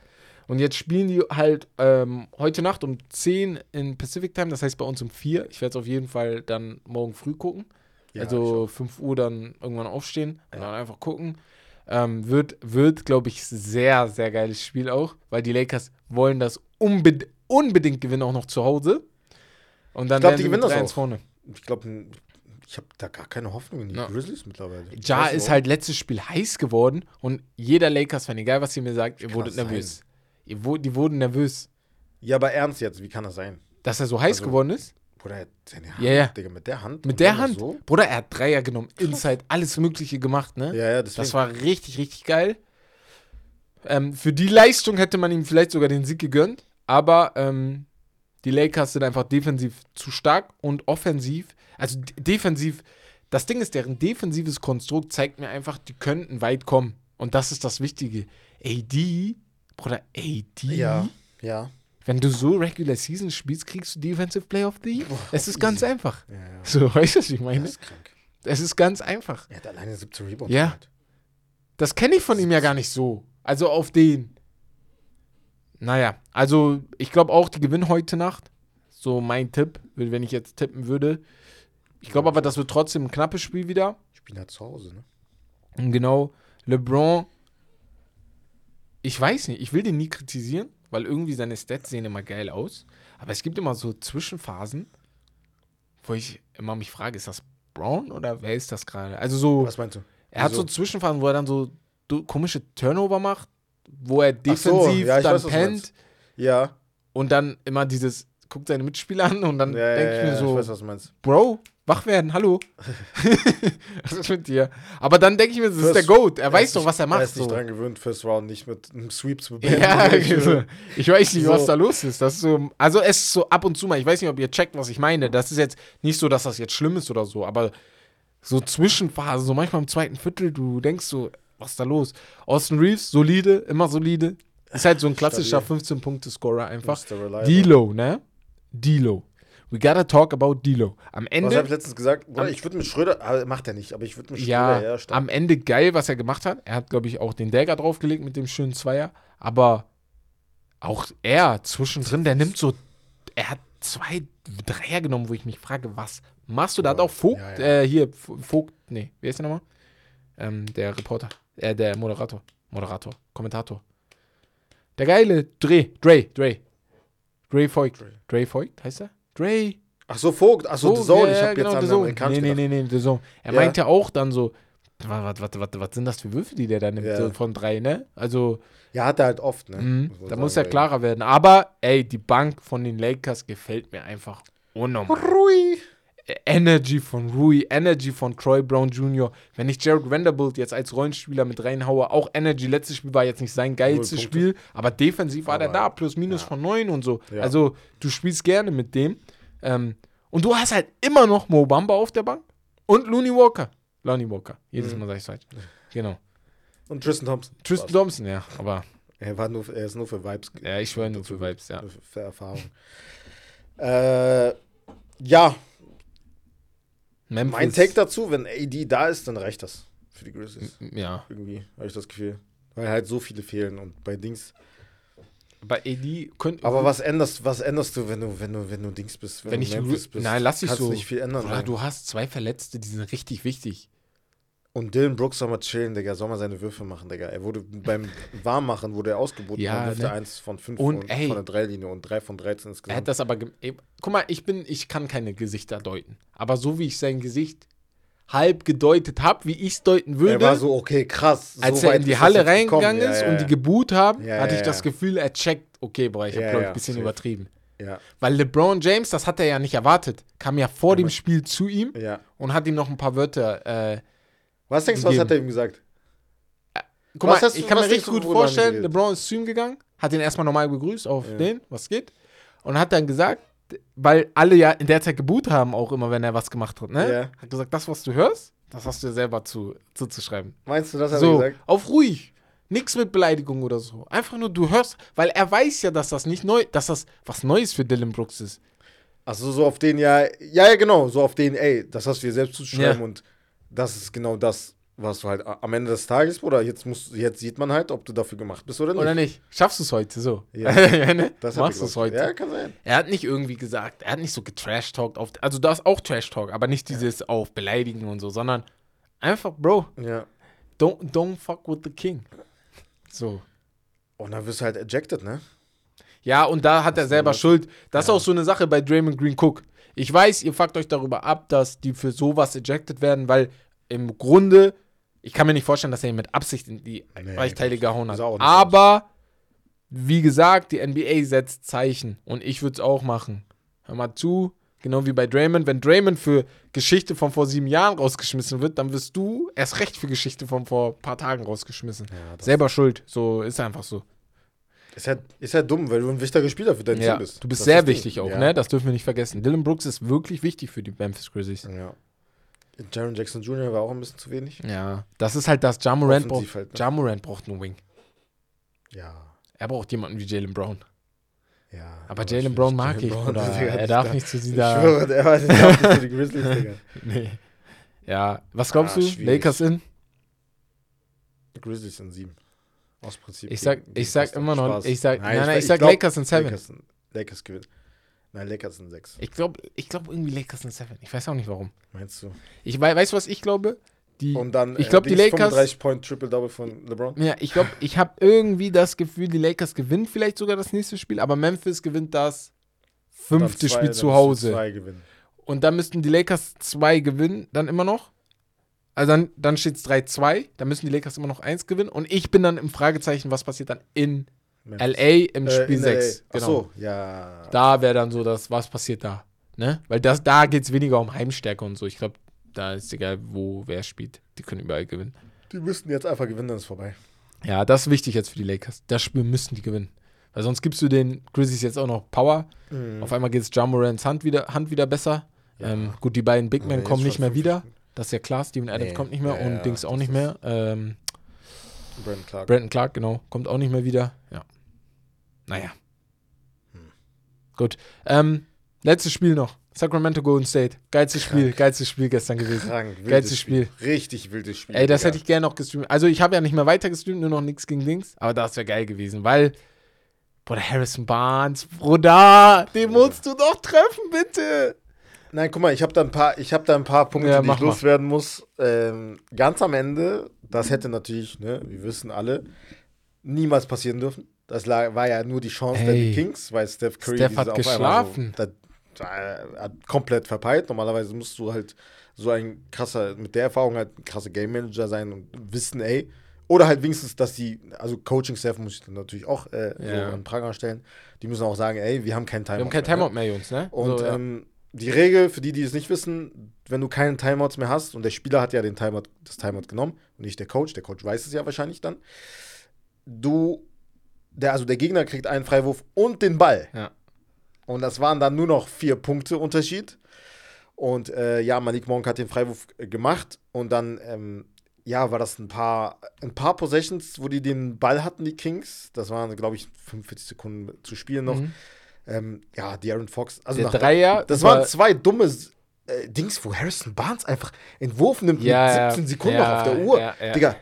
Und jetzt spielen die halt ähm, heute Nacht um 10 in Pacific Time, das heißt bei uns um 4. Ich werde es auf jeden Fall dann morgen früh gucken. Ja, also 5 Uhr dann irgendwann aufstehen und dann einfach gucken. Ähm, wird, wird glaube ich, sehr, sehr geiles Spiel auch, weil die Lakers wollen das unbed unbedingt gewinnen, auch noch zu Hause. Und dann Ich glaub, werden die gewinnen das 3-1 auch. vorne. ich glaube, ich habe da gar keine Hoffnung in die Ja. Grizzlies mittlerweile. Ja, ist warum? halt letztes Spiel heiß geworden und jeder Lakers-Fan, egal was ihr mir sagt, ihr wurdet nervös. Ihr, die wurden nervös. Ja, aber ernst jetzt, wie kann das sein? Dass er so heiß Also, geworden ist? Bruder, er hat seine Hand, Ja, ja. Digga, mit der Hand. Mit der Hand. So? Bruder, er hat Dreier genommen, Inside, alles Mögliche gemacht, ne? Ja, ja, deswegen. Das war richtig, richtig geil. Ähm, für die Leistung hätte man ihm vielleicht sogar den Sieg gegönnt, aber ähm, die Lakers sind einfach defensiv zu stark und offensiv, also defensiv, das Ding ist, deren defensives Konstrukt zeigt mir einfach, die könnten weit kommen. Und das ist das Wichtige. AD, Bruder, AD, ja, ja. wenn du so Regular Season spielst, kriegst du Defensive Player of the Year. Es ist ganz easy. einfach. ja, ja. So, weißt du, was ich Das meine? ist krank. Es ist ganz einfach. Er hat alleine 17 Rebounds. Ja. Das kenne ich von ihm ja gar nicht so. Also auf den. Naja, also ich glaube auch, die gewinnen heute Nacht. So mein Tipp, wenn ich jetzt tippen würde. Ich glaube aber, das wird trotzdem ein knappes Spiel wieder. Ich bin halt zu Hause, ne? Genau, LeBron, ich weiß nicht, ich will den nie kritisieren, weil irgendwie seine Stats sehen immer geil aus. Aber es gibt immer so Zwischenphasen, wo ich immer mich frage, ist das Brown oder wer ist das gerade? Also so, Was meinst du? er hat so Wieso? Zwischenphasen, wo er dann so komische Turnover macht, wo er Ach so, defensiv ja, dann weiß, pennt. Ja. und dann immer dieses guckt seine Mitspieler an und dann Ja, denke ich mir so, ich weiß, was du meinst. Bro, wach werden, hallo. was ist mit dir? Aber dann denke ich mir, das ist der First- Goat. Er weiß ist doch, nicht- was er Er macht. ist nicht So. dran gewöhnt, First Round nicht mit einem Sweep zu beenden. Ja, Ich, also, ich weiß nicht, was So. da los ist. Das ist so, also es ist so ab und zu mal, ich weiß nicht, ob ihr checkt, was ich meine. Das ist jetzt nicht so, dass das jetzt schlimm ist oder so, aber so Zwischenphase, so manchmal im zweiten Viertel, du denkst so, was ist da los? Austin Reeves, solide, immer solide. Ist halt so ein klassischer 15-Punkte-Scorer einfach. D-Lo, ne? D-Lo. We gotta talk about D-Lo. Am Was Ende habe ich letztens gesagt? Am- ich würde mit Schröder, macht er nicht, aber ich würde mit Schröder Ja, starten. am Ende geil, was er gemacht hat. Er hat, glaube ich, auch den Dagger draufgelegt mit dem schönen Zweier. Aber auch er zwischendrin, der nimmt so, er hat zwei Dreier genommen, wo ich mich frage, was machst du? Da hat auch Vogt, Ja, ja. Äh, hier, Vogt, nee, wer ist der nochmal? Ähm, der Reporter, äh, der Moderator, Moderator, Kommentator. Der geile Dre, Dre, Dre. Dre Voigt. Dre. Dre Voigt, heißt er? Dre. Ach so, Vogt, ach so, So, The Zone, ja, ich habe genau, jetzt an. Amerikanischen Nee, nee, gedacht. nee, nee, The Zone. Er Ja. meint ja auch dann so, was, was, was, was sind das für Würfe, die der da nimmt, Ja. so von drei, ne? Also, Ja, hat er halt oft, ne? mh, Muss da muss er klarer werden. Aber, ey, die Bank von den Lakers gefällt mir einfach unnormal. Rui. Energy von Rui, Energy von Troy Brown Jr. Wenn ich Jared Vanderbilt jetzt als Rollenspieler mit reinhaue, auch Energy, letztes Spiel war jetzt nicht sein geilstes Spiel, aber defensiv war der da, plus minus ja. von 9 und so. Ja. Also du spielst gerne mit dem. Ähm, und du hast halt immer noch Mo Bamba auf der Bank und Looney Walker. Lonnie Walker, jedes Mhm. Mal sag ich falsch. Genau. Und Tristan Thompson. Tristan. Thompson, ja, aber Er, war nur, er ist nur für Vibes. ja, ich schwöre nur für Vibes, ja. Für, für Erfahrung. äh, ja, Memphis, mein Take dazu, wenn AD da ist, dann reicht das für die Grizzlies. Ja, Irgendwie, habe ich das Gefühl. Weil halt so viele fehlen und bei Dings. bei AD könnte. Aber was änderst, was änderst du, wenn du, wenn du, wenn du Dings bist? Wenn, Wenn du ich Memphis Ru- Nein, lass dich so. nicht viel ändern. Oder du hast zwei Verletzte, die sind richtig wichtig. Und Dylan Brooks soll mal chillen, Digga. Soll mal seine Würfe machen, Digga. Er wurde beim Warmmachen wurde er ausgeboten. Ja, durfte ne? eins von fünf Und, von, ey. von der Dreilinie und drei von 13 Er insgesamt. hat das aber. Ey, guck mal, ich bin, ich kann keine Gesichter deuten. Aber so wie ich sein Gesicht halb gedeutet habe, wie ich es deuten würde, er war so, okay, krass. so als er in die Halle reingegangen ist Ja, ja, und die geboot haben, hatte ich das. Gefühl, er checkt, okay, boah, ich habe, glaube ich, ein bisschen safe. übertrieben. ja, Weil LeBron James, das hat er ja nicht erwartet, kam ja vor dem Spiel zu ihm und hat ihm noch ein paar Wörter. Äh, Was denkst du, was hat er ihm gesagt? guck Was mal, ich kann mir richtig gut vorstellen? LeBron ist zu ihm gegangen, hat ihn erstmal normal begrüßt auf Ja. den, was geht, und hat dann gesagt, weil alle ja in der Zeit geboot haben, auch immer, wenn er was gemacht hat, ne? Ja. Hat gesagt, das, was du hörst, das hast du dir selber zu, zuzuschreiben. Meinst du, das hat er So, gesagt? auf ruhig. Nix mit Beleidigung oder so. Einfach nur, du hörst, weil er weiß ja, dass das nicht neu, dass das was Neues für Dylan Brooks ist. Achso, so auf den, ja, ja, ja, genau, so auf den, ey, das hast du dir selbst zuzuschreiben Ja. und das ist genau das, was du halt am Ende des Tages, Bruder, jetzt, musst, jetzt sieht man halt, ob du dafür gemacht bist oder nicht. Oder nicht? Schaffst du es heute so? Ja. ja ne? Das Machst du es heute? Ja, kann sein. Er hat nicht irgendwie gesagt, er hat nicht so getrash-talkt auf, also da ist auch Trash-Talk, aber nicht dieses auf Beleidigen und so, sondern einfach, Bro, Ja. don't, don't fuck with the king. So. Und dann wirst du halt ejected, ne? Ja, und da hat er selber Schuld. Das Ja. ist auch so eine Sache bei Draymond Green Cook. Ich weiß, ihr fuckt euch darüber ab, dass die für sowas ejected werden, weil im Grunde, ich kann mir nicht vorstellen, dass er ihn mit Absicht in die Nee, Weichteile gehauen hat. Aber, wie gesagt, die NBA setzt Zeichen und ich würde es auch machen. Hör mal zu, genau wie bei Draymond. Wenn Draymond für Geschichte von vor sieben Jahren rausgeschmissen wird, dann wirst du erst recht für Geschichte von vor ein paar Tagen rausgeschmissen. Ja, Selber schuld. So ist einfach so. Ist halt, ist halt dumm, weil du ein wichtiger Spieler für dein Ja, Team bist. du bist Das sehr wichtig Ding. auch, ja. ne? Das dürfen wir nicht vergessen. Dylan Brooks ist wirklich wichtig für die Memphis Grizzlies. Ja. Jaron Jackson Jr. war auch ein bisschen zu wenig. Ja, das ist halt das. Jamorant braucht, halt, ne? Jamorant braucht einen Wing. Ja. Er braucht jemanden wie Jalen Brown. Ja. Aber Jalen Brown mag ich, Brown, Er darf da- nicht zu Ich dieser. schwöre, der war der darf nicht zu die Grizzlies, Digga. Nee. Ja, was glaubst Ah, du? schwierig. Lakers in? Die Grizzlies sind sieben. Aus Prinzip. Ich sag, ich sag immer noch, Spaß. ich sag, nein, nein, ich ich, sag glaub, Lakers in seven. Lakers, Lakers gewinnen. Nein, Lakers sind sechs. Ich glaube, ich glaube irgendwie Lakers in seven. Ich weiß auch nicht warum. Meinst du? Ich weiß, weißt du, was ich glaube? Die, Und dann, ich glaube, die Dings, Lakers. 35 Point Triple-Double von LeBron. Ja, ich glaube, ich habe irgendwie das Gefühl, die Lakers gewinnen vielleicht sogar das nächste Spiel, aber Memphis gewinnt das fünfte zwei, Spiel zu Hause. Und dann müssten die Lakers zwei gewinnen, dann immer noch. Also dann, dann steht es 3-2, dann müssen die Lakers immer noch eins gewinnen. Und ich bin dann im Fragezeichen, was passiert dann in Memphis. LA im Äh, Spiel in 6. LA. Ach Genau. so, ja. Da wäre dann so das, was passiert da? Ne? Weil das, da geht es weniger um Heimstärke und so. Ich glaube, da ist egal, wo wer spielt. Die können überall gewinnen. Die müssten jetzt einfach gewinnen, dann ist vorbei. Ja, das ist wichtig jetzt für die Lakers. Das Spiel müssten die gewinnen. Weil sonst gibst du den Grizzlies jetzt auch noch Power. Mhm. Auf einmal geht es Jamorans Hand wieder, Hand wieder besser. Ja. Ähm, gut, die beiden Big Ja, Men jetzt kommen nicht mehr wieder. Stunden. Das ist ja klar. Steven Adams Nee. kommt nicht mehr Ja, und Dings auch nicht mehr. Ähm, Brandon Clark. Brandon Clark, genau, kommt auch nicht mehr wieder. Ja. Naja. Hm. Gut. Ähm, letztes Spiel noch. Sacramento Golden State. Geilstes Spiel, geilstes Spiel gestern gewesen. Krank, Geilstes Spiel. Richtig wildes Spiel. Ey, das Digga. hätte ich gerne noch gestreamt. Also ich habe ja nicht mehr weiter gestreamt, nur noch nichts gegen Dings. Aber das wäre geil gewesen, weil. Bruder, Harrison Barnes, Bruder, den musst du doch treffen, bitte. Nein, guck mal, ich habe da ein paar, ich habe da ein paar Punkte, Ja, die ich loswerden muss. Ähm, ganz am Ende, das hätte natürlich, ne, wir wissen alle, niemals passieren dürfen. Das war ja nur die Chance der Ey. Kings, weil Steph Curry Steph hat geschlafen. So, da, da, hat komplett verpeilt. Normalerweise musst du halt so ein krasser, mit der Erfahrung halt ein krasser Game Manager sein und wissen, ey. Oder halt wenigstens, dass die, also Coaching-Staff muss ich dann natürlich auch äh, so Ja. an Pranger stellen. Die müssen auch sagen, ey, wir haben keinen Timeout. Wir haben kein mehr, ne? Timeout mehr, Jungs, ne? Und So, ja. ähm, die Regel, für die, die es nicht wissen, wenn du keine Timeouts mehr hast, und der Spieler hat ja den Timeout, das Timeout genommen und nicht der Coach, der Coach weiß es ja wahrscheinlich dann, du, der, also der Gegner kriegt einen Freiwurf und den Ball. Ja. Und das waren dann nur noch vier Punkte Unterschied. Und äh, ja, Malik Monk hat den Freiwurf äh, gemacht und dann, ähm, ja, war das ein paar, ein paar Possessions, wo die den Ball hatten, die Kings. Das waren, glaube ich, 45 Sekunden zu spielen noch. Mhm. Ähm, ja, die Aaron Fox. Also Der Dreier. das war- waren zwei dumme äh, Dings, wo Harrison Barnes einfach einen Wurf nimmt Ja, mit ja. 17 Sekunden Ja, noch auf der Uhr. ja, ja. Digga,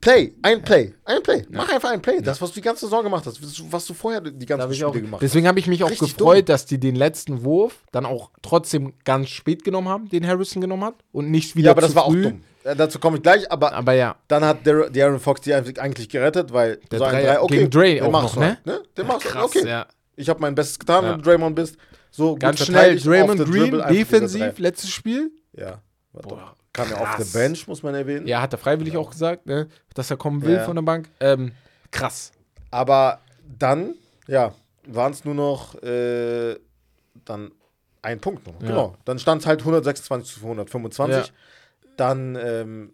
Play, ein Play, ein Play. Mach einfach ein Play. Das, was du die ganze Saison gemacht hast, was du- vorher die ich Spiele auch, gemacht hast. deswegen habe ich mich auch Richtig gefreut, dumm. dass die den letzten Wurf dann auch trotzdem ganz spät genommen haben, den Harrison genommen hat und nicht wieder Ja, aber das war auch früh. dumm. Äh, dazu komme ich gleich, aber Aber ja, dann hat der, die Aaron Fox die eigentlich gerettet, weil Der so ein Dreier Dreier- gegen Dre auch noch, du halt, ne? Den machst du, krass, okay. ja. Ich habe mein Bestes getan, Ja. wenn du Draymond bist. So Ganz schnell, Draymond Green, defensiv, letztes Spiel. Ja, warte. Boah, Kam ja auf krass. der Bench, muss man erwähnen. Ja, hat er freiwillig auch gesagt, ne, dass er kommen will Ja. von der Bank. Ähm, krass. Aber dann, ja, waren es nur noch äh, dann ein Punkt noch. Ja. Genau. Dann stand es halt 126 zu 125. Ja. Dann, ähm,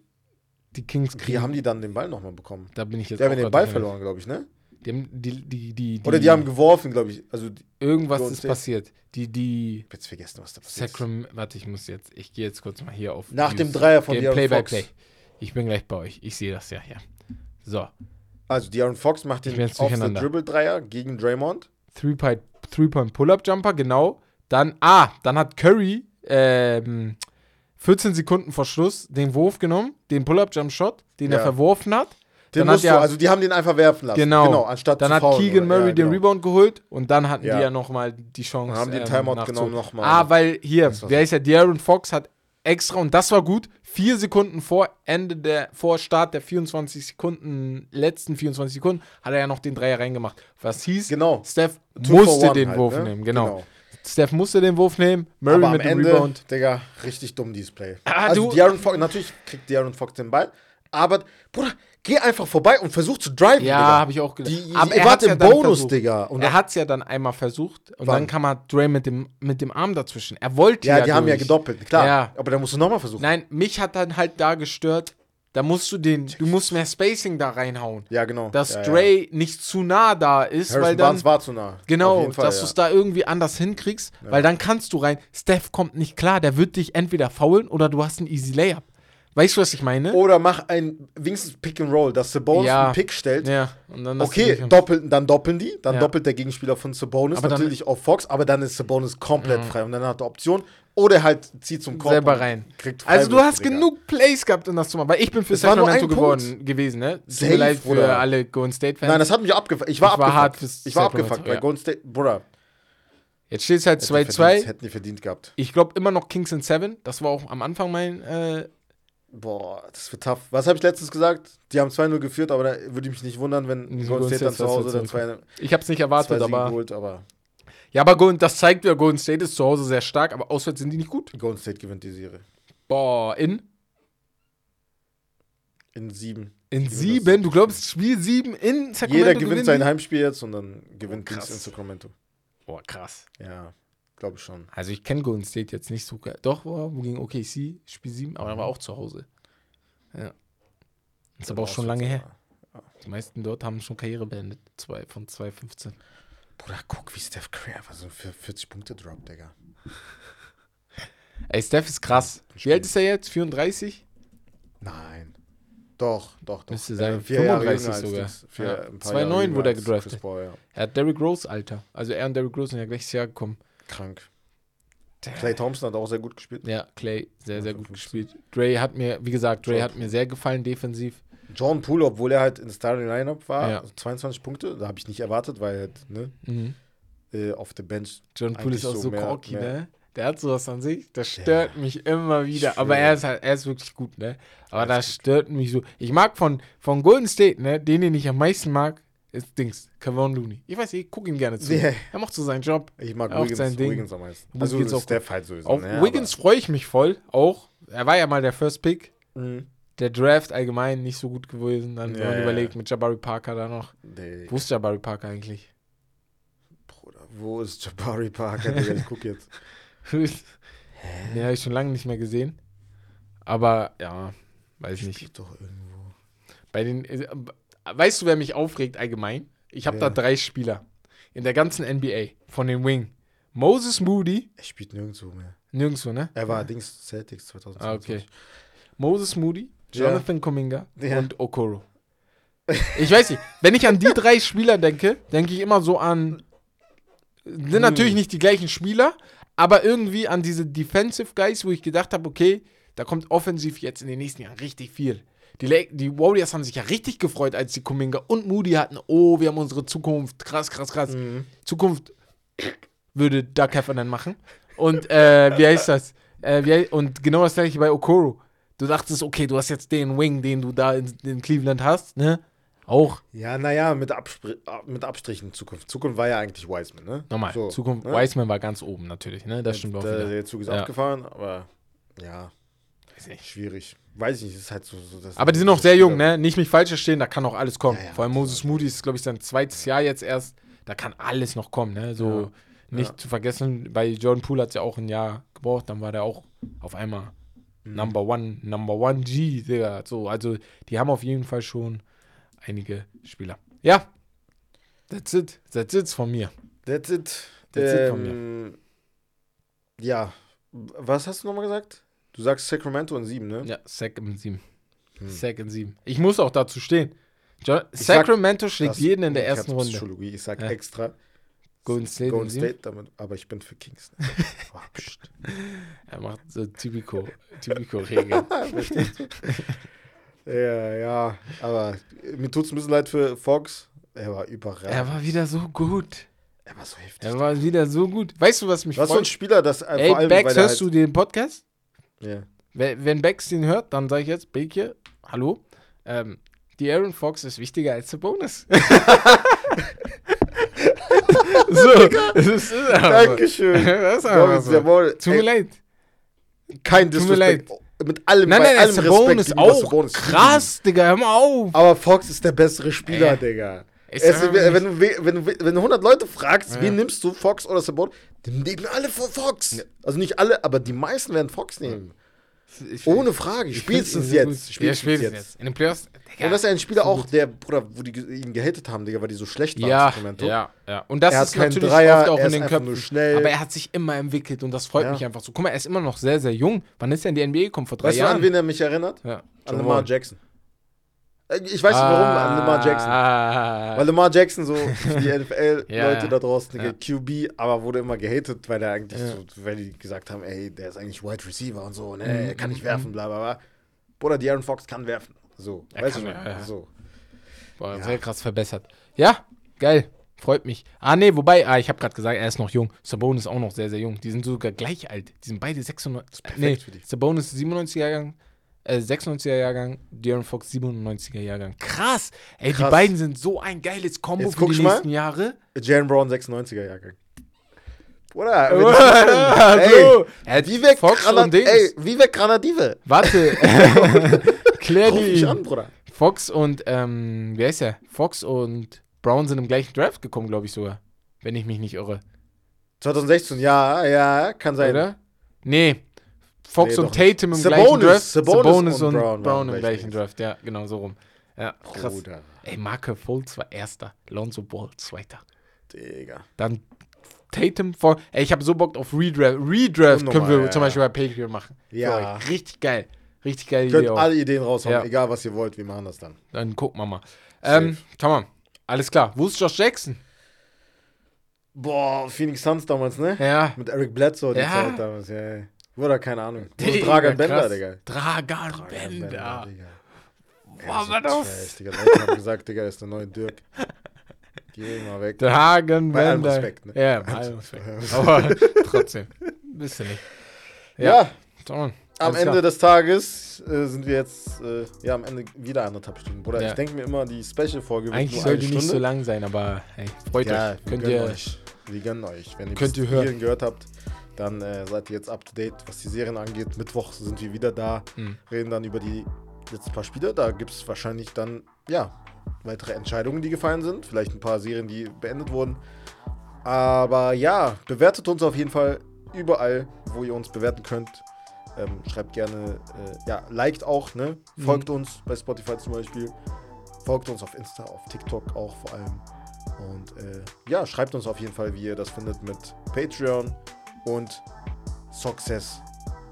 Die Kings wie kriegen, haben die dann den Ball nochmal bekommen? da bin ich jetzt Die haben auch den Ball verloren, glaube ich, ne? Die, haben, die, die, die, Oder die haben geworfen, glaube ich. Also, irgendwas ist State. passiert. Die, die ich hab jetzt vergessen, was da passiert ist. Sacram, warte, ich muss jetzt, ich gehe jetzt kurz mal hier auf. Nach dem. Dreier von Game Play by. Play. Ich bin gleich bei euch. Ich sehe das ja hier. So, Also, De'Aaron Fox macht den bin jetzt auf the durcheinander. Dribble-Dreier gegen Draymond. Three-Point Three Point Pull-Up Jumper, genau. Dann, ah, dann hat Curry ähm, 14 Sekunden vor Schluss den Wurf genommen, den Pull-Up Jump Shot, den er Ja. verworfen hat. Den Dann musst du, ja- also die haben den einfach werfen lassen. Genau. anstatt Dann hat faulen, Keegan oder? Murray Ja, den genau. Rebound geholt und dann hatten Ja. die ja nochmal die Chance. Und haben den ähm, Timeout nachzu- genommen nochmal. Ah, weil hier, wer ist ja, De'Aaron Fox hat extra, und das war gut, vier Sekunden vor Ende der, vor Start der 24 Sekunden, letzten 24 Sekunden, hat er ja noch den Dreier reingemacht. Was hieß, Genau. Steph Two musste den halt, Wurf ne? nehmen, genau. Steph musste den Wurf nehmen, Murray Aber am mit dem Ende, Rebound. Digga, richtig dumm dieses Play. Ah, also du- De'Aaron Fox, natürlich kriegt De'Aaron Fox den Ball, aber, Bruder, geh einfach vorbei und versuch zu driven, Ja, habe ich auch gedacht. Die, Aber er hat's ja im Bonus, versucht. Digga. Und Er hat es ja dann einmal versucht und Wann? dann kam halt Dre mit dem, mit dem Arm dazwischen. Er wollte ja, ja die haben ja durch. gedoppelt, klar. Ja. Aber dann musst du nochmal versuchen. Nein, mich hat dann halt da gestört, da musst du den, du musst mehr Spacing da reinhauen. Ja, genau. Dass ja, Dre nicht zu nah da ist, Ja. weil Harrison dann. Barnes war zu nah. Genau, Fall, dass ja. du es da irgendwie anders hinkriegst, weil dann kannst du rein. Steph kommt nicht klar, der wird dich entweder faulen oder du hast ein easy Layup. Weißt du, was ich meine? Oder mach ein wenigstens Pick and Roll, dass Sabonis Ja. einen Pick stellt. Ja, und dann Okay, doppeln, dann doppeln die, dann Ja. doppelt der Gegenspieler von Sabonis Aber natürlich auf Fox, aber dann ist Sabonis komplett frei und dann hat er Option oder halt zieht zum Korb selber rein. Also du hast Digga. genug Plays gehabt, um das zu machen. Weil ich bin für nur Sacramento geworden Punkt. gewesen, ne? Tut mir leid für Bruder. alle Golden State-Fans. Nein, das hat mich abgefuckt. Ich war Ich war abgefuckt. hart fürs ich war abgefuckt, weil ja. Golden State, Bruder, Jetzt steht es halt hätten die verdient- 2-2. Hätten die verdient gehabt. Ich glaube immer noch Kings in 7. Das war auch am Anfang mein. Äh, Boah, das wird tough. Was habe ich letztens gesagt? Die haben 2-0 geführt, aber da würde ich mich nicht wundern, wenn Die Golden State dann zu Golden Hause dann zwei, zwei ich habe es nicht erwartet, aber. geholt, aber Ja, aber Golden, das zeigt ja, Golden State ist zu Hause sehr stark, aber auswärts sind die nicht gut. Golden State gewinnt die Serie. Boah, in? In sieben. In sieben? Du glaubst, Spiel sieben in Sacramento Jeder gewinnt sein? Heimspiel jetzt und dann gewinnt krass. Dings in Sacramento. Boah, krass. Ja, glaube ich schon. Also ich kenne Golden State jetzt nicht so geil. Doch, war gegen OKC, Spiel 7, aber er war auch zu Hause. Ja. Ist aber auch schon lange her. Die meisten dort haben schon Karriere beendet. Zwei, von 2015. Bruder, guck, wie Steph Curry einfach so für 40 Punkte droppt, Digga. Ey, Steph ist krass. Wie alt ist er jetzt? 34? Nein. Doch, doch, doch. Müsste sein, Jahre 35 jünger als sogar. Vier, Ja. ein paar 2,9 Jahre jünger wurde er gedraftet. Paul, ja. Er hat Derrick Rose Alter. Also er und Derrick Rose sind ja gleiches Jahr gekommen. Krank. Clay Thompson hat auch sehr gut gespielt. Ja, Clay, sehr, sehr gut 55. gespielt. Dre hat mir, wie gesagt, Dre Schon. hat mir sehr gefallen defensiv. John Poole, obwohl er halt in der Starting Lineup war, Ja. also 22 Punkte, da habe ich nicht erwartet, weil er halt, ne, Mhm. äh, auf der Bench. John Poole ist auch so so mehr- corky, mehr- ne? Der hat sowas an sich, das stört mich immer wieder. Aber schwöre. er ist halt, er ist wirklich gut, ne? Aber Er das gut. stört mich so. Ich mag von, von Golden State, ne? Den, den ich am meisten mag, ist Dings, Kevon Looney. Ich weiß, ich gucke ihm gerne zu. Ja. Er macht so seinen Job. Ich mag Auch Wiggins, sein Ding. Wiggins am meisten. Wiggins Also auch Steph halt sowieso. Auf ne, Wiggins freue ich mich voll, auch. Er war ja mal der First Pick. Mhm. Der Draft allgemein nicht so gut gewesen. Dann Ja, wenn man ja, überlegt, mit Jabari Parker da noch. Nee, Wo ist Jabari Parker eigentlich? Bruder, wo ist Jabari Parker? Digga, ich guck jetzt. Den habe ich schon lange nicht mehr gesehen. Aber ja, weiß nicht. Spielt doch irgendwo. Bei den, äh, weißt du, wer mich aufregt allgemein? Ich habe Wer? da drei Spieler in der ganzen NBA von den Wing. Moses Moody, Er spielt nirgendwo mehr. nirgendwo, ne? Er war Dings Celtics 2020. Ah, okay. Moses Moody, Ja. Jonathan Kuminga Ja. und Okoro. Ich weiß nicht, wenn ich an die drei Spieler denke, denke ich immer so an. Hm. Sind natürlich nicht die gleichen Spieler, aber irgendwie an diese Defensive Guys, wo ich gedacht habe, okay, da kommt offensiv jetzt in den nächsten Jahren richtig viel. Die, die Warriors haben sich ja richtig gefreut, als die Kuminga und Moody hatten. Oh, wir haben unsere Zukunft. Krass, krass, krass. Mhm. Zukunft würde Doug Heffernan machen. Und äh, wie heißt das? Äh, wie, und genau das gleiche bei Okoro. Du dachtest, okay, du hast jetzt den Wing, den du da in, in Cleveland hast, ne? Auch. Ja, naja, mit, Abspr mit Abstrichen Zukunft. Zukunft war ja eigentlich Wiseman, ne? Nochmal, So, Zukunft. ne? Wiseman war ganz oben natürlich, ne? Das stimmt auch der, wieder. Der Zug ist Ja. abgefahren, aber ja, schwierig. Weiß ich nicht, es ist halt so. so Aber die sind noch sehr jung, ne? Nicht mich falsch verstehen, da kann noch alles kommen. Ja, ja, Vor allem Moses Moody ist, glaube ich, sein zweites Jahr jetzt erst. Da kann alles noch kommen, ne? So nicht Ja. zu vergessen, bei Jordan Poole hat es ja auch ein Jahr gebraucht, dann war der auch auf einmal Mhm. Number One, Number One G, Digga. So, also die haben auf jeden Fall schon einige Spieler. Ja. That's it. That's it von mir. That's it. That's it von ähm, Ja. Was hast du nochmal gesagt? Du sagst Sacramento in sieben, ne? Ja, Sack in 7. Hm. Sack in 7. Ich muss auch dazu stehen. Jo Ich sag- Sacramento schlägt Das- jeden in der ersten Runde. Psychologie. Ich sag Ja. extra Golden State Golden sieben? State, damit, aber ich bin für Kings. Ne? oh. Er macht so typico, typico Regeln. Ja, ja, aber mir tut es ein bisschen leid für Fox. Er war überragend. er war wieder so gut. er war so heftig. Er war wieder so gut. Weißt du, was mich Was für ein freut? Spieler, das äh, Ey, vor allem, er hörst du den Podcast? Ja. Wenn, Bex den hört, dann sage ich jetzt, Beke, hallo. Ähm, die Aaron Fox ist wichtiger als der Bonus. so, es ist, aber. Dankeschön. Das ist aber so. jawohl. Tut mir leid. Kein tut mir Disrespect. Mit allem, Nein, nein, allem Sabonis gegenüber auch. Krass, Digga, hör mal auf. Aber Fox ist der bessere Spieler, Ey. Digga. Ich Es, wenn, du, we- wenn, du, wenn du 100 Leute fragst, Ja. wen nimmst du, Fox oder Sabonis, dann nehmen alle vor Fox. Also nicht alle, aber die meisten werden Fox nehmen. Ich- Ohne Frage. Spätestens jetzt. Ja, Spätestens spätestens jetzt. In den Playoffs. Digga. Und das ist ein Spieler auch, der, Bruder, wo die ihn gehatet haben, Digga, weil die so schlecht waren. Ja, ja, ja. Und das Er ist natürlich Dreier, oft auch in den Köpfen. schnell. Aber er hat sich immer entwickelt und das freut Ja. mich einfach so. Guck mal, er ist immer noch sehr, sehr jung. Wann ist er in die NBA gekommen? Vor drei Weißt du, an Jahren? wen er mich erinnert? ja. An Lamar. Jackson. Äh, Ich weiß nicht warum, an Lamar Jackson. Ah. Weil Lamar Jackson so die NFL-Leute Ja, da draußen, Ja. QB, aber wurde immer gehatet, weil er eigentlich Ja. so, weil die gesagt haben, ey, der ist eigentlich Wide Receiver und so, ne, Mhm, er kann nicht mhm, werfen, bla bla bla. Bruder, die Aaron Fox kann werfen. So, Er weißt du, ja, ja. so. Boah, Ja. sehr krass verbessert. Ja, geil. Freut mich. Ah, nee, wobei, ah, ich habe gerade gesagt, er ist noch jung. Sabonis ist auch noch sehr, sehr jung. Die sind sogar gleich alt. Die sind beide 96. perfekt Nee. Sabonis 97er Jahrgang, äh, 96er Jahrgang, De'Aaron Fox 97er Jahrgang. Krass. Ey, die Krass. beiden sind so ein geiles Kombo für die ich mal. nächsten Jahre. Jalen Brown, 96er Jahrgang. So. ey, wie weg Fox Granat, und Dings. ey, wie weg Granadive. Warte. Klär Ruf die mich ihn. an, Bruder. Fox und, ähm, wer ist er? Fox und Brown sind im gleichen Draft gekommen, glaube ich sogar. Wenn ich mich nicht irre. 2016, ja, ja, kann sein. Oder? Nee. Fox Nee, und. Tatum im Sabonis, gleichen Draft. Sabonis und und Brown Brown, im gleich gleichen Draft. Ja, genau so rum. Ja, krass. Bruder, Ey, Marke Fultz war erster. Lonzo Ball zweiter. Digga. Dann Tatum vor. Ey, ich habe so Bock auf Redraft. Redraft Unnormal, können wir ja. zum Beispiel bei Patreon machen. Ja. euch. Richtig geil. Richtig geile Ihr könnt Idee alle Ideen raushauen, Ja. egal was ihr wollt, wir machen das dann. Dann gucken wir mal. Ähm, Tamam. Alles klar. Wo ist Josh Jackson? Boah, Phoenix Suns damals, ne? Ja. Mit Eric Bledsoe die Ja. Zeit damals, ja. Ja. Oder keine Ahnung. Digga, Dragan Bender, krass. Digga. Dragan Dragan Bender. Digga. Boah, so war das? Digga. Leute haben gesagt, Digga, ist der neue Dirk. Geh mal weg. Dragan Bei allem Bender. Respekt, ne? Ja, bei allem Respekt. Aber trotzdem. Bisschen nicht. Ja, Tamam. am Ende klar. des Tages äh, sind wir jetzt, äh, ja, am Ende wieder anderthalb Stunden. Bruder, Ja. ich denke mir immer, die Special-Folge wird Eigentlich soll die Stunde. nicht so lang sein, aber hey, freut ja, euch. wir Könnt gönnen ihr. euch. Wir gönnen euch. Wenn ihr Könnt ihr hören. gehört habt, dann äh, seid ihr jetzt up to date, was die Serien angeht. Mittwoch sind wir wieder da, Hm. reden dann über die letzten paar Spiele. Da gibt es wahrscheinlich dann, ja, weitere Entscheidungen, die gefallen sind. Vielleicht ein paar Serien, die beendet wurden. Aber ja, bewertet uns auf jeden Fall überall, wo ihr uns bewerten könnt. Ähm, schreibt gerne, äh, ja, liked auch, ne? Folgt uns bei Spotify zum Beispiel. Folgt uns auf Insta, auf TikTok auch vor allem. Und äh, ja, schreibt uns auf jeden Fall, wie ihr das findet mit Patreon und Success.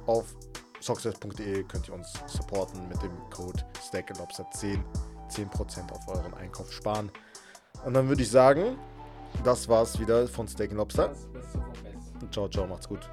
Auf success.de könnt ihr uns supporten mit dem Code StackLobster10. 10% auf euren Einkauf sparen. Und dann würde ich sagen, das war's wieder von Steak Lobster. Ciao, ciao, macht's gut.